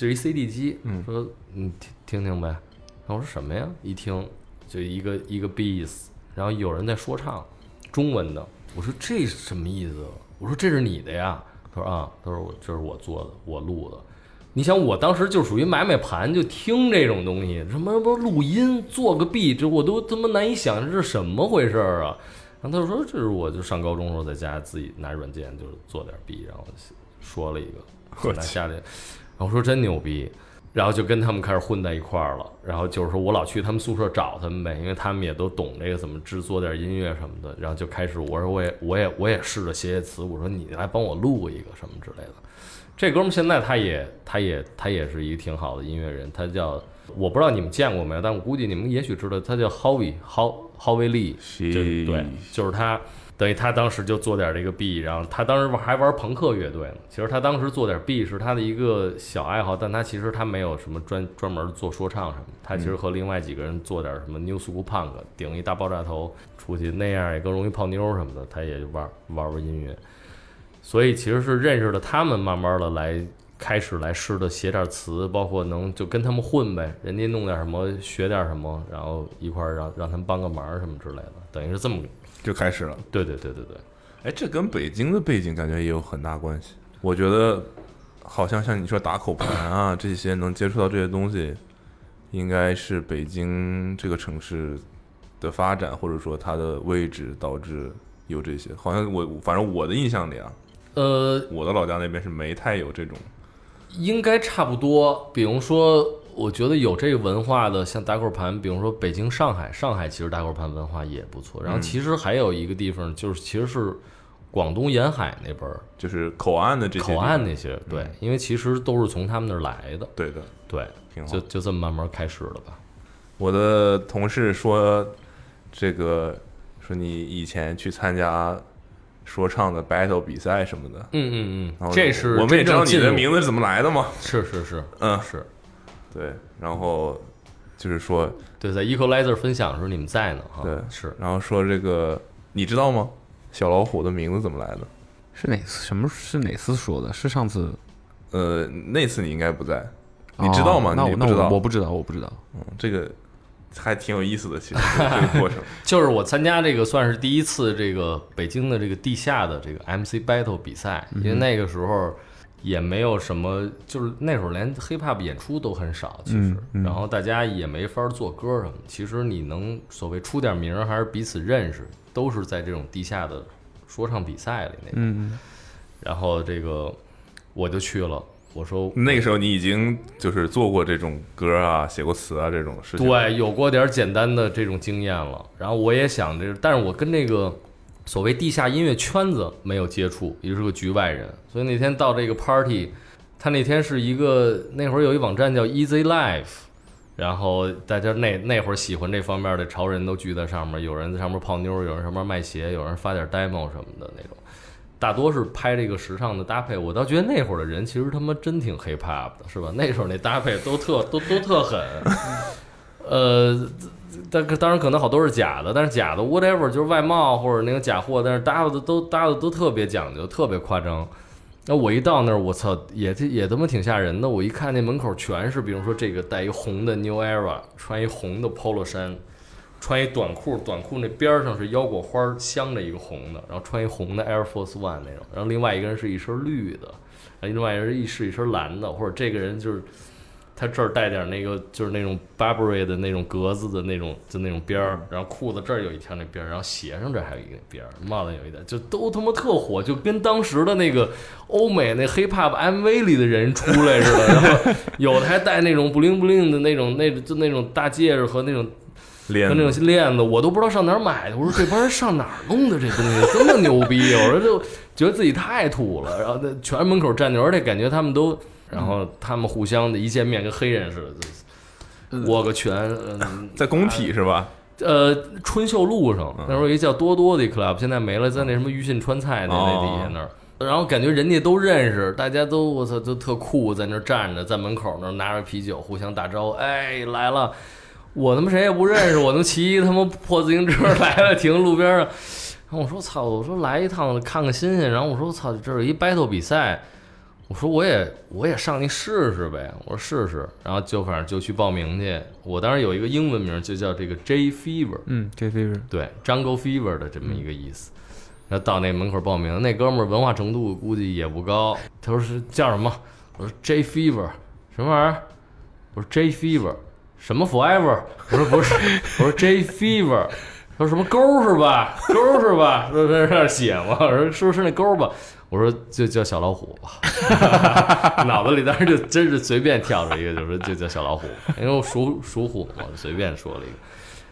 就是一 CD 机，嗯说你听听听呗。然后我说什么呀？一听就一个一个 beats，然后有人在说唱，中文的。我说这是什么意思？我说这是你的呀？他说啊，他说我这是我做的，我录的。你想我当时就属于买买盘就听这种东西，什么不是录音做个 B，这我都他妈难以想象这是什么回事儿啊。然后他就说这是我就上高中的时候在家自己拿软件就是做点 B，然后说了一个我去拿下来，我说真牛逼，然后就跟他们开始混在一块儿了。然后就是说我老去他们宿舍找他们呗，因为他们也都懂这个怎么制作点音乐什么的。然后就开始我说我也我也我也试着写写词，我说你来帮我录一个什么之类的。这哥们儿现在他也他也他也是一个挺好的音乐人，他叫我不知道你们见过没有，但我估计你们也许知道，他叫 Howie 郝郝威利，是就对，就是他。等于他当时就做点这个 B，然后他当时还玩朋克乐队呢。其实他当时做点 B 是他的一个小爱好，但他其实他没有什么专专门做说唱什么。他其实和另外几个人做点什么 New School Punk，顶一大爆炸头出去，那样也更容易泡妞什么的。他也玩玩玩音乐，所以其实是认识了他们，慢慢的来开始来试着写点词，包括能就跟他们混呗，人家弄点什么学点什么，然后一块儿让让他们帮个忙什么之类的，等于是这么就开始了。对对对对对。哎，这跟北京的背景感觉也有很大关系。我觉得，好像像你说打口盘啊这些能接触到这些东西，应该是北京这个城市的发展，或者说它的位置导致有这些。好像我反正我的印象里啊，呃，我的老家那边是没太有这种。应该差不多。比如说，我觉得有这个文化的，像打口盘，比如说北京、上海，上海其实打口盘文化也不错。然后嗯其实还有一个地方，就是其实是广东沿海那边儿就是口岸的这些口岸那些，对，因为其实都是从他们那儿来的，对的，对，挺好就。就这么慢慢开始了吧。我的同事说，这个说你以前去参加说唱的 battle 比赛什么的，嗯嗯嗯，这是我们也知道你的名字是怎么来的嘛。是是是嗯，是，对，然后就是说，对，在 Equalizer 分享的时候你们在呢，哈，对是然后说这个，你知道吗？小老虎的名字怎么来的？是哪次？什么是哪次说的？是上次？呃，那次你应该不在，你知道吗？哦那我那你不知道我我不知道，我不知道。嗯，这个还挺有意思的，其实这个过程。就是我参加这个算是第一次这个北京的这个地下的这个 MC battle 比赛，因为那个时候也没有什么，就是那会儿连 hiphop 演出都很少，其实，嗯嗯然后大家也没法做歌什么。其实你能所谓出点名儿，还是彼此认识，都是在这种地下的说唱比赛里那种。嗯，然后这个我就去了，我说那个时候你已经就是做过这种歌啊、写过词啊这种事情。对，有过点简单的这种经验了。然后我也想这，但是我跟那个所谓地下音乐圈子没有接触，也是个局外人。所以那天到这个 party，他那天是一个那会儿有一网站叫 Easy Life，然后大家那那会儿喜欢这方面的潮人都聚在上面，有人在上面泡妞，有人上面卖鞋，有人发点 demo 什么的那种，大多是拍这个时尚的搭配。我倒觉得那会儿的人其实他妈真挺 hip hop 的，是吧？那时候那搭配都特都都特狠，呃。但当然可能好多是假的，但是假的 whatever 就是外贸或者那个假货，但是搭的都搭的都特别讲究，特别夸张。那我一到那儿，我操，也也他妈挺吓人的。我一看那门口全是，比如说这个带一红的 New Era，穿一红的 Polo 衫，穿一短裤，短裤那边上是腰果花镶着一个红的，然后穿一红的 Air Force One 那种，然后另外一个人是一身绿的，然后另外一个人是一身蓝的，或者这个人就是。他这儿带点那个，就是那种 Burberry 的那种格子的那种，就那种边儿，然后裤子这儿有一条那边儿，然后鞋上这还有一个边儿，帽子有一点，就都他妈特火，就跟当时的那个欧美那 hip hop MV 里的人出来似的。然后 有的还戴那种 bling bling 的那种，那就那种大戒指和那种跟那种链子，我都不知道上哪儿买的。我说这帮人上哪儿弄的这东西这么牛逼？我说就觉得自己太土了。然后在全门口站着，而且感觉他们都。然后他们互相的一见面跟黑人似的，握个拳。嗯，在工体是吧？呃，春秀路上那时候一个叫多多的 club，现在没了，在那什么鱼信川菜那那底下那儿。然后感觉人家都认识，大家都我操都特酷，在那站着，在门口那拿着啤酒互相打招呼。哎，来了，我他妈谁也不认识，我能骑一他妈破自行车 来了，停路边上。然后我说操，我说来一趟看看新鲜。然后我说操，这是一 battle 比赛。我说我也我也上去试试呗，我说试试，然后就反正就去报名去。我当时有一个英文名，就叫这个 J Fever，嗯，J Fever，对，Jungle Fever 的这么一个意思。然后到那门口报名，那哥们儿文化程度估计也不高。他说是叫什么？我说 J Fever，什么玩意儿？我说 J Fever，什么 Forever？我说不是，我说 J Fever，他说什么勾是吧？勾是吧？说在那写吗？我说是不是那勾吧？我说就叫小老虎吧，脑子里当时就真是随便跳出一个，就说就叫小老虎，因为我属属虎嘛，随便说了一个。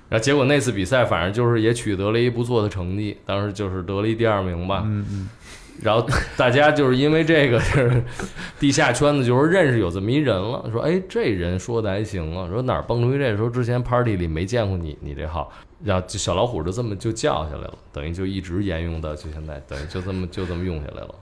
然后结果那次比赛，反正就是也取得了一不错的成绩，当时就是得了一第二名吧。嗯嗯。然后大家就是因为这个，就是地下圈子就是认识有这么一人了，说哎这人说的还行啊，说哪儿蹦出去这时候之前 party 里没见过你，你这号。然后就小老虎就这么就叫下来了，等于就一直沿用到就现在，等于就这么就这么用下来了。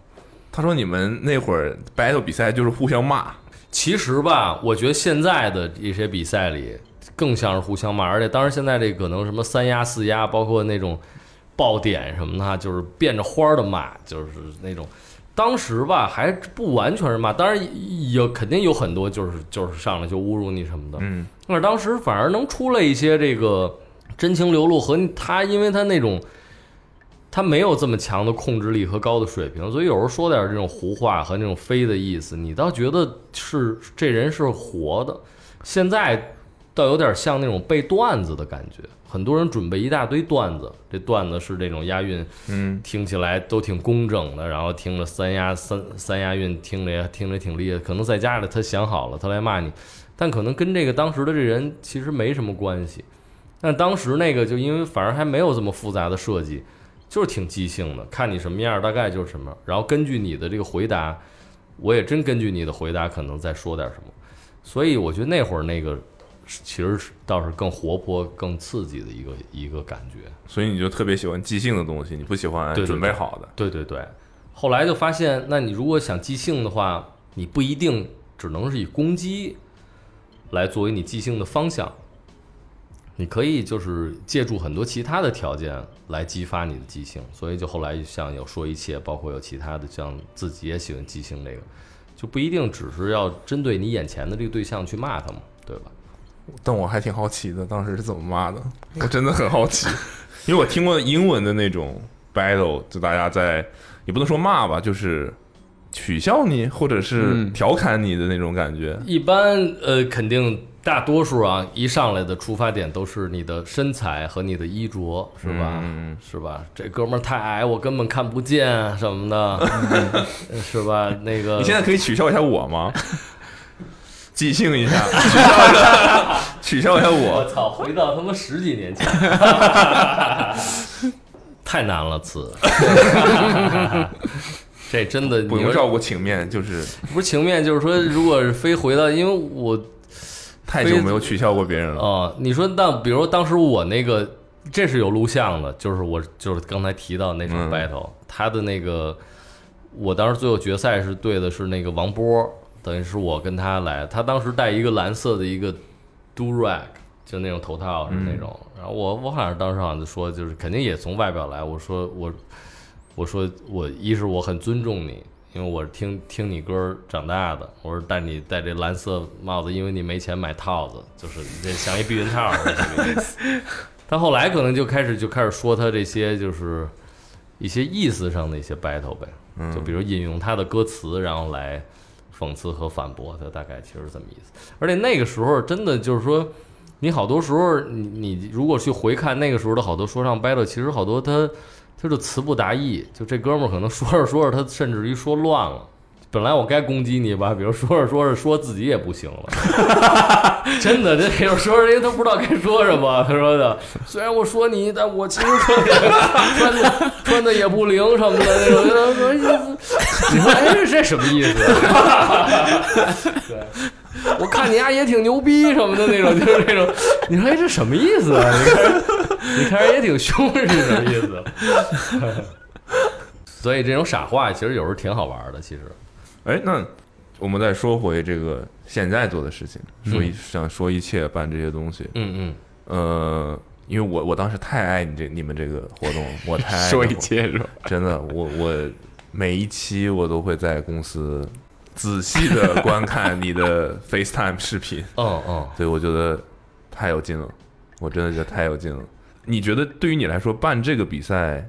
他说你们那会儿 battle 比赛就是互相骂，其实吧，我觉得现在的一些比赛里更像是互相骂，而且当然现在这可能什么三压四压，包括那种爆点什么的，就是变着花儿的骂，就是那种。当时吧还不完全是骂，当然有肯定有很多就是就是上来就侮辱你什么的，嗯。但是当时反而能出来一些这个。真情流露和他，因为他那种，他没有这么强的控制力和高的水平，所以有时候说点这种胡话和那种非的意思，你倒觉得是这人是活的。现在倒有点像那种背段子的感觉，很多人准备一大堆段子，这段子是这种押韵，嗯，听起来都挺工整的，然后听着三押三三押韵，听着也听着挺厉害。可能在家里他想好了，他来骂你，但可能跟这个当时的这人其实没什么关系。但当时那个就因为反而还没有这么复杂的设计，就是挺即兴的，看你什么样，大概就是什么，然后根据你的这个回答，我也真根据你的回答可能再说点什么，所以我觉得那会儿那个其实倒是更活泼、更刺激的一个一个感觉。所以你就特别喜欢即兴的东西，你不喜欢准备好的。对对对。后来就发现，那你如果想即兴的话，你不一定只能是以攻击来作为你即兴的方向。你可以就是借助很多其他的条件来激发你的即兴，所以就后来像有说一切，包括有其他的，像自己也喜欢即兴这个，就不一定只是要针对你眼前的这个对象去骂他嘛，对吧？但我还挺好奇的，当时是怎么骂的？我真的很好奇，因为我听过英文的那种 battle，就大家在也不能说骂吧，就是取笑你或者是调侃你的那种感觉。一般呃，肯定。大多数啊，一上来的出发点都是你的身材和你的衣着，是吧？是吧？这哥们儿太矮，我根本看不见什么的，是吧？那个，你现在可以取笑一下我吗？即兴一下，取笑一下，取笑一下我。我操，回到他妈十几年前，太难了，词。这真的不用照顾情面，就是不是情面，就是说，如果是非回到，因为我。太久没有取笑过别人了。哦，你说那比如当时我那个，这是有录像的，就是我就是刚才提到那场嗯 battle，、他的那个，我当时最后决赛是对的是那个王波，等于是我跟他来，他当时戴一个蓝色的一个 do rag，就那种头套是那种，然后我我好像当时好像就说，就是肯定也从外表来，我说我我说我一是我很尊重你。因为我是听听你歌长大的，我说戴你戴这蓝色帽子，因为你没钱买套子，就是你这像一避孕套似的这个意思。但后来可能就开始就开始说他这些就是一些意思上的一些 battle 呗，就比如引用他的歌词，然后来讽刺和反驳他，大概其实这么意思。而且那个时候真的就是说，你好多时候你你如果去回看那个时候的好多说唱 battle，其实好多他他就词不达意，就这哥们儿可能说着说着他甚至于说乱了。本来我该攻击你吧，比如说着说着说自己也不行了，真的，这有时候人家都不知道该说什么。他说的，虽然我说你，但我其实 穿的穿的穿的也不灵什么的那种，就说意思。你说，哎，这什么意思？对，我看你丫也挺牛逼什么的那种，就是那种。你说，哎，这什么意思啊？你看，你看人也挺凶，是什么意思？所以这种傻话其实有时候挺好玩的，其实。哎，那我们再说回这个现在做的事情，说一想说一切办这些东西，嗯嗯呃，因为我我当时太爱你这你们这个活动，我太爱说一切是吧？真的，我我每一期我都会在公司仔细的 观看你的 FaceTime 视频，哦哦所以我觉得太有劲了，我真的觉得太有劲了。你觉得对于你来说办这个比赛，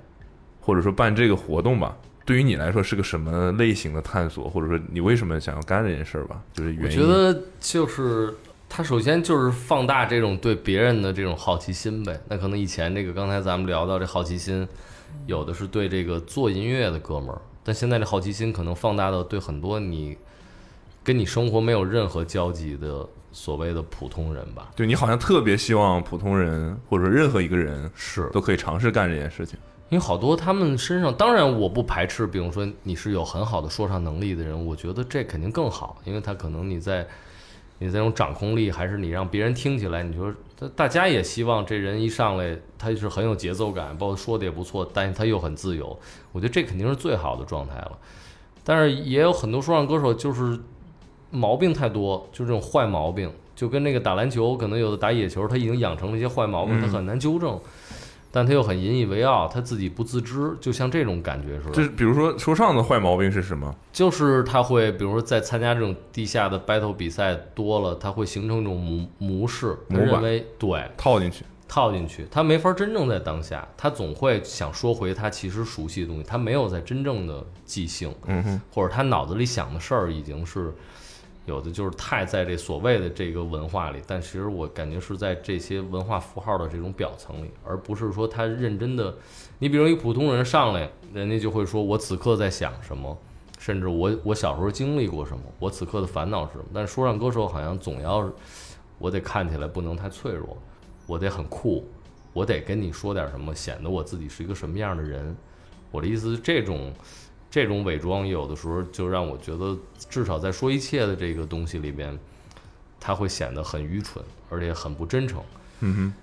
或者说办这个活动吧，对于你来说是个什么类型的探索，或者说你为什么想要干这件事儿吧？就是原我。觉得就是他首先就是放大这种对别人的这种好奇心呗。那可能以前这个刚才咱们聊到这好奇心，有的是对这个做音乐的哥们儿，但现在这好奇心可能放大到对很多你跟你生活没有任何交集的所谓的普通人吧。对你好像特别希望普通人或者说任何一个人是，都可以尝试干这件事情。因为好多他们身上，当然我不排斥，比如说你是有很好的说唱能力的人，我觉得这肯定更好，因为他可能你在你这种掌控力，还是你让别人听起来，你说大大家也希望这人一上来他是很有节奏感，包括说的也不错，但是他又很自由，我觉得这肯定是最好的状态了。但是也有很多说唱歌手就是毛病太多，就这种坏毛病，就跟那个打篮球，可能有的打野球，他已经养成了一些坏毛病，他很难纠正。但他又很引以为傲，他自己不自知，就像这种感觉似的。就是比如说说唱的坏毛病是什么？就是他会，比如说在参加这种地下的 battle 比赛多了，他会形成一种模模式，他认为对套进去。套进去，他没法真正在当下，他总会想说回他其实熟悉的东西，他没有在真正的即兴，嗯哼，或者他脑子里想的事儿已经是有的就是太在这所谓的这个文化里，但其实我感觉是在这些文化符号的这种表层里，而不是说他认真的。你比如一普通人上来，人家就会说我此刻在想什么，甚至我我小时候经历过什么，我此刻的烦恼是什么。但说唱歌手好像总要，我得看起来不能太脆弱，我得很酷，我得跟你说点什么，显得我自己是一个什么样的人。我的意思是这种。这种伪装有的时候就让我觉得，至少在说一切的这个东西里边，它会显得很愚蠢，而且很不真诚。嗯哼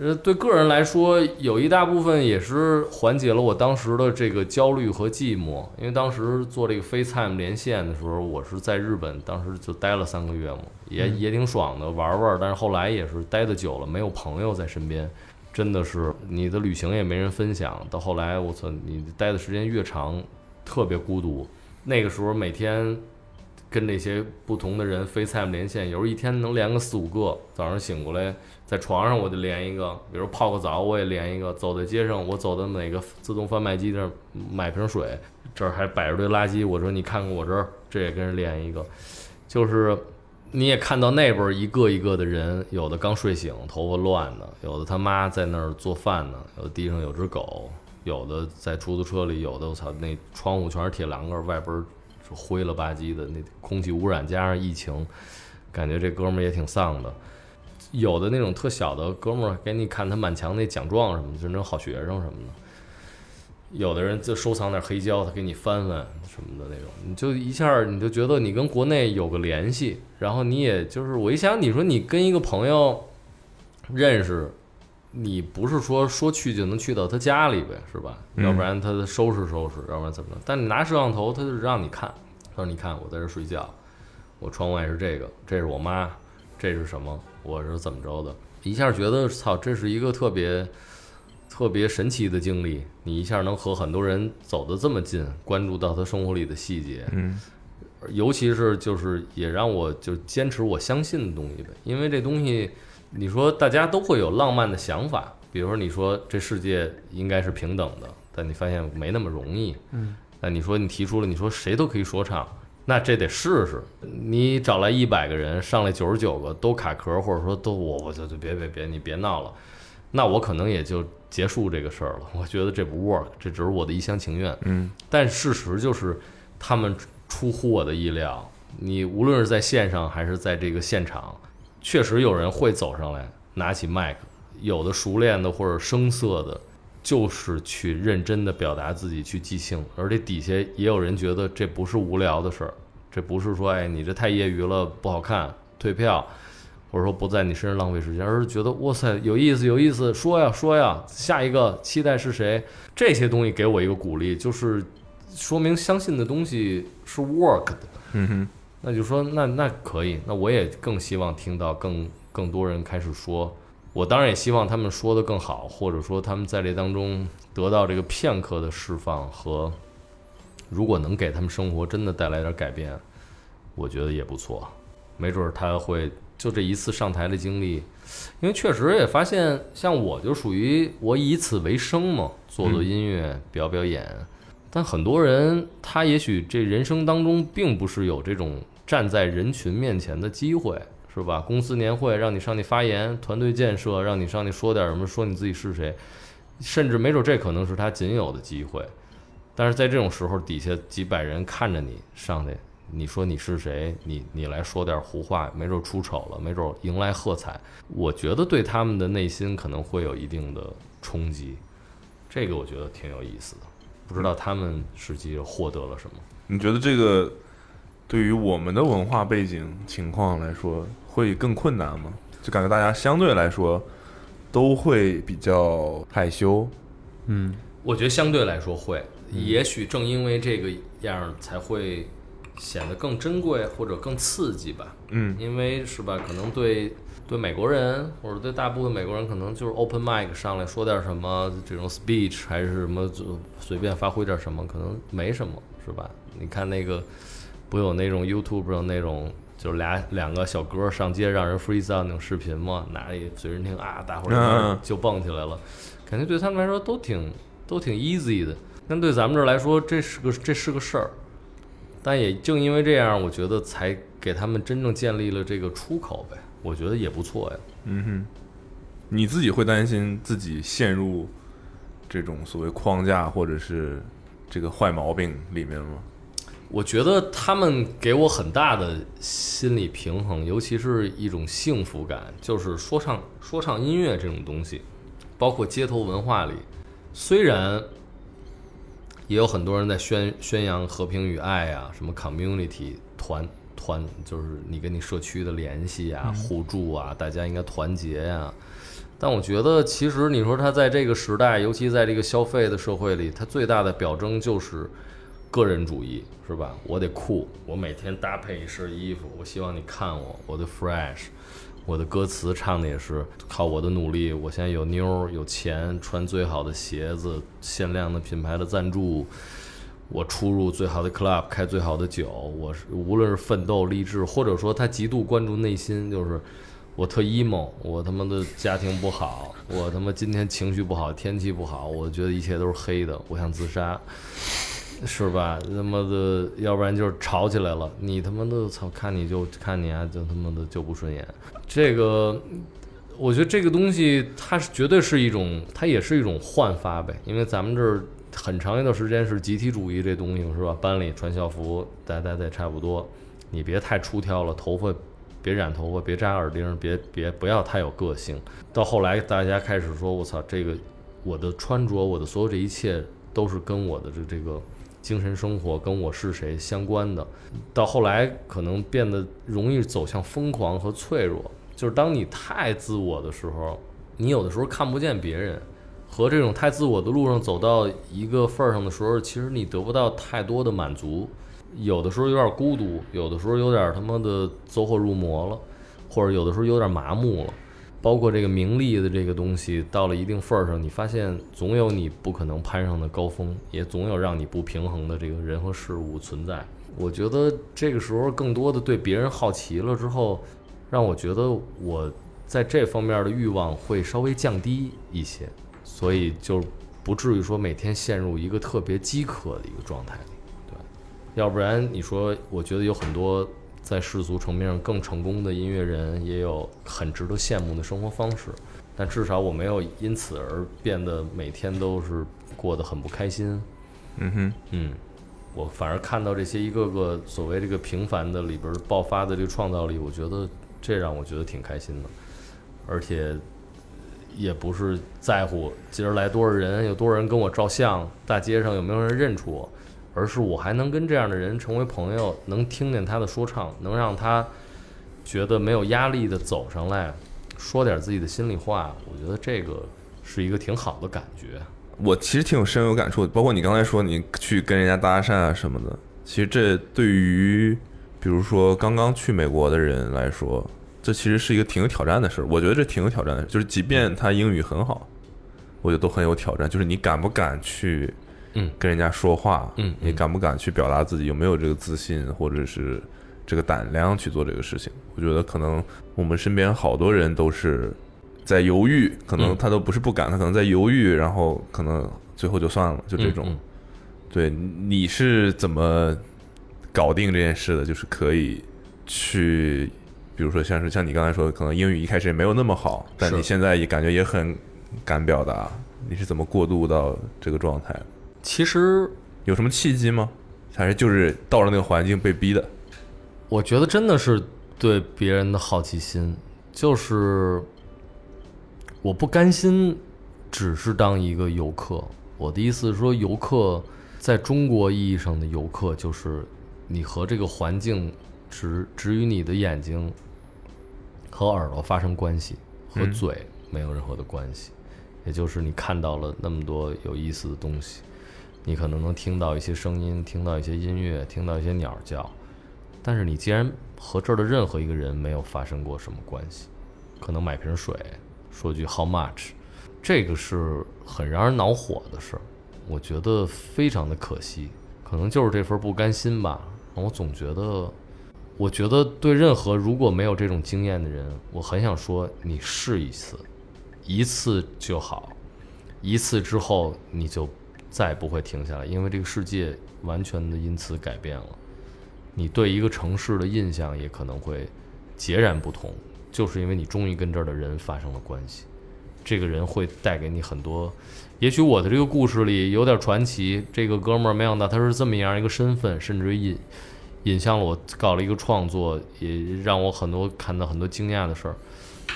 呃，对个人来说，有一大部分也是缓解了我当时的这个焦虑和寂寞。因为当时做这个 FaceTime 连线的时候，我是在日本，当时就待了三个月嘛，也也挺爽的，玩玩。但是后来也是待的久了，没有朋友在身边，真的是你的旅行也没人分享。到后来，我操，你待的时间越长，特别孤独。那个时候每天跟这些不同的人 FaceTime 连线，有时候一天能连个四五个。早上醒过来，在床上我就连一个，比如泡个澡我也连一个。走在街上，我走到哪个自动贩卖机那儿买瓶水，这儿还摆着堆垃圾，我说你看看我这儿，这也跟人连一个。就是你也看到那边一个一个的人，有的刚睡醒，头发乱的；有的他妈在那儿做饭呢；有的地上有只狗；有的在出租车里；有的我操，那窗户全是铁栏杆，外边是灰了吧唧的，那空气污染加上疫情，感觉这哥们儿也挺丧的。有的那种特小的哥们儿，给你看他满墙那奖状什么的，就那种好学生什么的。有的人就收藏点黑胶，他给你翻翻什么的那种，你就一下你就觉得你跟国内有个联系，然后你也就是我一想，你说你跟一个朋友认识，你不是说说去就能去到他家里呗，是吧？嗯要不然他收拾收拾，要不然怎么着？但你拿摄像头，他就让你看，他说你看我在这睡觉，我窗外是这个，这是我妈，这是什么？我是怎么着的？一下觉得操，这是一个特别特别神奇的经历。你一下能和很多人走得这么近，关注到他生活里的细节，嗯尤其是就是也让我就坚持我相信的东西呗，因为这东西，你说大家都会有浪漫的想法，比如说你说这世界应该是平等的，但你发现没那么容易，嗯，那你说你提出了，你说谁都可以说唱，那这得试试。你找来一百个人，上来九十九个都卡壳，或者说都我我就就别别别，你别闹了，那我可能也就结束这个事儿了。我觉得这不 work，这只是我的一厢情愿。嗯但事实就是，他们出乎我的意料。你无论是在线上还是在这个现场，确实有人会走上来，拿起麦克，有的熟练的或者生涩的，就是去认真的表达自己，去即兴。而且底下也有人觉得这不是无聊的事儿，这不是说哎你这太业余了不好看退票，或者说不在你身上浪费时间，而是觉得哇塞有意思有意思，说呀说呀，下一个期待是谁？这些东西给我一个鼓励，就是说明相信的东西是 work 的。嗯哼，那就说那那可以，那我也更希望听到更更多人开始说，我当然也希望他们说的更好，或者说他们在这当中得到这个片刻的释放和，如果能给他们生活真的带来点改变，我觉得也不错，没准儿他会就这一次上台的经历，因为确实也发现，像我就属于我以此为生嘛，做做音乐，表表演。但很多人他也许这人生当中并不是有这种站在人群面前的机会，是吧？公司年会让你上去发言，团队建设让你上去说点什么，说你自己是谁，甚至没准这可能是他仅有的机会。但是在这种时候，底下几百人看着你上去，你说你是谁？你你来说点胡话，没准出丑了，没准迎来喝彩。我觉得对他们的内心可能会有一定的冲击，这个我觉得挺有意思的。不知道他们实际获得了什么。你觉得这个对于我们的文化背景情况来说会更困难吗？就感觉大家相对来说都会比较害羞，嗯我觉得相对来说会，也许正因为这个样儿才会显得更珍贵或者更刺激吧。嗯因为是吧？可能对对美国人或者对大部分美国人，可能就是 open mic 上来说点什么这种 speech 还是什么，就随便发挥点什么，可能没什么，是吧？你看那个不有那种 YouTube 上那种。就是俩两个小哥上街让人 freestyle 那种视频嘛，拿一随身听啊，大伙儿嗯就蹦起来了，感觉对他们来说都挺都挺 easy 的。但对咱们这儿来说，这是个这是个事儿。但也正因为这样，我觉得才给他们真正建立了这个出口呗。我觉得也不错呀。嗯哼，你自己会担心自己陷入这种所谓框架或者是这个坏毛病里面吗？我觉得他们给我很大的心理平衡，尤其是一种幸福感，就是说唱说唱音乐这种东西，包括街头文化里，虽然也有很多人在宣宣扬和平与爱啊，什么 community 团团，就是你跟你社区的联系啊、互助啊，大家应该团结呀、但我觉得，其实你说他在这个时代，尤其在这个消费的社会里，他最大的表征就是个人主义，是吧？我得酷，我每天搭配一身衣服，我希望你看我，我的 fresh，我的歌词唱的也是靠我的努力。我现在有妞儿，有钱，穿最好的鞋子，限量的品牌的赞助。我出入最好的 club，开最好的酒，我是无论是奋斗励志，或者说他极度关注内心，就是我特 emo，我他妈的家庭不好，我他妈今天情绪不好，天气不好，我觉得一切都是黑的，我想自杀，是吧？他妈的，要不然就是吵起来了，你他妈的操，看你就看你啊，就他妈的就不顺眼，这个。我觉得这个东西，它是绝对是一种，它也是一种焕发呗。因为咱们这儿很长一段时间是集体主义这东西是吧？班里穿校服，戴戴戴差不多，你别太出挑了，头发别染头发，别扎耳钉，别别不要太有个性。到后来大家开始说，我操，这个我的穿着，我的所有这一切都是跟我的这这个精神生活跟我是谁相关的。到后来可能变得容易走向疯狂和脆弱，就是当你太自我的时候，你有的时候看不见别人。和这种太自我的路上走到一个份儿上的时候，其实你得不到太多的满足，有的时候有点孤独，有的时候有点他妈的走火入魔了，或者有的时候有点麻木了。包括这个名利的这个东西，到了一定份儿上，你发现总有你不可能攀上的高峰，也总有让你不平衡的这个人和事物存在。我觉得这个时候更多的对别人好奇了之后，让我觉得我在这方面的欲望会稍微降低一些。所以就不至于说每天陷入一个特别饥渴的一个状态里，对，要不然你说，我觉得有很多在世俗层面上更成功的音乐人，也有很值得羡慕的生活方式，但至少我没有因此而变得每天都是过得很不开心。嗯哼，嗯，我反而看到这些一个个所谓这个平凡的里边爆发的这个创造力，我觉得这让我觉得挺开心的，而且。也不是在乎今儿来多少人，有多少人跟我照相，大街上有没有人认出我，而是我还能跟这样的人成为朋友，能听见他的说唱，能让他觉得没有压力的走上来，说点自己的心里话。我觉得这个是一个挺好的感觉。我其实挺有深有感触，包括你刚才说你去跟人家搭讪啊什么的，其实这对于比如说刚刚去美国的人来说。这其实是一个挺有挑战的事儿，我觉得这挺有挑战的，就是即便他英语很好，我觉得都很有挑战。就是你敢不敢去，嗯，跟人家说话，嗯，你敢不敢去表达自己，有没有这个自信或者是这个胆量去做这个事情？我觉得可能我们身边好多人都是在犹豫，可能他都不是不敢，他可能在犹豫，然后可能最后就算了，就这种。对，你是怎么搞定这件事的？就是可以去。比如说，像是像你刚才说，可能英语一开始也没有那么好，但你现在也感觉也很敢表达。你是怎么过渡到这个状态？其实有什么契机吗？还是就是到了那个环境被逼的？我觉得真的是对别人的好奇心，就是我不甘心只是当一个游客。我的意思是说，游客在中国意义上的游客，就是你和这个环境只只与你的眼睛。和耳朵发生关系，和嘴没有任何的关系，也就是你看到了那么多有意思的东西，你可能能听到一些声音，听到一些音乐，听到一些鸟叫，但是你既然和这儿的任何一个人没有发生过什么关系，可能买瓶水，说句 How much，这个是很让人恼火的事儿，我觉得非常的可惜，可能就是这份不甘心吧，我总觉得。我觉得对任何如果没有这种经验的人，我很想说，你试一次，一次就好，一次之后你就再不会停下来，因为这个世界完全的因此改变了，你对一个城市的印象也可能会截然不同，就是因为你终于跟这儿的人发生了关系，这个人会带给你很多，也许我的这个故事里有点传奇，这个哥们儿没想到他是这么样一个身份，甚至于。引引向了我搞了一个创作，也让我很多看到很多惊讶的事儿。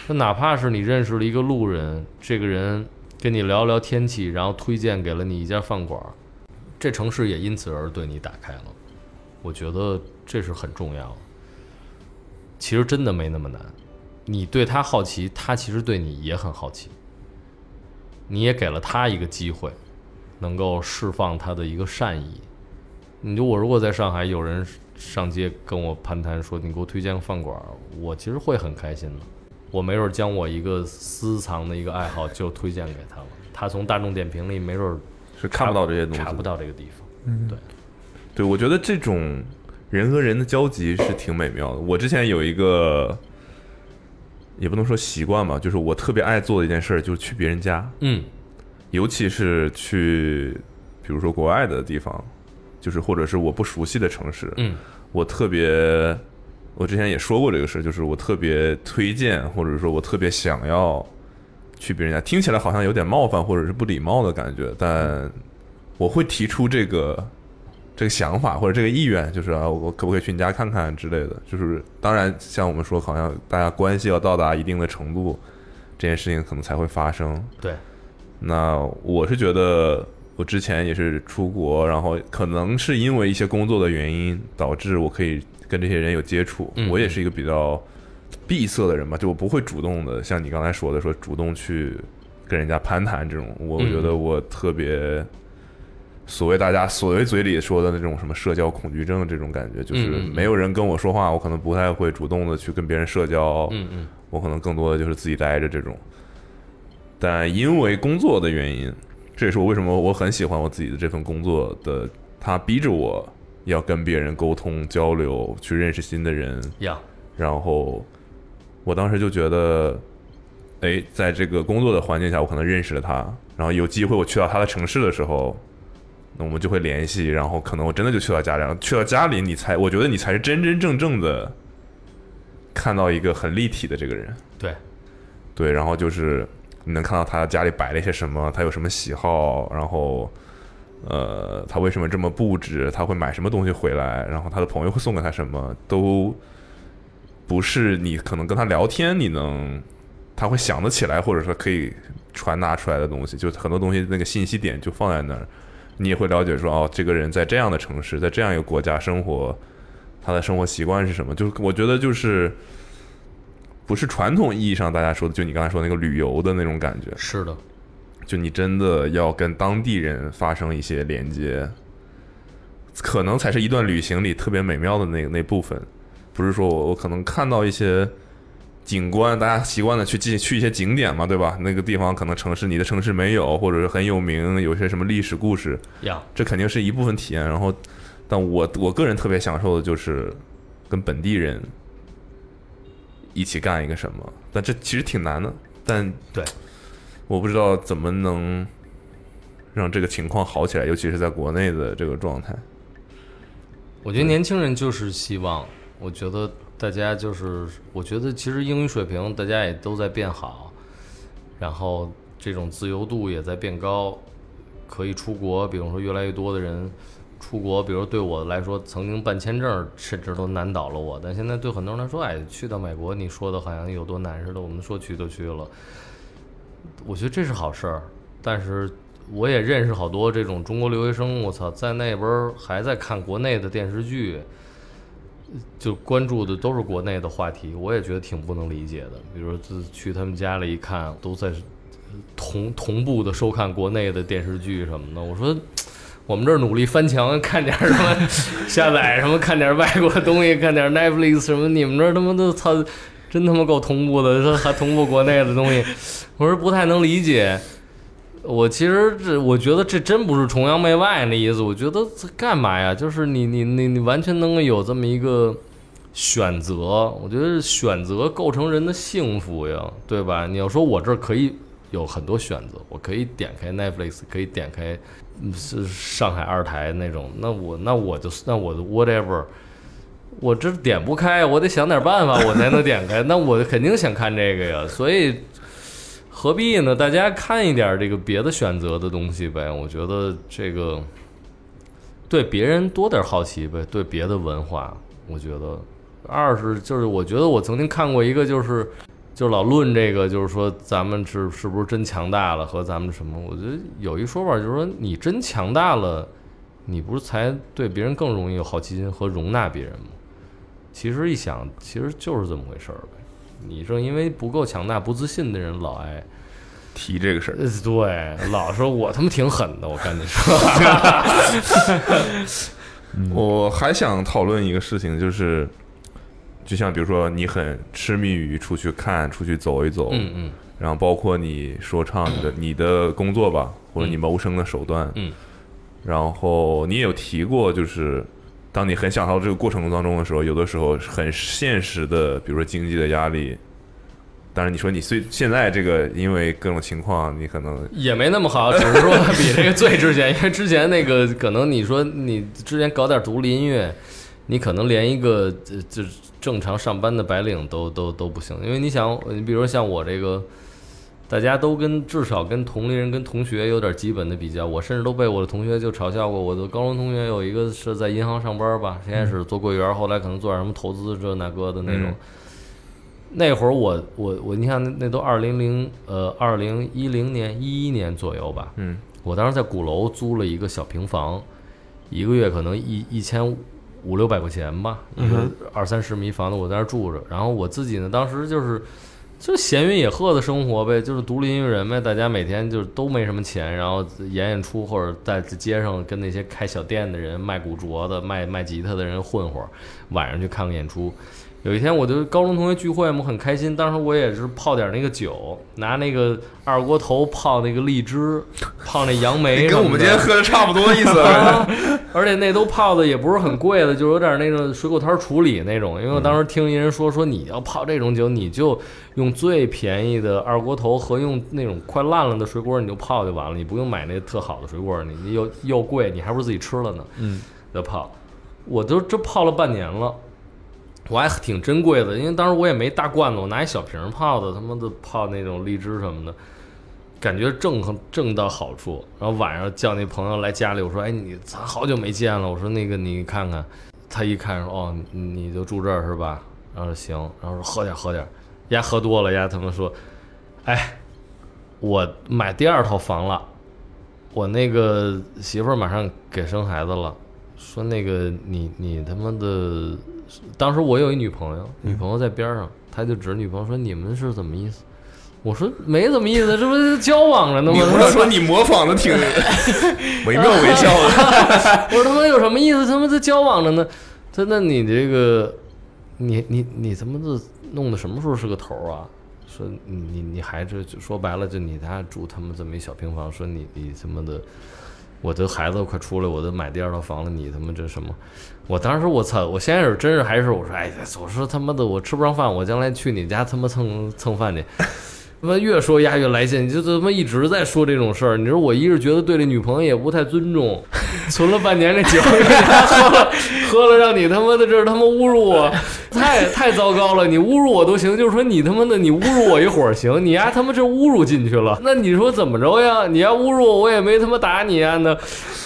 那哪怕是你认识了一个路人，这个人跟你聊聊天气，然后推荐给了你一家饭馆，这城市也因此而对你打开了。我觉得这是很重要。其实真的没那么难，你对他好奇，他其实对你也很好奇。你也给了他一个机会，能够释放他的一个善意。你就我如果在上海有人。上街跟我攀谈说：“你给我推荐个饭馆，我其实会很开心的。我没准将我一个私藏的一个爱好就推荐给他了。他从大众点评里没准是看不到这些东西，查不到这个地方。嗯，对，对，我觉得这种人和人的交集是挺美妙的。我之前有一个，也不能说习惯吧，就是我特别爱做的一件事，就是去别人家。嗯，尤其是去，比如说国外的地方。就是或者是我不熟悉的城市，嗯，我特别，我之前也说过这个事，就是我特别推荐，或者说我特别想要去别人家，听起来好像有点冒犯或者是不礼貌的感觉，但我会提出这个这个想法或者这个意愿，就是啊，我可不可以去你家看看之类的。就是当然，像我们说，好像大家关系要到达一定的程度，这件事情可能才会发生。对，那我是觉得。我之前也是出国，然后可能是因为一些工作的原因，导致我可以跟这些人有接触。嗯我也是一个比较闭塞的人吧，就我不会主动的，像你刚才说的，说主动去跟人家攀谈这种，我嗯觉得我特别。所谓大家所谓嘴里说的那种什么社交恐惧症这种感觉，就是没有人跟我说话，我可能不太会主动的去跟别人社交。嗯嗯我可能更多的就是自己待着这种。但因为工作的原因，这也是我为什么我很喜欢我自己的这份工作的，它逼着我要跟别人沟通交流，去认识新的人，呀，然后我当时就觉得，哎，在这个工作的环境下，我可能认识了他，然后有机会我去到他的城市的时候。那我们就会联系，然后可能我真的就去到家里，然后去到家里，你才我觉得你才是真真正正的看到一个很立体的这个人。对，对，然后就是你能看到他家里摆了一些什么，他有什么喜好，然后呃，他为什么这么布置，他会买什么东西回来，然后他的朋友会送给他什么，都不是你可能跟他聊天你能他会想得起来，或者说可以传达出来的东西，就很多东西那个信息点就放在那儿，你也会了解说哦，这个人在这样的城市，在这样一个国家生活，他的生活习惯是什么？就我觉得就是。不是传统意义上大家说的，就你刚才说那个旅游的那种感觉，是的，就你真的要跟当地人发生一些连接，可能才是一段旅行里特别美妙的那那部分。不是说我我可能看到一些景观，大家习惯的去进去一些景点嘛，对吧？那个地方可能城市你的城市没有，或者是很有名，有些什么历史故事，呀，这肯定是一部分体验。然后，但我我个人特别享受的就是跟本地人一起干一个什么，但这其实挺难的。但对，我不知道怎么能让这个情况好起来，尤其是在国内的这个状态。我觉得年轻人就是希望，我觉得大家就是，我觉得其实英语水平大家也都在变好，然后这种自由度也在变高，可以出国，比如说越来越多的人出国，比如对我来说，曾经办签证甚至都难倒了我，但现在对很多人来说，哎，去到美国，你说的好像有多难似的，我们说去就去了，我觉得这是好事儿，但是我也认识好多这种中国留学生，我操，在那边儿还在看国内的电视剧，就关注的都是国内的话题，我也觉得挺不能理解的。比如说，去他们家里一看，都在同同步的收看国内的电视剧什么的。我说，我们这儿努力翻墙，看点什么 下载什么，看点儿外国东西，看点 Netflix 什么，你们这儿他妈的操，真他妈够同步的，说还同步国内的东西，我说不太能理解。我其实这，我觉得这真不是崇洋媚外那意思。我觉得这干嘛呀？就是你你你你完全能够有这么一个选择，我觉得选择构成人的幸福呀，对吧？你要说我这儿可以有很多选择，我可以点开 Netflix，可以点开是上海二台那种，那我那我就那我 whatever，我这点不开，我得想点办法，我才能点开。那我肯定想看这个呀，所以。何必呢？大家看一点这个别的选择的东西呗。我觉得这个对别人多点好奇呗，对别的文化，我觉得。二是就是我觉得我曾经看过一个，就是就老论这个，就是说咱们是是不是真强大了和咱们什么？我觉得有一说法就是说，你真强大了，你不是才对别人更容易有好奇心和容纳别人吗？其实一想，其实就是这么回事儿呗。你正因为不够强大、不自信的人老爱，提这个事儿，呃对，老说我他妈挺狠的，我跟你说，我还想讨论一个事情，就是就像比如说你很痴迷于出去看、出去走一走，嗯嗯。然后包括你说唱你的 你的工作吧，或者你谋生的手段，嗯，然后你也有提过，就是当你很享受这个过程当中的时候，有的时候很现实的，比如说经济的压力。当然，你说你虽现在这个因为各种情况，你可能也没那么好，只是说比这个最之前，因为之前那个可能你说你之前搞点独立音乐，你可能连一个就正常上班的白领都都都不行，因为你想，你比如说像我这个。大家都跟至少跟同龄人、跟同学有点基本的比较，我甚至都被我的同学就嘲笑过。我的高中同学有一个是在银行上班吧，先开始做柜员，后来可能做点什么投资这那个的那种。嗯那会儿我我我，你看那那都二零零呃二零一零年一一年左右吧，嗯，我当时在鼓楼租了一个小平房，一个月可能一一千五六百块钱吧，一个二三十米房子，我在那儿住着。然后我自己呢，当时就是就闲云野鹤的生活呗，就是独立音乐人呗，大家每天就都没什么钱，然后演演出或者在街上跟那些开小店的人、卖古着的、卖卖吉他的人混会儿，晚上去看个演出。有一天，我就高中同学聚会嘛，很开心。当时我也是泡点那个酒，拿那个二锅头泡那个荔枝，泡那杨梅跟我们今天喝的差不多意思。啊，而且那都泡的也不是很贵的，就有点那种水果摊处理那种。因为我当时听一人说，说你要泡这种酒，你就用最便宜的二锅头和用那种快烂了的水果，你就泡就完了，你不用买那特好的水果，你你又又贵，你还不如自己吃了呢。嗯，的泡，我都这泡了半年了。我还挺珍贵的，因为当时我也没大罐子，我拿一小瓶泡的，他妈的泡那种荔枝什么的，感觉正正到好处。然后晚上叫那朋友来家里，我说：“哎，你咱好久没见了。”我说：“那个你看看。”他一看说：“哦，你就住这儿是吧？”然后说行，然后说喝点喝点，丫喝多了，丫他们说：“哎，我买第二套房了，我那个媳妇儿马上给生孩子了，说那个你你他妈的。”当时我有一女朋友，女朋友在边上，他就指女朋友说：“你们是怎么意思？”我说：“没怎么意思，这不是交往着呢吗？”他说：“你模仿的挺 惟妙惟肖的。”我说：“他妈有什么意思？他妈在交往着呢。”他那你这个，你你你他妈这弄的什么时候是个头啊？说你你你孩子就说白了，就你家住他妈这么一小平房，说你你他妈的。我的孩子快出来，我都买第二套房了，你他妈这什么？我当时我操！我先是真是还是我说，哎呀，我说他妈的，我吃不上饭，我将来去你家他妈蹭蹭饭去。他妈越说丫越来劲，你就他妈一直在说这种事儿。你说我一是觉得对这女朋友也不太尊重，存了半年这酒，喝了喝了，让你他妈的这他妈侮辱我，太太糟糕了。你侮辱我都行，就是说你他妈的你侮辱我一会儿行，你丫他妈这侮辱进去了，那你说怎么着呀？你要侮辱我，我也没他妈打你呀那。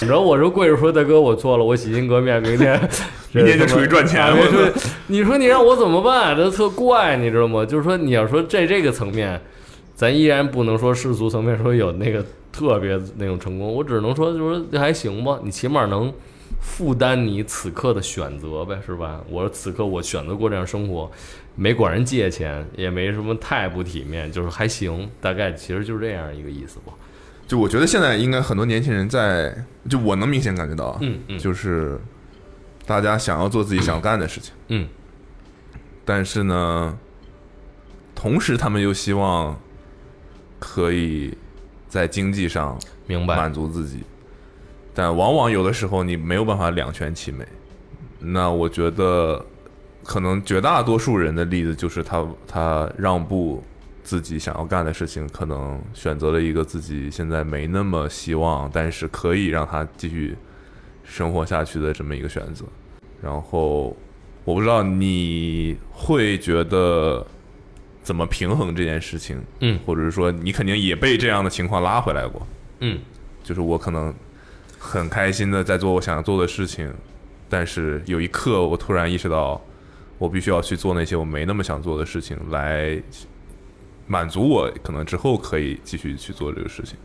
你知道我说跪着说大哥我错了，我洗心革面，明天 明天就出去赚钱。我说你说你让我怎么办？这特怪，你知道吗？就是说你要说在这个层面。咱依然不能说世俗层面说有那个特别那种成功，我只能说就是还行吧，你起码能负担你此刻的选择呗，是吧？我说此刻我选择过这样生活，没管人借钱，也没什么太不体面，就是还行，大概其实就是这样一个意思吧。就我觉得现在应该很多年轻人在，就我能明显感觉到，嗯嗯，就是大家想要做自己想干的事情，嗯，但是呢，同时他们又希望。可以在经济上明白满足自己，但往往有的时候你没有办法两全其美。那我觉得，可能绝大多数人的例子就是他他让步自己想要干的事情，可能选择了一个自己现在没那么希望，但是可以让他继续生活下去的这么一个选择。然后我不知道你会觉得。怎么平衡这件事情？嗯，或者是说你肯定也被这样的情况拉回来过。嗯，就是我可能很开心的在做我想做的事情，但是有一刻我突然意识到，我必须要去做那些我没那么想做的事情，来满足我可能之后可以继续去做这个事情。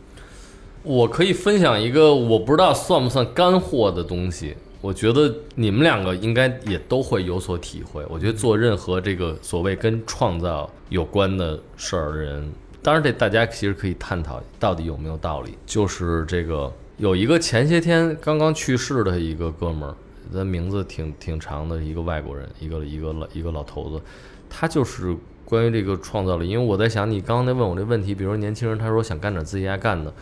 我可以分享一个我不知道算不算干货的东西。我觉得你们两个应该也都会有所体会。我觉得做任何这个所谓跟创造有关的事儿的人，当然这大家其实可以探讨到底有没有道理。就是这个有一个前些天刚刚去世的一个哥们儿，他名字挺挺长的一个外国人，一个一个老一个老头子，他就是关于这个创造力。因为我在想，你刚刚在问我这问题，比如说年轻人他说想干点自己爱干的。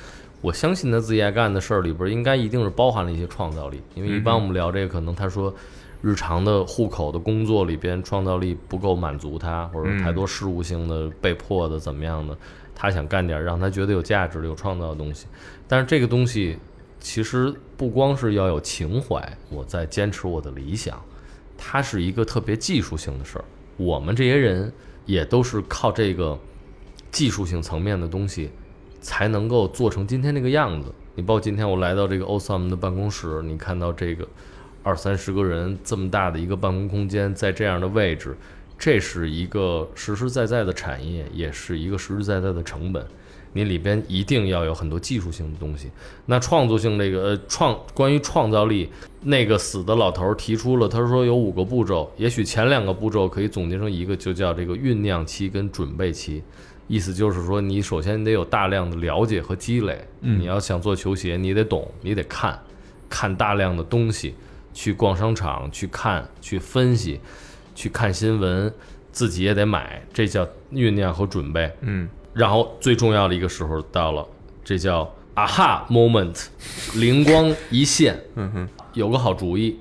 我相信他自己爱干的事儿里边，应该一定是包含了一些创造力。因为一般我们聊这个，可能他说日常的户口的工作里边，创造力不够满足他，或者太多事务性的、被迫的怎么样的，他想干点让他觉得有价值的、有创造的东西。但是这个东西其实不光是要有情怀，我在坚持我的理想，它是一个特别技术性的事儿。我们这些人也都是靠这个技术性层面的东西。才能够做成今天这个样子。你包括今天我来到这个 Osam 的办公室，你看到这个二三十个人这么大的一个办公空间，在这样的位置，这是一个实实在在的产业，也是一个实实在在的成本。你里边一定要有很多技术性的东西。那创作性这个呃创关于创造力，那个死的老头提出了，他说有五个步骤，也许前两个步骤可以总结成一个，就叫这个酝酿期跟准备期。意思就是说，你首先得有大量的了解和积累。你要想做球鞋，你得懂，你得看，看大量的东西，去逛商场，去看，去分析，去看新闻，自己也得买，这叫酝酿和准备。嗯，然后最重要的一个时候到了，这叫啊哈 moment，灵光一现。嗯哼，有个好主意，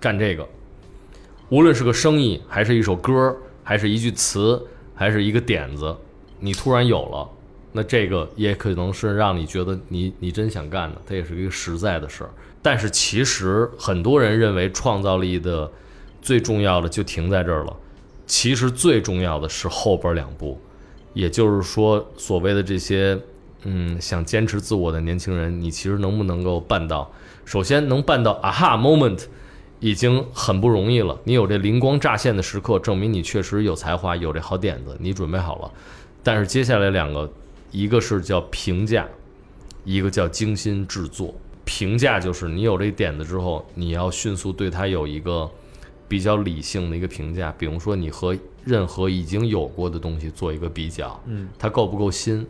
干这个。无论是个生意，还是一首歌，还是一句词，还是一个点子，你突然有了，那这个也可能是让你觉得你你真想干的，它也是一个实在的事儿。但是其实很多人认为创造力的最重要的就停在这儿了，其实最重要的是后边两步，也就是说，所谓的这些嗯想坚持自我的年轻人，你其实能不能够办到？首先能办到啊哈 moment，已经很不容易了。你有这灵光乍现的时刻，证明你确实有才华，有这好点子，你准备好了。但是接下来两个，一个是叫评价，一个叫精心制作。评价就是你有这点子之后，你要迅速对它有一个比较理性的一个评价。比如说，你和任何已经有过的东西做一个比较，嗯，它够不够新？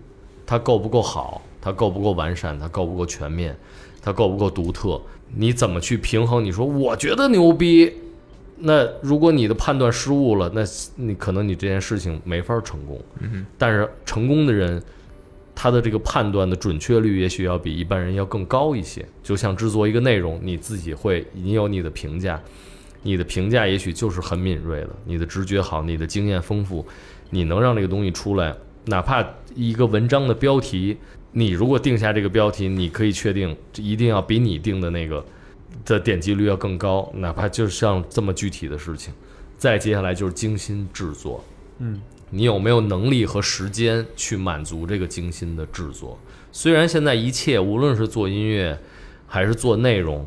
它够不够好？它够不够完善？它够不够全面？它够不够独特？你怎么去平衡？你说我觉得牛逼，那如果你的判断失误了，那你可能你这件事情没法成功。嗯但是成功的人，他的这个判断的准确率也许要比一般人要更高一些。就像制作一个内容，你自己会，你有你的评价，你的评价也许就是很敏锐的，你的直觉好，你的经验丰富，你能让这个东西出来，哪怕一个文章的标题，你如果定下这个标题，你可以确定这一定要比你定的那个的点击率要更高，哪怕就像这么具体的事情。再接下来就是精心制作，嗯，你有没有能力和时间去满足这个精心的制作？虽然现在一切无论是做音乐还是做内容，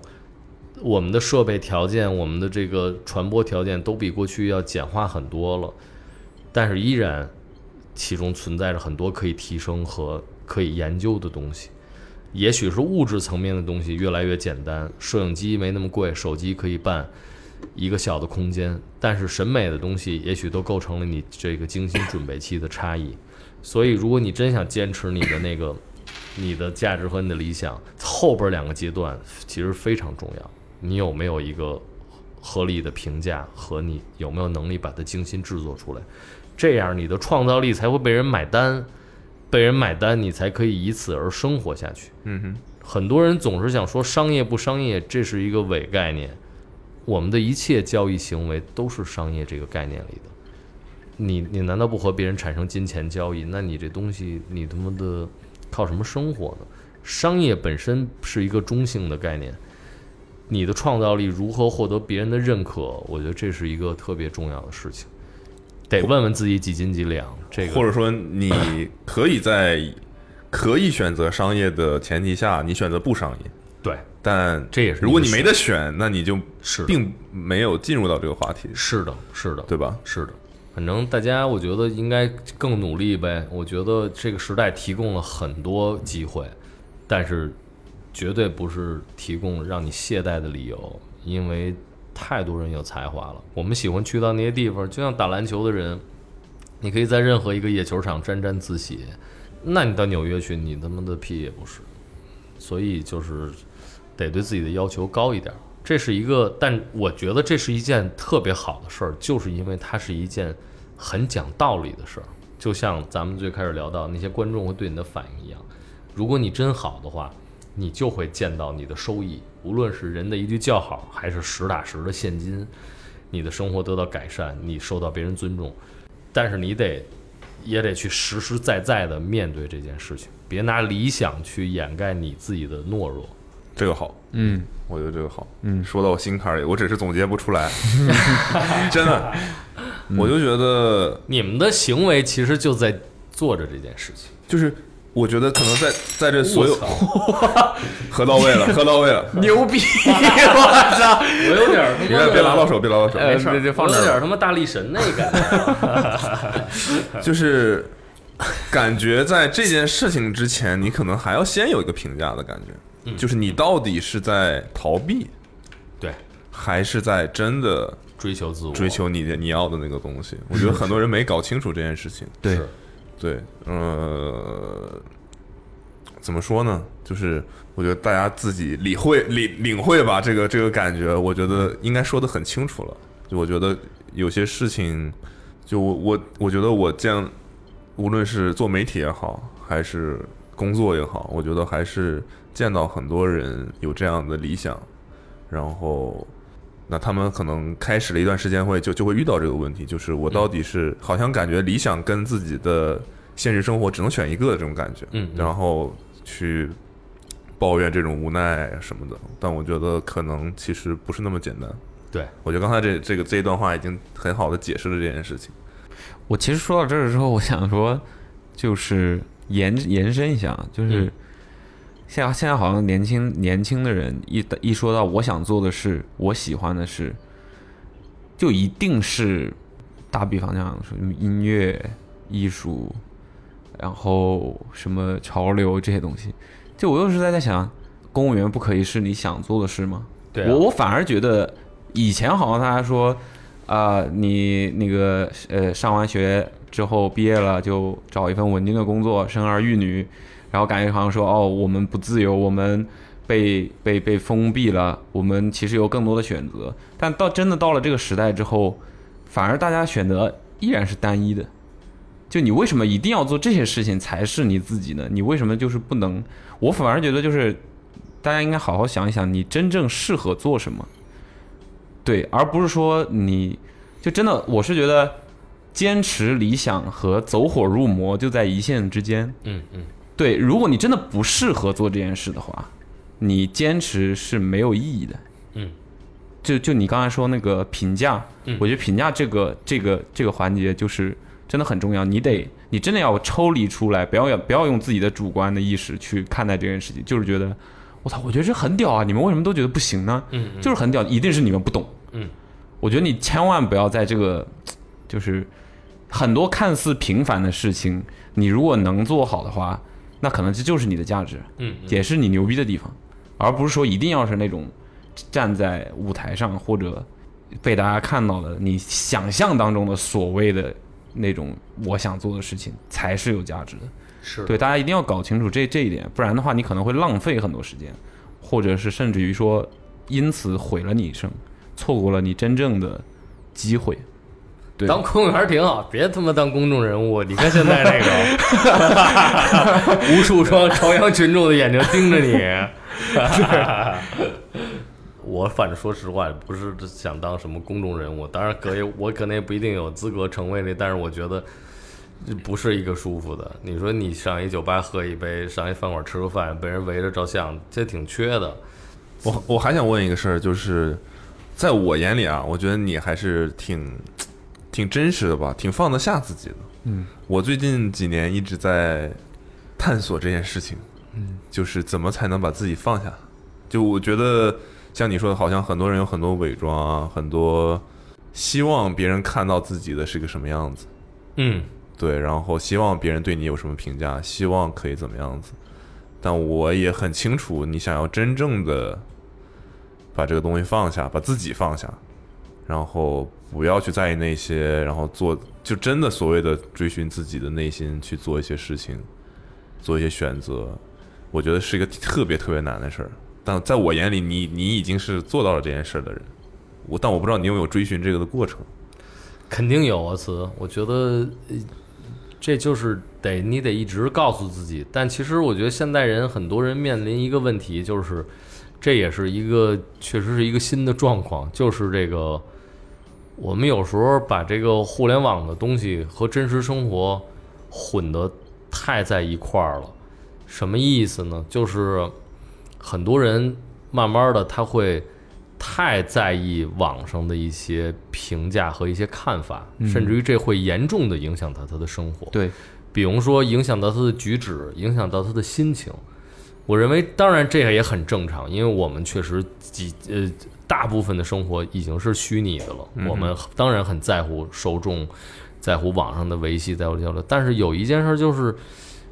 我们的设备条件、我们的这个传播条件都比过去要简化很多了，但是依然其中存在着很多可以提升和可以研究的东西。也许是物质层面的东西越来越简单，摄影机没那么贵，手机可以办一个小的空间，但是审美的东西也许都构成了你这个精心准备期的差异。所以，如果你真想坚持你的那个你的价值和你的理想，后边两个阶段其实非常重要。你有没有一个合理的评价和你有没有能力把它精心制作出来？这样你的创造力才会被人买单，被人买单，你才可以以此而生活下去。嗯哼，很多人总是想说商业不商业，这是一个伪概念。我们的一切交易行为都是商业这个概念里的。你你难道不和别人产生金钱交易？那你这东西你他妈的靠什么生活呢？商业本身是一个中性的概念，你的创造力如何获得别人的认可？我觉得这是一个特别重要的事情，得问问自己几斤几两。这个或者说你可以在可以选择商业的前提下，你选择不商业，对，但这也是如果你没得选，那你就是并没有进入到这个话题，是的，是的，对吧？是的，反正大家我觉得应该更努力呗。我觉得这个时代提供了很多机会，但是绝对不是提供让你懈怠的理由，因为太多人有才华了。我们喜欢去到那些地方，就像打篮球的人，你可以在任何一个野球场沾沾自喜，那你到纽约去，你他妈的屁也不是。所以就是得对自己的要求高一点。这是一个，但我觉得这是一件特别好的事儿，就是因为它是一件很讲道理的事儿。就像咱们最开始聊到那些观众会对你的反应一样，如果你真好的话，你就会见到你的收益，无论是人的一句叫好，还是实打实的现金，你的生活得到改善，你受到别人尊重。但是你得也得去实实在在的面对这件事情，别拿理想去掩盖你自己的懦弱。这个好，嗯，我觉得这个好，嗯，说到我心坎里，我只是总结不出来，真的，我就觉得你们的行为其实就在做着这件事情。就是。我觉得可能在在这所有 喝到位了，喝到位了。牛逼！我操！我有点别的别拉到手，别拉到手。呃，没事儿这这放我有点儿他妈大力神那感觉。就是感觉在这件事情之前，你可能还要先有一个评价的感觉，就是你到底是在逃避，对，还是在真的追求自我，追求你的你要的那个东西？我觉得很多人没搞清楚这件事情。对是对，呃，怎么说呢？就是我觉得大家自己理会领领会吧，这个这个感觉，我觉得应该说的很清楚了。就我觉得有些事情，就我我我觉得我见，无论是做媒体也好，还是工作也好，我觉得还是见到很多人有这样的理想，然后。那他们可能开始了一段时间会就就会遇到这个问题，就是我到底是好像感觉理想跟自己的现实生活只能选一个的这种感觉，嗯嗯然后去抱怨这种无奈什么的。但我觉得可能其实不是那么简单。对，我觉得刚才这这个这一段话已经很好的解释了这件事情。我其实说到这儿之后，我想说，就是延延伸一下，就是嗯现在现在好像年轻年轻的人一一说到我想做的事，我喜欢的事，就一定是打比方讲说什么音乐、艺术，然后什么潮流这些东西。就我又是在在想，公务员不可以是你想做的事吗？对啊我我反而觉得以前好像大家说啊、你那个呃上完学之后毕业了就找一份稳定的工作，生儿育女，然后感觉好像说哦我们不自由，我们被被被封闭了，我们其实有更多的选择。但到真的到了这个时代之后，反而大家选择依然是单一的。就你为什么一定要做这些事情才是你自己呢？你为什么就是不能？我反而觉得就是大家应该好好想一想，你真正适合做什么。对，而不是说你就真的，我是觉得坚持理想和走火入魔就在一线之间。嗯嗯，对，如果你真的不适合做这件事的话，你坚持是没有意义的。嗯，就就你刚才说那个评价，嗯我觉得评价这个这个这个环节就是真的很重要，你得你真的要抽离出来，不要不要用自己的主观的意识去看待这件事情，就是觉得我操，我觉得这很屌啊，你们为什么都觉得不行呢？嗯嗯就是很屌，一定是你们不懂。嗯，我觉得你千万不要在这个，就是很多看似平凡的事情，你如果能做好的话，那可能这就是你的价值，嗯嗯也是你牛逼的地方，而不是说一定要是那种站在舞台上或者被大家看到的你想象当中的所谓的那种我想做的事情才是有价值的。是对，大家一定要搞清楚这这一点，不然的话，你可能会浪费很多时间，或者是甚至于说，因此毁了你一生，错过了你真正的机会。对，当公务员挺好，别他妈当公众人物。你看现在这个，无数双朝阳群众的眼睛盯着你。我反正说实话，不是想当什么公众人物，当然可以，我可能也不一定有资格成为那，但是我觉得这不是一个舒服的。你说你上一酒吧喝一杯，上一饭馆吃个饭，被人围着照相，这挺缺的。我我还想问一个事儿，就是在我眼里啊，我觉得你还是挺挺真实的吧，挺放得下自己的。嗯，我最近几年一直在探索这件事情，嗯，就是怎么才能把自己放下。就我觉得像你说的，好像很多人有很多伪装啊，很多希望别人看到自己的是个什么样子，嗯对，然后希望别人对你有什么评价，希望可以怎么样子。但我也很清楚，你想要真正的把这个东西放下，把自己放下，然后不要去在意那些，然后做就真的所谓的追寻自己的内心去做一些事情，做一些选择，我觉得是一个特别特别难的事儿。但在我眼里，你你已经是做到了这件事的人，我但我不知道你有没有追寻这个的过程。肯定有啊，词。我觉得这就是得你得一直告诉自己。但其实我觉得现代人很多人面临一个问题，就是这也是一个确实是一个新的状况，就是这个我们有时候把这个互联网的东西和真实生活混得太在一块儿了。什么意思呢？就是很多人慢慢的他会太在意网上的一些评价和一些看法，甚至于这会严重的影响到他的生活。对，比如说影响到他的举止，影响到他的心情。我认为，当然这个也很正常，因为我们确实几呃大部分的生活已经是虚拟的了。我们当然很在乎受众在乎网上的维系，在乎交流。但是有一件事就是，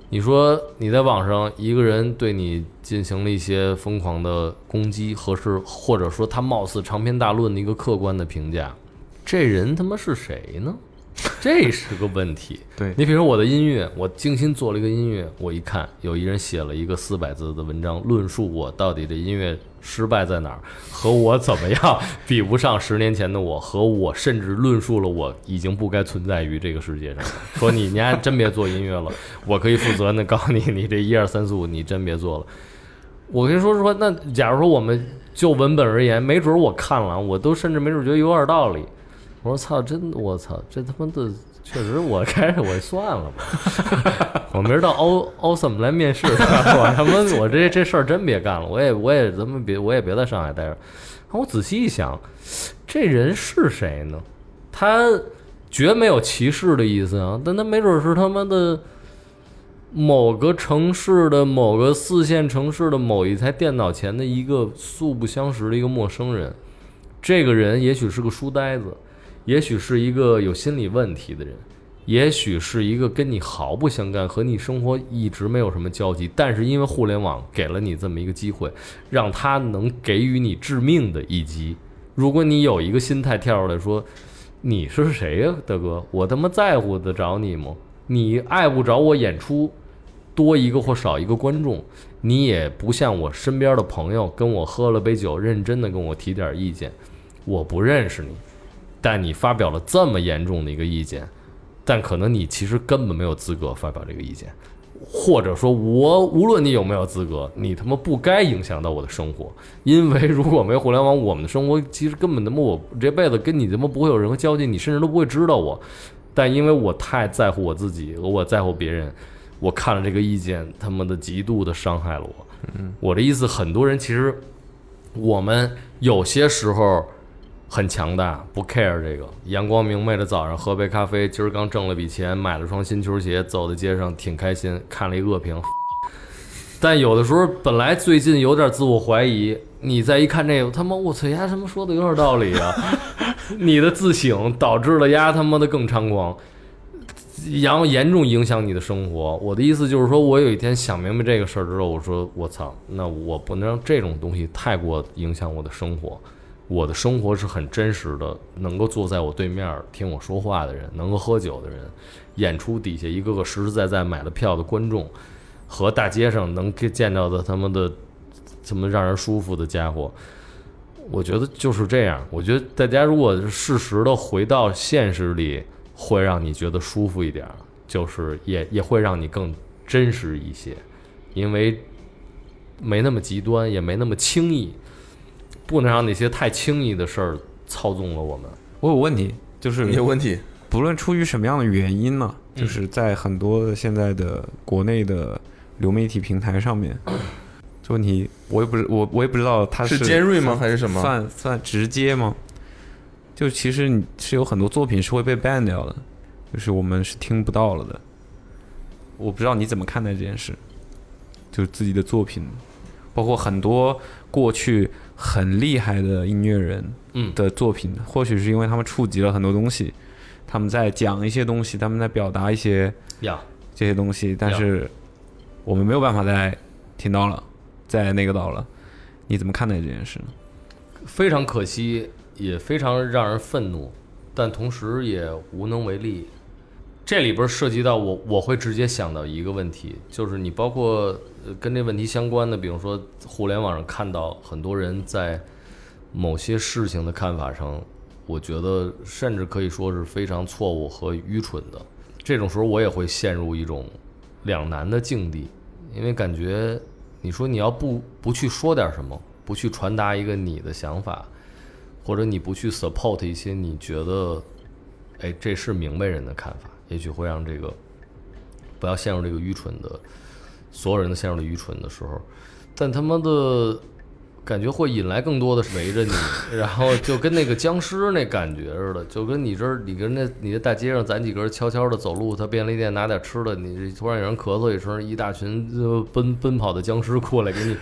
你说你在网上一个人对你进行了一些疯狂的攻击，和是或者说他貌似长篇大论的一个客观的评价，这人他妈是谁呢？这是个问题。对你比如说我的音乐，我精心做了一个音乐，我一看有一人写了一个四百字的文章，论述我到底这音乐失败在哪儿，和我怎么样比不上十年前的我，和我甚至论述了我已经不该存在于这个世界上。说你你还真别做音乐了，我可以负责任的告诉你，你这一二三四五你真别做了。我跟你说实话，那假如说我们就文本而言，没准我看了，我都甚至没准觉得有点道理。我说操，真我操，这他妈的确实，我开始我算了吧，我明儿到欧欧怎么来面试，我他妈我这这事儿真别干了，我也我也咱们别我也别在上海待着。我仔细一想，这人是谁呢？他绝没有歧视的意思啊，但他没准是他妈的某个城市的某个四线城市的某一台电脑前的一个素不相识的一个陌生人。这个人也许是个书呆子，也许是一个有心理问题的人，也许是一个跟你毫不相干、和你生活一直没有什么交集，但是因为互联网给了你这么一个机会，让他能给予你致命的一击。如果你有一个心态跳出来说：“你是谁呀、大哥？我他妈在乎得着你吗？你爱不着我演出，多一个或少一个观众，你也不像我身边的朋友跟我喝了杯酒，认真的跟我提点意见。我不认识你，但你发表了这么严重的一个意见，但可能你其实根本没有资格发表这个意见，或者说我无论你有没有资格，你他妈不该影响到我的生活，因为如果没有互联网，我们的生活其实根本他妈我这辈子跟你他妈不会有任何交集，你甚至都不会知道我。但因为我太在乎我自己，和我在乎别人，我看了这个意见，他妈的极度的伤害了我。我的意思，很多人其实我们有些时候很强大，不 care 这个，阳光明媚的早上喝杯咖啡，今儿刚挣了笔钱，买了双新球鞋，走在街上挺开心，看了一恶评。但有的时候本来最近有点自我怀疑，你再一看这个，他妈我操，丫他妈说的有点道理啊！你的自省导致了丫他妈的更猖狂，然后严重影响你的生活。我的意思就是说，我有一天想明白这个事儿之后，我说我操，那我不能让这种东西太过影响我的生活。我的生活是很真实的，能够坐在我对面听我说话的人，能够喝酒的人，演出底下一个个实实在在买了票的观众，和大街上能见到的他们的这么让人舒服的家伙。我觉得就是这样。我觉得大家如果适时的回到现实里，会让你觉得舒服一点，就是也也会让你更真实一些，因为没那么极端，也没那么轻易，不能让那些太轻易的事儿操纵了我们。我有问题，就是没有问题。不论出于什么样的原因呢，就是在很多现在的国内的流媒体平台上面，这问题我也不知我我也不知道它是尖锐吗还是什么算算直接吗？就其实你是有很多作品是会被 ban 掉的，就是我们是听不到了的。我不知道你怎么看待这件事，就是自己的作品，包括很多过去很厉害的音乐人，嗯的作品，或许是因为他们触及了很多东西，他们在讲一些东西，他们在表达一些呀，这些东西，但是我们没有办法再听到了，在那个到了，你怎么看待这件事呢？非常可惜，也非常让人愤怒，但同时也无能为力。这里边涉及到我，我会直接想到一个问题，就是你包括呃跟这问题相关的，比如说互联网上看到很多人在某些事情的看法上，我觉得甚至可以说是非常错误和愚蠢的。这种时候，我也会陷入一种两难的境地，因为感觉你说你要不不去说点什么，不去传达一个你的想法，或者你不去 support 一些你觉得，哎，这是明白人的看法，也许会让这个不要陷入这个愚蠢的，所有人都陷入了愚蠢的时候，但他妈的感觉会引来更多的围着你，然后就跟那个僵尸那感觉似的，就跟你这，你跟那你在大街上，咱几个悄悄的走路，他便利店拿点吃的，你突然有人咳嗽一声，一大群奔 奔跑的僵尸过来给你。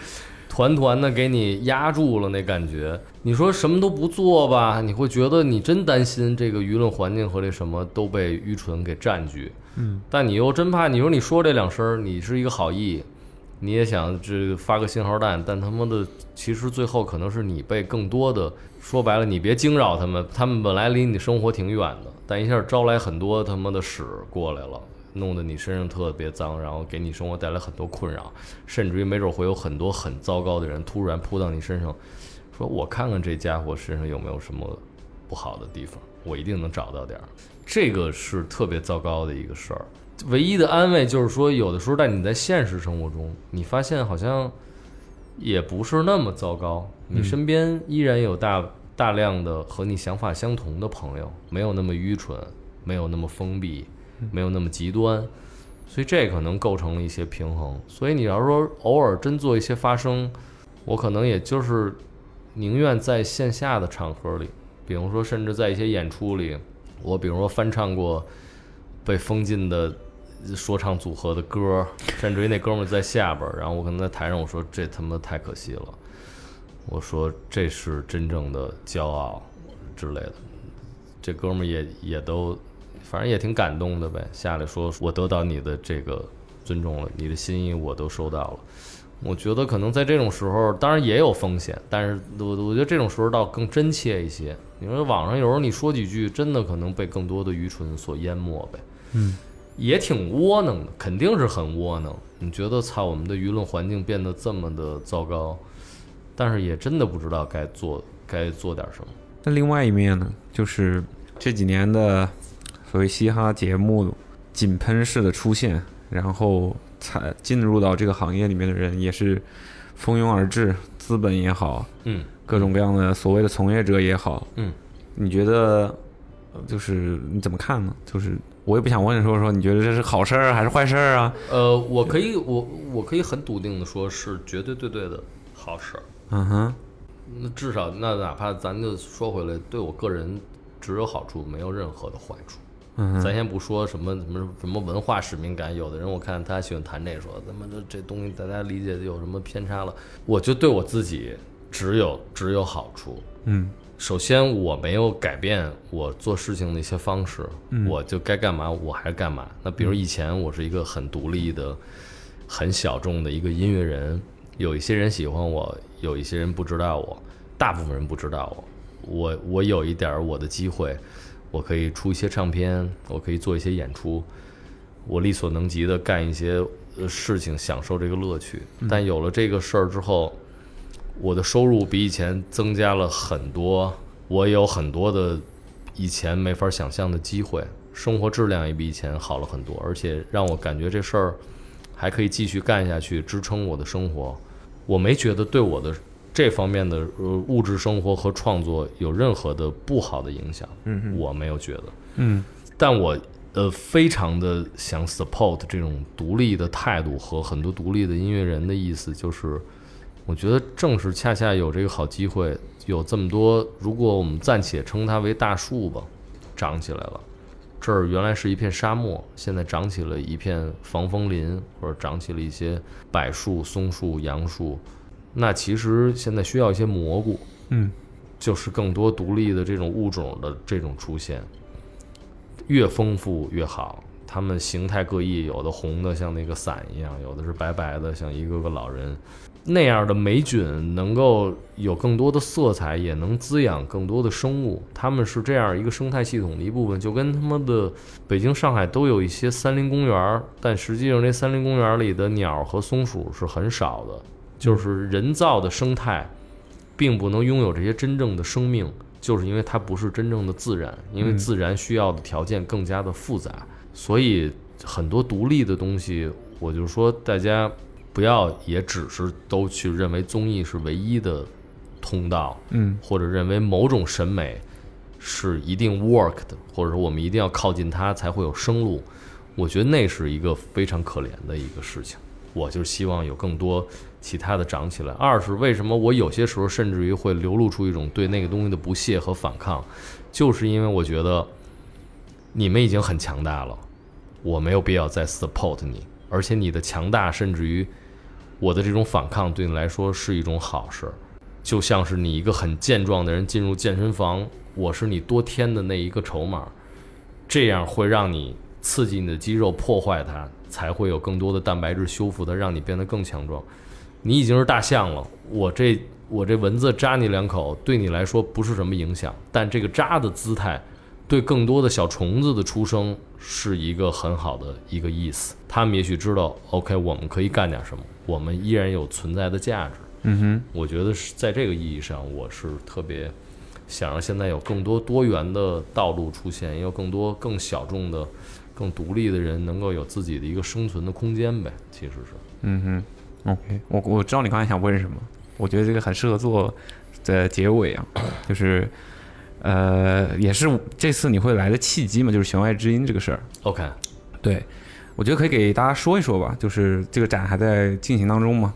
团团的给你压住了那感觉。你说什么都不做吧，你会觉得你真担心这个舆论环境和这什么都被愚蠢给占据。嗯，但你又真怕，你说你说这两声，你是一个好意，你也想这发个信号弹，但他妈的，其实最后可能是你被更多的说白了，你别惊扰他们，他们本来离你生活挺远的，但一下招来很多他妈的屎过来了。弄得你身上特别脏，然后给你生活带来很多困扰，甚至于没准会有很多很糟糕的人突然扑到你身上，说我看看这家伙身上有没有什么不好的地方，我一定能找到点儿。这个是特别糟糕的一个事儿。唯一的安慰就是说，有的时候在你在现实生活中，你发现好像也不是那么糟糕，你身边依然有大大量的和你想法相同的朋友，没有那么愚蠢，没有那么封闭，没有那么极端，所以这可能构成了一些平衡。所以你要说偶尔真做一些发声，我可能也就是宁愿在线下的场合里，比如说甚至在一些演出里，我比如说翻唱过被封禁的说唱组合的歌，甚至于那哥们在下边，然后我可能在台上我说这他妈太可惜了，我说这是真正的骄傲之类的，这哥们儿也也都反正也挺感动的呗，下来说我得到你的这个尊重了，你的心意我都收到了。我觉得可能在这种时候，当然也有风险，但是我我觉得这种时候倒更真切一些。你说网上有时候你说几句，真的可能被更多的愚蠢所淹没呗。嗯，也挺窝囊的，肯定是很窝囊。你觉得操，我们的舆论环境变得这么的糟糕，但是也真的不知道该做该做点什么。那另外一面呢，就是这几年的所谓嘻哈节目井喷式的出现，然后才进入到这个行业里面的人也是蜂拥而至，资本也好，嗯各种各样的所谓的从业者也好，嗯，你觉得呃就是你怎么看呢？就是我也不想问说说你觉得这是好事儿还是坏事儿啊？呃，我可以我我可以很笃定的说，是绝对对对的好事儿。嗯哼，那至少那哪怕咱就说回来，对我个人只有好处，没有任何的坏处。嗯，咱先不说什么什么什么文化使命感，有的人我看他喜欢谈这个，说他妈这这东西大家理解的有什么偏差了。我就对我自己只有只有好处。嗯首先，我没有改变我做事情的一些方式，嗯我就该干嘛我还干嘛。那比如以前我是一个很独立的、很小众的一个音乐人，有一些人喜欢我，有一些人不知道我，大部分人不知道我。我我有一点儿我的机会，我可以出一些唱片，我可以做一些演出，我力所能及的干一些呃事情，享受这个乐趣。但有了这个事儿之后，我的收入比以前增加了很多，我有很多的以前没法想象的机会，生活质量也比以前好了很多，而且让我感觉这事儿还可以继续干下去，支撑我的生活。我没觉得对我的这方面的呃物质生活和创作有任何的不好的影响，嗯我没有觉得。嗯但我呃非常的想 support 这种独立的态度和很多独立的音乐人的意思，就是我觉得正是恰恰有这个好机会，有这么多，如果我们暂且称它为大树吧，长起来了。这儿原来是一片沙漠，现在长起了一片防风林，或者长起了一些柏树、松树、杨树。那其实现在需要一些蘑菇，嗯就是更多独立的这种物种的这种出现，越丰富越好。它们形态各异，有的红的像那个伞一样，有的是白白的像一个个老人。那样的霉菌能够有更多的色彩，也能滋养更多的生物。它们是这样一个生态系统的一部分，就跟他妈的北京、上海都有一些森林公园儿，但实际上这森林公园里的鸟和松鼠是很少的，就是人造的生态。并不能拥有这些真正的生命，就是因为它不是真正的自然，因为嗯自然需要的条件更加的复杂，所以很多独立的东西，我就说大家不要也只是都去认为综艺是唯一的通道，嗯或者认为某种审美是一定 work 的，或者说我们一定要靠近它才会有生路。我觉得那是一个非常可怜的一个事情。我就希望有更多其他的长起来。二是为什么我有些时候甚至于会流露出一种对那个东西的不屑和反抗，就是因为我觉得你们已经很强大了，我没有必要再 support 你，而且你的强大甚至于我的这种反抗对你来说是一种好事，就像是你一个很健壮的人进入健身房，我是你多添的那一个筹码，这样会让你刺激你的肌肉，破坏它，才会有更多的蛋白质修复它，让你变得更强壮。你已经是大象了，我这我这蚊子扎你两口，对你来说不是什么影响，但这个扎的姿态，对更多的小虫子的出生是一个很好的一个意思。他们也许知道，OK，我们可以干点什么，我们依然有存在的价值。嗯哼，我觉得是在这个意义上，我是特别想让现在有更多多元的道路出现，也有更多更小众的、更独立的人能够有自己的一个生存的空间呗。其实是，嗯哼，OK，我我知道你刚才想问什么，我觉得这个很适合做的结尾啊，就是呃，也是这次你会来的契机嘛，就是弦外之音这个事儿。OK，对，我觉得可以给大家说一说吧，就是这个展还在进行当中嘛，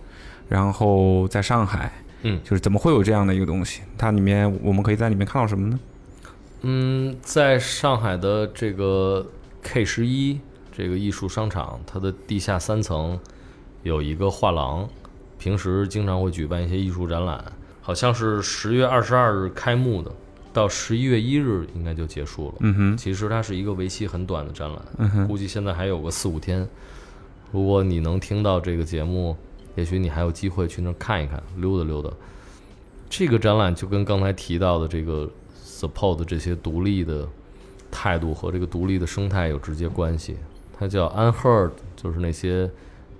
然后在上海，嗯就是怎么会有这样的一个东西？它里面我们可以在里面看到什么呢？嗯，在上海的这个 K 十一这个艺术商场，它的地下三层有一个画廊，平时经常会举办一些艺术展览，好像是十月二十二日开幕的，到十一月一日应该就结束了。嗯哼，其实它是一个为期很短的展览，估计现在还有个四五天。如果你能听到这个节目，也许你还有机会去那儿看一看，溜达溜达。这个展览就跟刚才提到的这个 support 这些独立的态度和这个独立的生态有直接关系。它叫 unheard，就是那些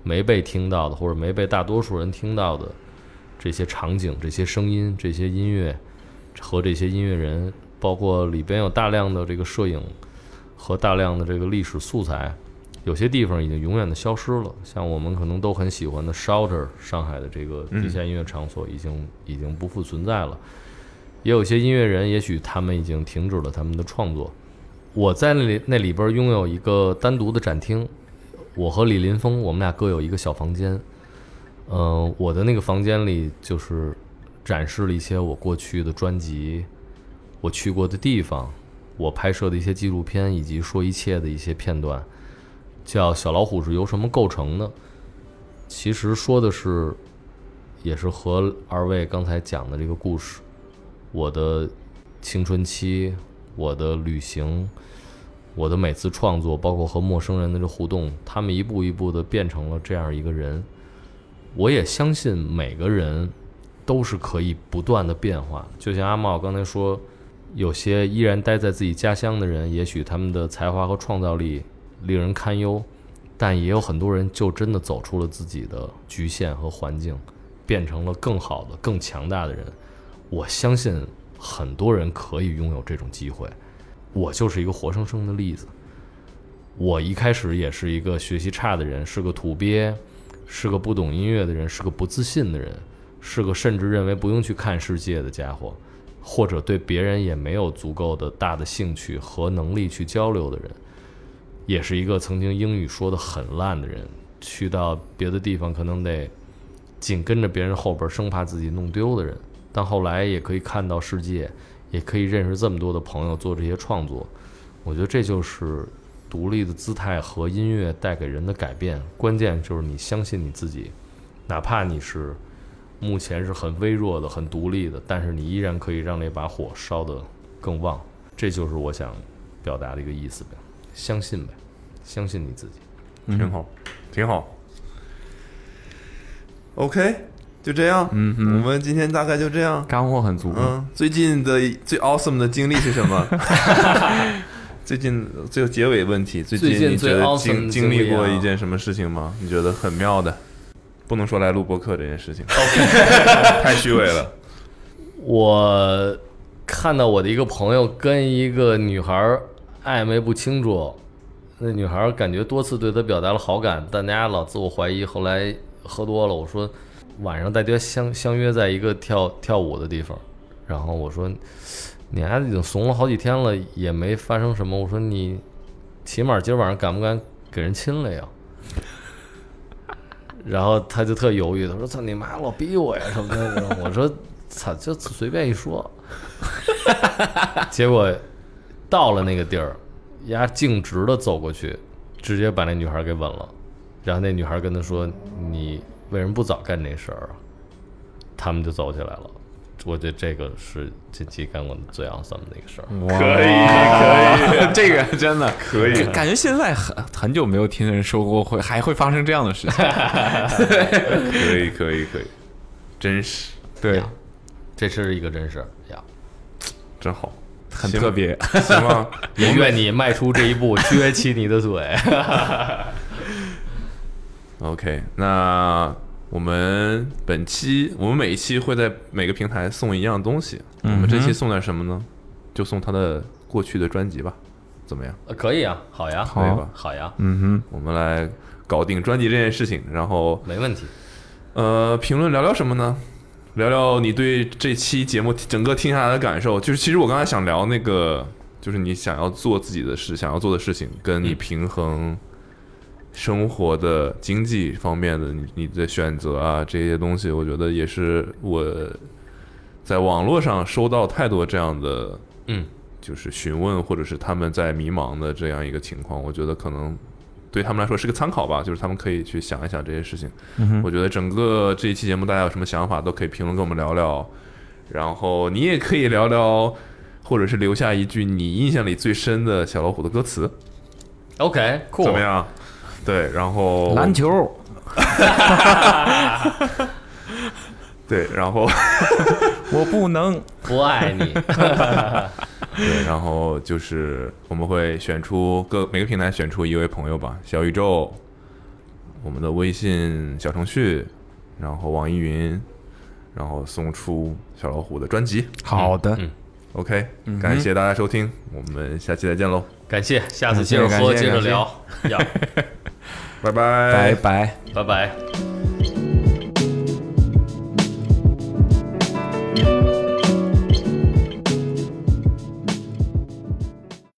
没被听到的或者没被大多数人听到的这些场景、这些声音、这些音乐和这些音乐人，包括里边有大量的这个摄影和大量的这个历史素材。有些地方已经永远的消失了，像我们可能都很喜欢的 Shelter，上海的这个地下音乐场所已经、已经不复存在了。也有些音乐人，也许他们已经停止了他们的创作。我在那里那里边拥有一个单独的展厅，我和李林峰，我们俩各有一个小房间。嗯、我的那个房间里就是展示了一些我过去的专辑，我去过的地方，我拍摄的一些纪录片，以及说一切的一些片段。叫小老虎是由什么构成的？其实说的是，也是和二位刚才讲的这个故事，我的青春期，我的旅行，我的每次创作，包括和陌生人的这互动，他们一步一步的变成了这样一个人。我也相信每个人都是可以不断的变化，就像阿茂刚才说，有些依然待在自己家乡的人，也许他们的才华和创造力令人堪忧，但也有很多人就真的走出了自己的局限和环境，变成了更好的、更强大的人。我相信很多人可以拥有这种机会，我就是一个活生生的例子。我一开始也是一个学习差的人，是个土鳖，是个不懂音乐的人，是个不自信的人，是个甚至认为不用去看世界的家伙，或者对别人也没有足够的大的兴趣和能力去交流的人。也是一个曾经英语说的很烂的人，去到别的地方可能得紧跟着别人后边，生怕自己弄丢的人。但后来也可以看到世界，也可以认识这么多的朋友，做这些创作。我觉得这就是独立的姿态和音乐带给人的改变。关键就是你相信你自己，哪怕你是目前是很微弱的、很独立的，但是你依然可以让那把火烧得更旺。这就是我想表达的一个意思呗。相信呗，相信你自己。挺好，挺好。OK，就这样。嗯我，们今天大概就这样。干货很足。嗯，最近的最 awesome 的经历是什么？最近最后结尾问题，最最近最你觉得 awesome 经经历过经历啊一件什么事情吗？你觉得很妙的，不能说来录播客这件事情，太虚伪了。我看到我的一个朋友跟一个女孩儿暧昧不清楚，那女孩儿感觉多次对他表达了好感，但大家老自我怀疑。后来喝多了，我说晚上大家相相约在一个跳跳舞的地方，然后我说你还已经怂了好几天了，也没发生什么。我说你起码今儿晚上敢不敢给人亲了呀？然后他就特犹豫，他说：“操你妈，老逼我呀什么的。”我说：“ 操，就随便一说。”结果到了那个地儿，丫径直的走过去，直接把那女孩给吻了。然后那女孩跟他说：“你为什么不早干这事儿啊？他们就走起来了。我觉得这个是近期干过的最 awesome 的一个事儿。可以可以，这个真的可以 感觉现在很很久没有听人说过会还会发生这样的事情。可以可以可以，真是对，这是一个真事儿呀，真好，很特别。行吗？也愿你迈出这一步，撅起你的嘴。OK，那我们本期我们每一期会在每个平台送一样东西。我们这期送点什么呢？就送他的过去的专辑吧，怎么样？呃可以啊，好呀，可以吧？好呀，嗯哼我们来搞定专辑这件事情，然后没问题。呃，评论聊聊什么呢？聊聊你对这期节目整个听下来的感受。就是其实我刚才想聊那个，就是你想要做自己的事，想要做的事情，跟你平衡生活的经济方面的你你的选择啊，这些东西，我觉得也是我在网络上收到太多这样的，嗯，就是询问或者是他们在迷茫的这样一个情况，我觉得可能对他们来说是个参考吧，就是他们可以去想一想这些事情。我觉得整个这一期节目大家有什么想法都可以评论跟我们聊聊，然后你也可以聊聊，或者是留下一句你印象里最深的小老虎的歌词，OK，酷、怎么？样？对，然后篮球，对，然后 我不能。不爱你。对，然后就是我们会选出各每个平台选出一位朋友吧，小宇宙，我们的微信小程序，然后网易云，然后送出小老虎的专辑。好的，嗯 OK，感谢大家收听，我们下期再见喽，感谢，下次接着喝，接着聊。呀，拜拜，拜拜。拜拜。